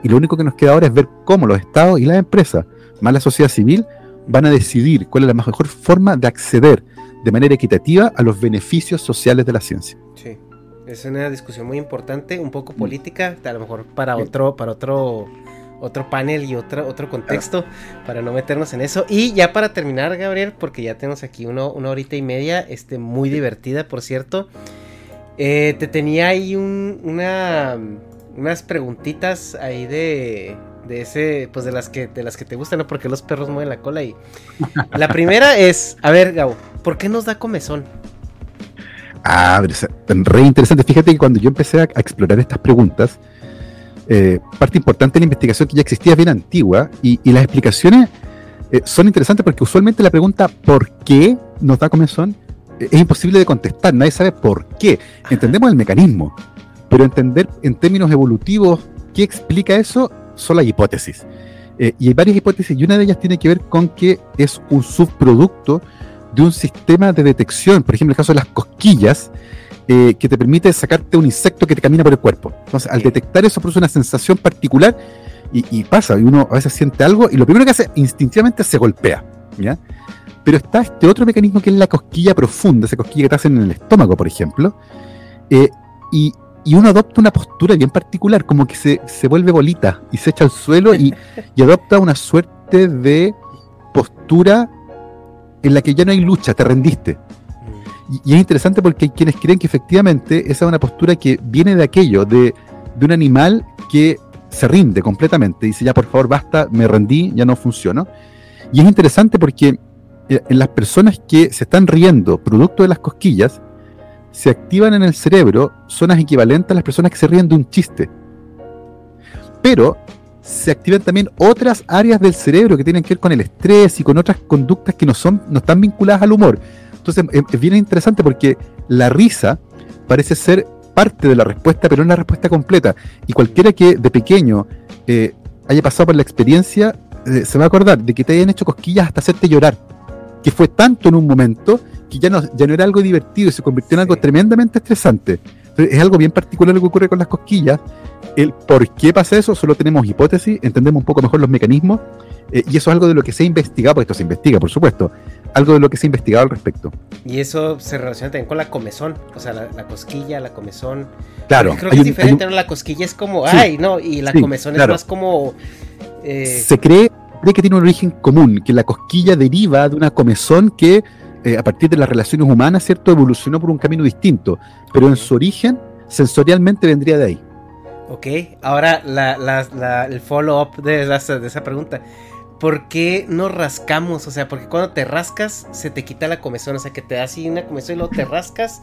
Y lo único que nos queda ahora es ver cómo los estados y las empresas, más la sociedad civil, van a decidir cuál es la mejor forma de acceder de manera equitativa a los beneficios sociales de la ciencia.
Sí, es una discusión muy importante, un poco política, a lo mejor para otro, para otro otro panel y otro, otro contexto para no meternos en eso. Y ya para terminar, Gabriel, porque ya tenemos aquí uno, una horita y media, este, muy divertida, por cierto. Eh, te tenía ahí un, una, unas preguntitas ahí de, de ese, pues de las que, de las que te gustan, ¿no? Porque los perros mueven la cola y... [LAUGHS] La primera es, a ver, Gabo, ¿por qué nos da comezón?
Ah, re interesante. Fíjate que cuando yo empecé a explorar estas preguntas, eh, parte importante de la investigación que ya existía bien antigua y, las explicaciones eh, son interesantes porque usualmente la pregunta ¿por qué nos da comezón? Eh, es imposible de contestar, nadie sabe por qué. Entendemos el mecanismo, pero entender en términos evolutivos qué explica eso son las hipótesis. y hay varias hipótesis y una de ellas tiene que ver con que es un subproducto de un sistema de detección, por ejemplo, el caso de las cosquillas, eh, que te permite sacarte un insecto que te camina por el cuerpo. Entonces, al detectar eso, produce una sensación particular y, pasa, y uno a veces siente algo y lo primero que hace instintivamente se golpea. ¿ya? Pero está este otro mecanismo que es la cosquilla profunda, esa cosquilla que te hacen en el estómago, por ejemplo, eh, y, uno adopta una postura bien particular, como que se, se vuelve bolita y se echa al suelo y, [LAUGHS] y adopta una suerte de postura en la que ya no hay lucha, te rendiste. Y, es interesante porque hay quienes creen que efectivamente esa es una postura que viene de aquello, de, un animal que se rinde completamente. Dice, ya por favor, basta, me rendí, ya no funciono. Y es interesante porque eh, en las personas que se están riendo producto de las cosquillas, se activan en el cerebro zonas equivalentes a las personas que se ríen de un chiste. Pero se activan también otras áreas del cerebro que tienen que ver con el estrés y con otras conductas que no, son, no están vinculadas al humor. Entonces es bien interesante porque la risa parece ser parte de la respuesta, pero no la respuesta completa. Y cualquiera que de pequeño eh, haya pasado por la experiencia eh, se va a acordar de que te hayan hecho cosquillas hasta hacerte llorar. Que fue tanto en un momento que ya no, ya no era algo divertido y se convirtió en algo tremendamente estresante. es algo bien particular lo que ocurre con las cosquillas. El por qué pasa eso, solo tenemos hipótesis, entendemos un poco mejor los mecanismos, eh, y eso es algo de lo que se ha investigado, porque esto se investiga, por supuesto, algo de lo que se ha investigado al respecto.
Y eso se relaciona también con la comezón, o sea, la, cosquilla, la comezón.
Claro.
creo que es diferente, ¿no? La cosquilla es como, ay, no, y la comezón es más como...
Eh, se cree, que tiene un origen común, que la cosquilla deriva de una comezón que, eh, a partir de las relaciones humanas, ¿cierto?, evolucionó por un camino distinto, pero en su origen sensorialmente vendría de ahí.
Ok, ahora la, la, la, el follow-up de, de esa pregunta. ¿Por qué no rascamos? O sea, porque cuando te rascas se te quita la comezón. O sea, que te da así una comezón y luego te [LAUGHS] rascas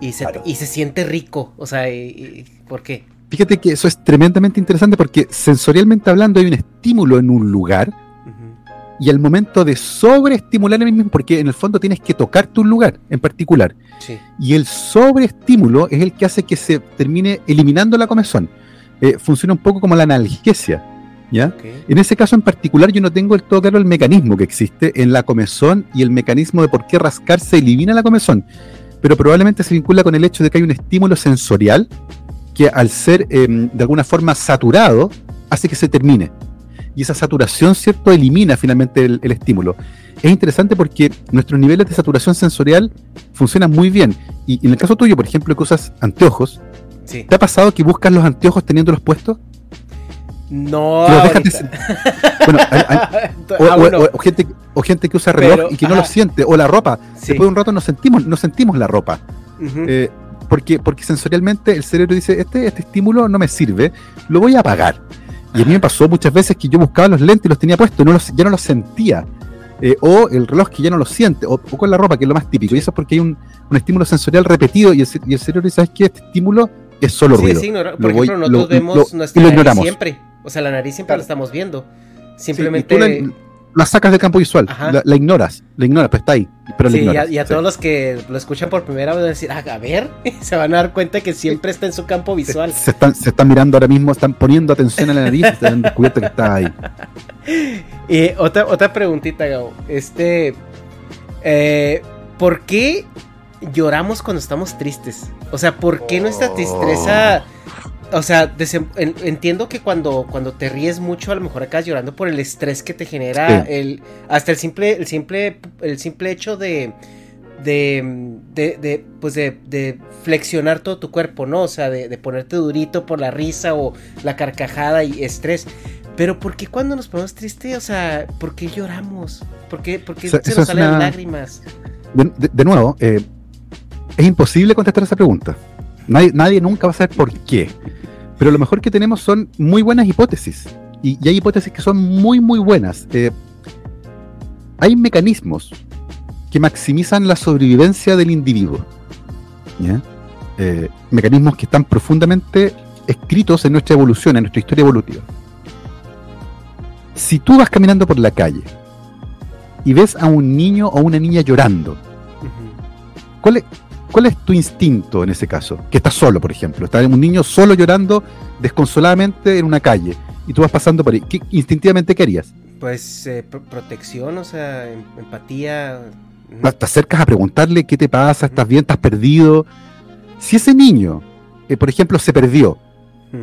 y se, y se siente rico. O sea, ¿por qué?
Fíjate que eso es tremendamente interesante porque sensorialmente hablando hay un estímulo en un lugar y al momento de sobreestimular el mismo, porque en el fondo tienes que tocarte un lugar en particular. Y el sobreestímulo es el que hace que se termine eliminando la comezón. Eh, funciona un poco como la analgesia. ¿Ya? En ese caso en particular yo no tengo el todo claro el mecanismo que existe en la comezón y el mecanismo de por qué rascarse elimina la comezón. Pero probablemente se vincula con el hecho de que hay un estímulo sensorial que al ser em, de alguna forma saturado hace que se termine. Y esa saturación, ¿cierto?, elimina finalmente el, estímulo. Es interesante porque nuestros niveles de saturación sensorial funcionan muy bien. Y, en el caso tuyo, por ejemplo, que usas anteojos, ¿te ha pasado que buscas los anteojos teniéndolos puestos?
No,
bueno, [LAUGHS] o, gente, o gente que usa reloj y que no lo siente, o la ropa. Después de un rato no sentimos, no sentimos la ropa. Porque, porque sensorialmente el cerebro dice, este, este estímulo no me sirve, lo voy a apagar. Y a mí me pasó muchas veces que yo buscaba los lentes y los tenía puestos, no los, ya no los sentía. Eh, o el reloj que ya no lo siente, o, con la ropa, que es lo más típico. Y eso es porque hay un, estímulo sensorial repetido y el, y el, cerebro dice, ¿sabes qué? Este estímulo es solo ruido.
Sí, por ejemplo, nosotros vemos nuestra nariz siempre. O sea, la nariz siempre la estamos viendo. Simplemente
la sacas del campo visual, la, ignoras, la ignoras, pues está ahí. Pero
sí, y a, todos los que lo escuchan por primera vez van a decir, ah, a ver, [LAUGHS] se van a dar cuenta que siempre está en su campo visual.
Se, están, se están mirando ahora mismo, están poniendo atención a la nariz y se han descubierto que está ahí. [LAUGHS]
Y otra, otra preguntita, Gabo. Este, eh, ¿por qué lloramos cuando estamos tristes? O sea, ¿por qué nuestra tristeza o sea, entiendo que cuando, cuando te ríes mucho, a lo mejor acabas llorando por el estrés que te genera el, hasta el simple, el simple, el simple hecho de, de, de, pues de, flexionar todo tu cuerpo, ¿no? O sea, de, ponerte durito por la risa o la carcajada y estrés. Pero ¿por qué cuando nos ponemos tristes, o sea, por qué lloramos? ¿Por qué, se nos salen lágrimas?
De, nuevo, eh, es imposible contestar esa pregunta. Nadie, nadie nunca va a saber por qué. Pero lo mejor que tenemos son muy buenas hipótesis. Y, hay hipótesis que son muy, muy buenas. Eh, hay mecanismos que maximizan la sobrevivencia del individuo. Eh, mecanismos que están profundamente escritos en nuestra evolución, en nuestra historia evolutiva. Si tú vas caminando por la calle y ves a un niño o una niña llorando, ¿cuál es, ¿Cuál es tu instinto en ese caso? Que estás solo, por ejemplo. Está un niño solo llorando desconsoladamente en una calle y tú vas pasando por ahí. ¿Qué, instintivamente qué harías?
Pues eh, protección, o sea, em, empatía.
Te acercas a preguntarle qué te pasa, estás bien, estás perdido. Si ese niño, eh, por ejemplo, se perdió,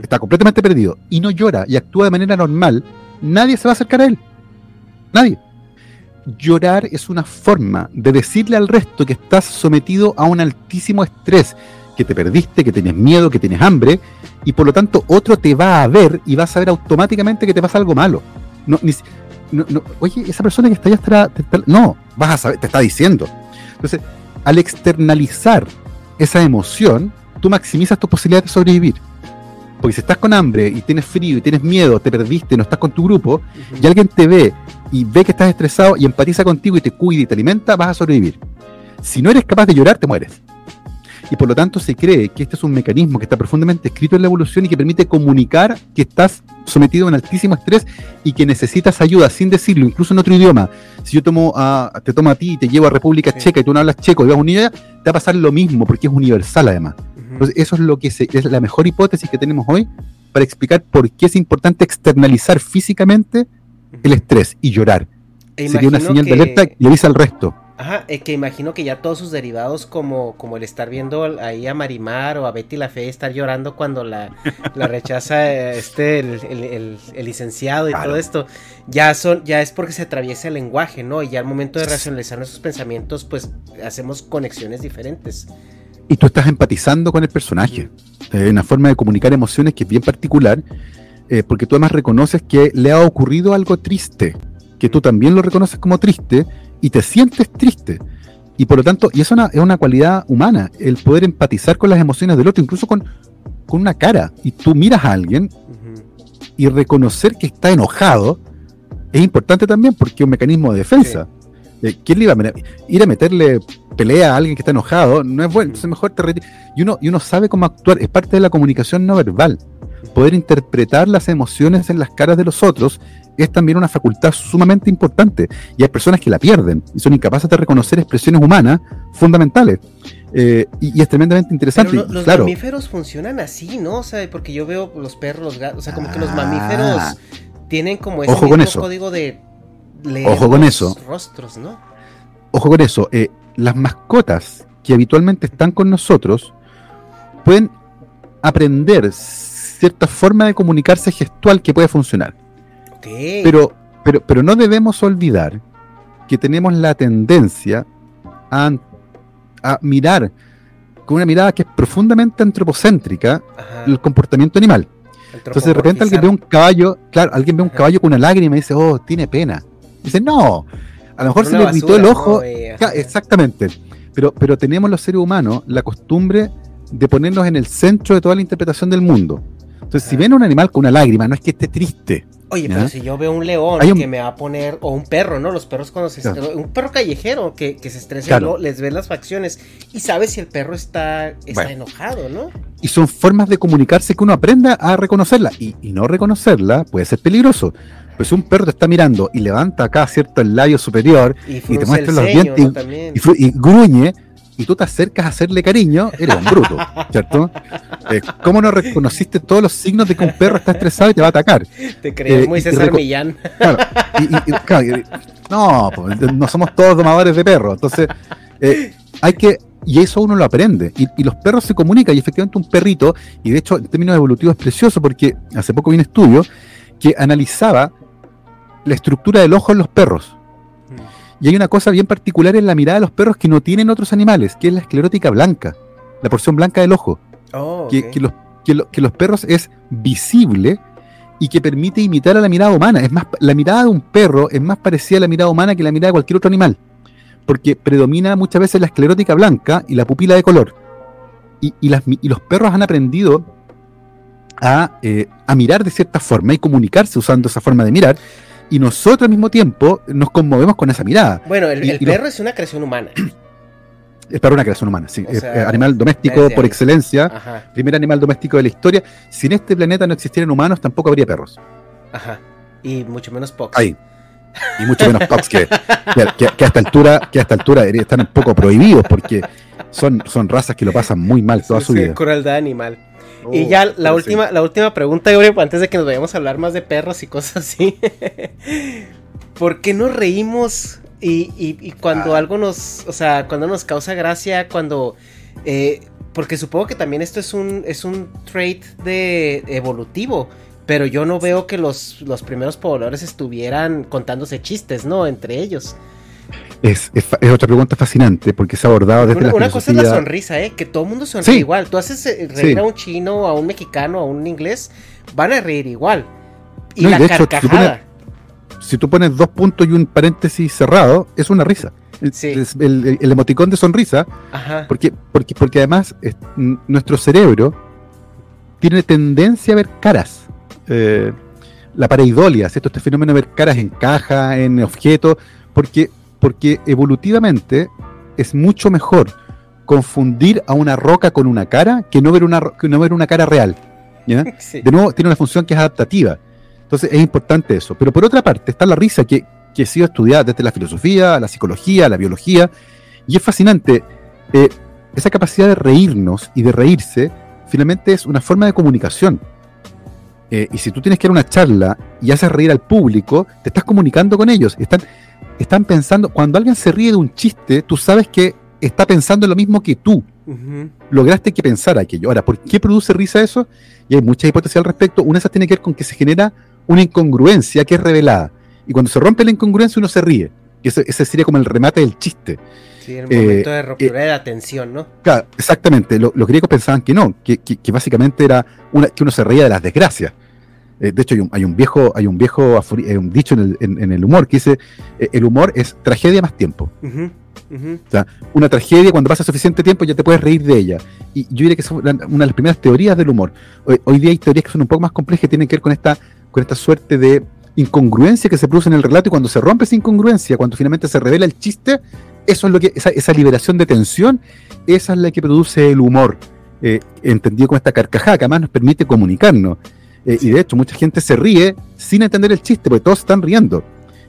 está completamente perdido y no llora y actúa de manera normal, nadie se va a acercar a él. Nadie llorar es una forma de decirle al resto que estás sometido a un altísimo estrés, que te perdiste, que tienes miedo, que tienes hambre, y por lo tanto otro te va a ver y va a saber automáticamente que te pasa algo malo. No, oye, esa persona que está allá está, no, vas a saber, te está diciendo. Entonces, al externalizar esa emoción, tú maximizas tus posibilidades de sobrevivir. Porque si estás con hambre y tienes frío y tienes miedo, te perdiste, no estás con tu grupo, y alguien te ve y ve que estás estresado y empatiza contigo y te cuida y te alimenta, vas a sobrevivir. Si no eres capaz de llorar, te mueres. Y por lo tanto se cree que este es un mecanismo que está profundamente escrito en la evolución y que permite comunicar que estás sometido a un altísimo estrés y que necesitas ayuda sin decirlo, incluso en otro idioma. Si yo tomo a, te tomo a ti y te llevo a República Checa y tú no hablas checo y vas a un te va a pasar lo mismo porque es universal además. Entonces eso es lo que es la mejor hipótesis que tenemos hoy para explicar por qué es importante externalizar físicamente el estrés y llorar. E Sería una señal de alerta y avisa al resto.
Ajá, es que imagino que ya todos sus derivados, como, como el estar viendo ahí a Marimar o a Betty la Fe estar llorando cuando la, la rechaza este el, licenciado y todo esto, ya son, ya es porque se atraviesa el lenguaje, ¿no? Y ya al momento de racionalizar nuestros pensamientos, pues hacemos conexiones diferentes.
Y tú estás empatizando con el personaje. Es una forma de comunicar emociones que es bien particular eh, porque tú además reconoces que le ha ocurrido algo triste, que tú también lo reconoces como triste y te sientes triste. Y por lo tanto, y eso es una, es una cualidad humana, el poder empatizar con las emociones del otro, incluso con, con una cara. Y tú miras a alguien y reconocer que está enojado es importante también porque es un mecanismo de defensa. ¿Quién le iba a ir a meterle pelea a alguien que está enojado? No es bueno, entonces mejor te y uno, y uno sabe cómo actuar, es parte de la comunicación no verbal. Poder interpretar las emociones en las caras de los otros es también una facultad sumamente importante. Y hay personas que la pierden y son incapaces de reconocer expresiones humanas fundamentales. Eh, y, es tremendamente interesante.
los mamíferos funcionan así, ¿no? O sea, porque yo veo los perros, los gatos, o sea, como que los ah. mamíferos tienen como ese
Ojo con eso.
código de
Ojo con eso.
rostros, ¿no?
Ojo con eso. Eh, las mascotas que habitualmente están con nosotros pueden aprender cierta forma de comunicarse gestual que puede funcionar. Pero, pero, pero no debemos olvidar que tenemos la tendencia a, mirar con una mirada que es profundamente antropocéntrica el comportamiento animal. Entonces de repente alguien ve un caballo, claro, alguien ve un caballo con una lágrima y dice, oh, tiene pena. Dice, no, a lo mejor se le irritó el ojo. exactamente. Pero, pero tenemos los seres humanos la costumbre de ponernos en el centro de toda la interpretación del mundo. Entonces, si ven un animal con una lágrima, no es que esté triste.
Oye, pero si yo veo un león que me va a poner, o un perro, ¿no? Los perros cuando se un perro callejero que, se estresa, les ves las facciones y sabes si el perro está, está enojado, ¿no?
Y son formas de comunicarse que uno aprenda a reconocerla. Y, no reconocerla puede ser peligroso. Pues un perro te está mirando y levanta acá, ¿cierto? El labio superior y, te muestra los dientes y gruñe y tú te acercas a hacerle cariño, eres un bruto, ¿cierto? Eh, ¿Cómo no reconociste todos los signos de que un perro está estresado y te va a atacar?
Te crees eh, muy César Millán.
no, pues, no somos todos domadores de perros. Entonces, eh, hay que y eso uno lo aprende. Y, y, los perros se comunican. Y efectivamente, un perrito, y de hecho, en términos evolutivos es precioso porque hace poco vi un estudio que analizaba la estructura del ojo en los perros. Y hay una cosa bien particular en la mirada de los perros que no tienen otros animales, que es la esclerótica blanca, la porción blanca del ojo. Oh, que, los, que, los perros es visible y que permite imitar a la mirada humana. Es más, la mirada de un perro es más parecida a la mirada humana que la mirada de cualquier otro animal, porque predomina muchas veces la esclerótica blanca y la pupila de color. Y, y, los perros han aprendido a, eh, a, mirar de cierta forma y comunicarse usando esa forma de mirar y nosotros al mismo tiempo nos conmovemos con esa mirada.
Bueno, el, perro es una creación humana. [CLEARS THROAT]
Es para una creación humana, sí. animal doméstico por excelencia. Primer animal doméstico de la historia. Si en este planeta no existieran humanos, tampoco habría perros.
Ajá. Y mucho menos pox.
Ahí. Y mucho menos pox que, que, a esta altura, que a esta altura están un poco prohibidos porque son, son razas que lo [LAUGHS] pasan muy mal toda su vida.
Crueldad animal y ya la última, la última pregunta, antes de que nos vayamos a hablar más de perros y cosas así. [LAUGHS] ¿Por qué nos reímos y, cuando ah. algo nos, o sea, cuando nos causa gracia, cuando... Eh, porque supongo que también esto es un, es un trait de evolutivo. Pero yo no veo que los, los primeros pobladores estuvieran contándose chistes, ¿no? Entre ellos.
Es, es, otra pregunta fascinante porque se ha abordado desde
una, Una cosa es la sonrisa, ¿eh? Que todo el mundo sonríe igual. Tú haces eh, reír a un chino, a un mexicano, a un inglés, van a reír igual. Y la carcajada.
si, tú pones, dos puntos y un paréntesis cerrado, es una risa. el, emoticón de sonrisa. Porque, porque, porque además nuestro cerebro tiene tendencia a ver caras. Eh, la pareidolia, ¿cierto? Este fenómeno de ver caras en caja, en objetos, porque porque evolutivamente es mucho mejor confundir a una roca con una cara que no ver una, que no ver una cara real. [LAUGHS] De nuevo, tiene una función que es adaptativa. Entonces es importante eso. Pero por otra parte está la risa que, que ha sido estudiada desde la filosofía, la psicología, la biología, y es fascinante. Eh, esa capacidad de reírnos y de reírse finalmente es una forma de comunicación. Eh, y si tú tienes que dar una charla y haces reír al público, te estás comunicando con ellos. Están, están pensando, cuando alguien se ríe de un chiste, tú sabes que está pensando lo mismo que tú. Lograste que pensara aquello. Ahora, ¿por qué produce risa eso? Y hay muchas hipótesis al respecto. Una de esas tiene que ver con que se genera una incongruencia que es revelada. Y cuando se rompe la incongruencia, uno se ríe. Y ese, sería como el remate del chiste.
Sí, el momento de eh, ruptura eh, de atención, ¿no?
Claro, exactamente. los griegos pensaban que no, que, básicamente era una, que uno se reía de las desgracias. Eh, de hecho, hay un, hay un viejo, hay un viejo afori- eh, un dicho en el, en- en el humor que dice, eh, el humor es tragedia más tiempo. O sea, una tragedia cuando pasa suficiente tiempo ya te puedes reír de ella. Y yo diría que la- una de las primeras teorías del humor. Hoy, hoy día hay teorías que son un poco más complejas que tienen que ver con esta, con esta suerte de incongruencia que se produce en el relato y cuando se rompe esa incongruencia, cuando finalmente se revela el chiste, eso es lo que, esa, esa liberación de tensión, esa es la que produce el humor, eh, entendido como esta carcajada que además nos permite comunicarnos. Eh, Y de hecho, mucha gente se ríe sin entender el chiste, porque todos están riendo.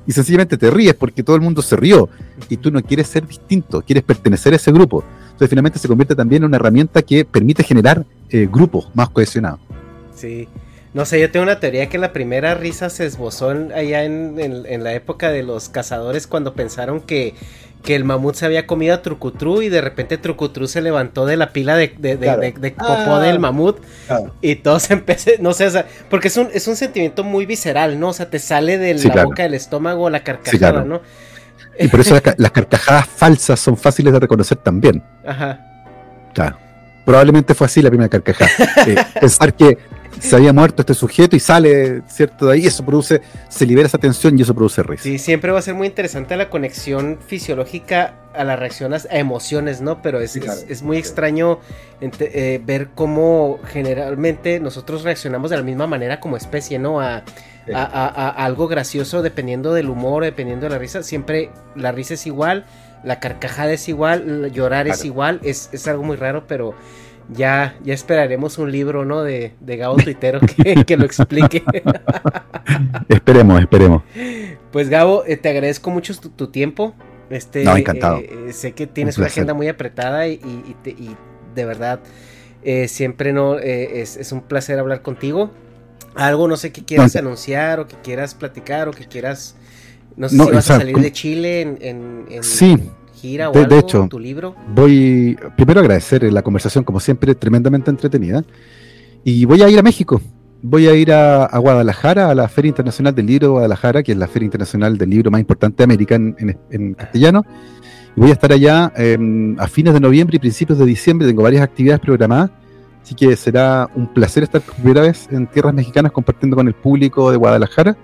Y sencillamente te ríes porque todo el mundo se rió y tú no quieres ser distinto, quieres pertenecer a ese grupo. Entonces finalmente se convierte también en una herramienta que permite generar eh, grupos más cohesionados.
Sí. No sé, yo tengo una teoría que la primera risa se esbozó allá en- en la época de los cazadores cuando pensaron que, que el mamut se había comido a Trucutru y de repente Trucutru se levantó de la pila de, de, de-
Claro.
de- de popó
Ah.
del mamut
Claro.
y todos empecé, no sé, o sea, porque es un, es un sentimiento muy visceral, ¿no? O sea, te sale de
Sí,
la
claro.
boca del estómago la carcajada,
Sí, claro.
¿no?
Y por eso las carcajadas falsas son fáciles de reconocer también.
Ajá.
Claro. Probablemente fue así la primera carcajada. [LAUGHS] Eh, pensar que [LAUGHS] se había muerto este sujeto y sale, ¿cierto? De ahí eso produce, se libera esa tensión y eso produce risa.
Sí, siempre va a ser muy interesante la conexión fisiológica a la reacción a emociones, ¿no? Pero es,
Sí, claro.
es, es muy extraño eh, ver cómo generalmente nosotros reaccionamos de la misma manera como especie, ¿no? A,
Sí.
a- a- a- a algo gracioso dependiendo del humor, dependiendo de la risa. Siempre la risa es igual, la carcajada es igual, llorar es igual. Es, es algo muy raro, pero ya, ya esperaremos un libro, ¿no? De, de Gabo Tuitero que, [LAUGHS] que lo explique. [LAUGHS]
Esperemos, esperemos.
Pues Gabo, eh, te agradezco mucho tu, tu tiempo. Este,
No, encantado.
eh, eh, sé que tienes
Un
una agenda muy apretada y, y- te- y de verdad eh, siempre no eh, es, es un placer hablar contigo. Algo no sé que quieras
No,
anunciar o que quieras platicar o que quieras no sé
No,
si vas
o sea,
a salir de Chile en, en- en
Sí,
gira o
de- de
algo,
hecho.
tu libro.
Voy primero a agradecer la conversación, como siempre, tremendamente entretenida. Y voy a ir a México. Voy a ir a, a Guadalajara, a la Feria Internacional del Libro de Guadalajara, que es la Feria Internacional del Libro más importante de América en, en- en castellano. Y voy a estar allá em, a fines de noviembre y principios de diciembre. Tengo varias actividades programadas. Así que será un placer estar por primera vez en tierras mexicanas compartiendo con el público de Guadalajara.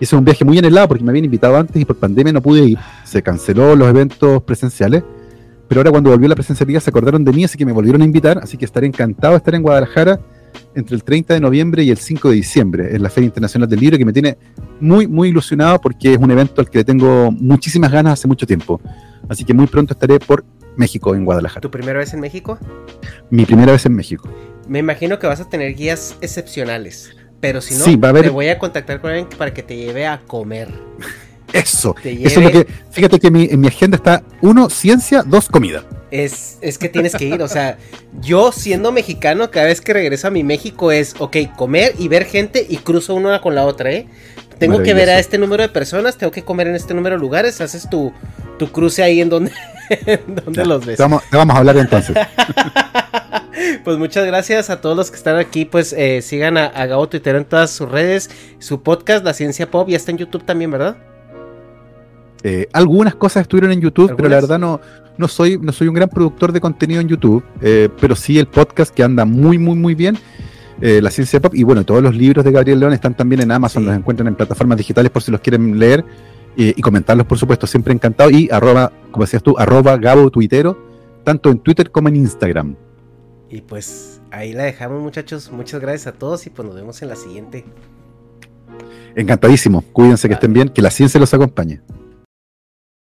Es un viaje muy anhelado porque me habían invitado antes y por pandemia no pude ir. Se canceló los eventos presenciales. Pero ahora cuando volvió la presencialidad se acordaron de mí, así que me volvieron a invitar. Así que estaré encantado de estar en Guadalajara entre el 30 de noviembre y el 5 de diciembre en la Feria Internacional del Libro, que me tiene muy, muy ilusionado porque es un evento al que le tengo muchísimas ganas hace mucho tiempo. Así que muy pronto estaré por México, en Guadalajara.
¿Tu primera vez en México?
Mi primera vez en México.
Me imagino que vas a tener guías excepcionales. Pero si no,
Sí, va a haber-
te voy a contactar con alguien para que te lleve a comer. [LAUGHS]
Eso,
Te
eso es lo
lleve-
que, fíjate que mi- en mi agenda está uno, ciencia, dos, comida.
Es, es que tienes que ir, o sea, yo siendo mexicano, cada vez que regreso a mi México es, ok, comer y ver gente y cruzo una con la otra, ¿eh? Tengo que ver a este número de personas, tengo que comer en este número de lugares, haces tu, tu cruce ahí en donde, [LAUGHS]
Ya,
los ves.
Te vamos, te vamos a hablar entonces. [LAUGHS]
Pues muchas gracias a todos los que están aquí, pues eh, sigan a, a Gabo Twitter en todas sus redes, su podcast, La Ciencia Pop, ya está en YouTube también, ¿verdad?
Eh, algunas cosas estuvieron en YouTube, pero la verdad no, no, soy, no soy un gran productor de contenido en YouTube, eh, pero sí el podcast que anda muy, muy, muy bien, eh, La Ciencia Pop, y bueno, todos los libros de Gabriel León están también en Amazon,
Sí.
los encuentran en plataformas digitales por si los quieren leer eh, y comentarlos, por supuesto, siempre encantado, y arroba, como decías tú, arroba Gabo Tuitero, tanto en Twitter como en Instagram.
Y pues ahí la dejamos muchachos, muchas gracias a todos y pues nos vemos en la siguiente.
Encantadísimo, cuídense que estén bien, que la ciencia los acompañe.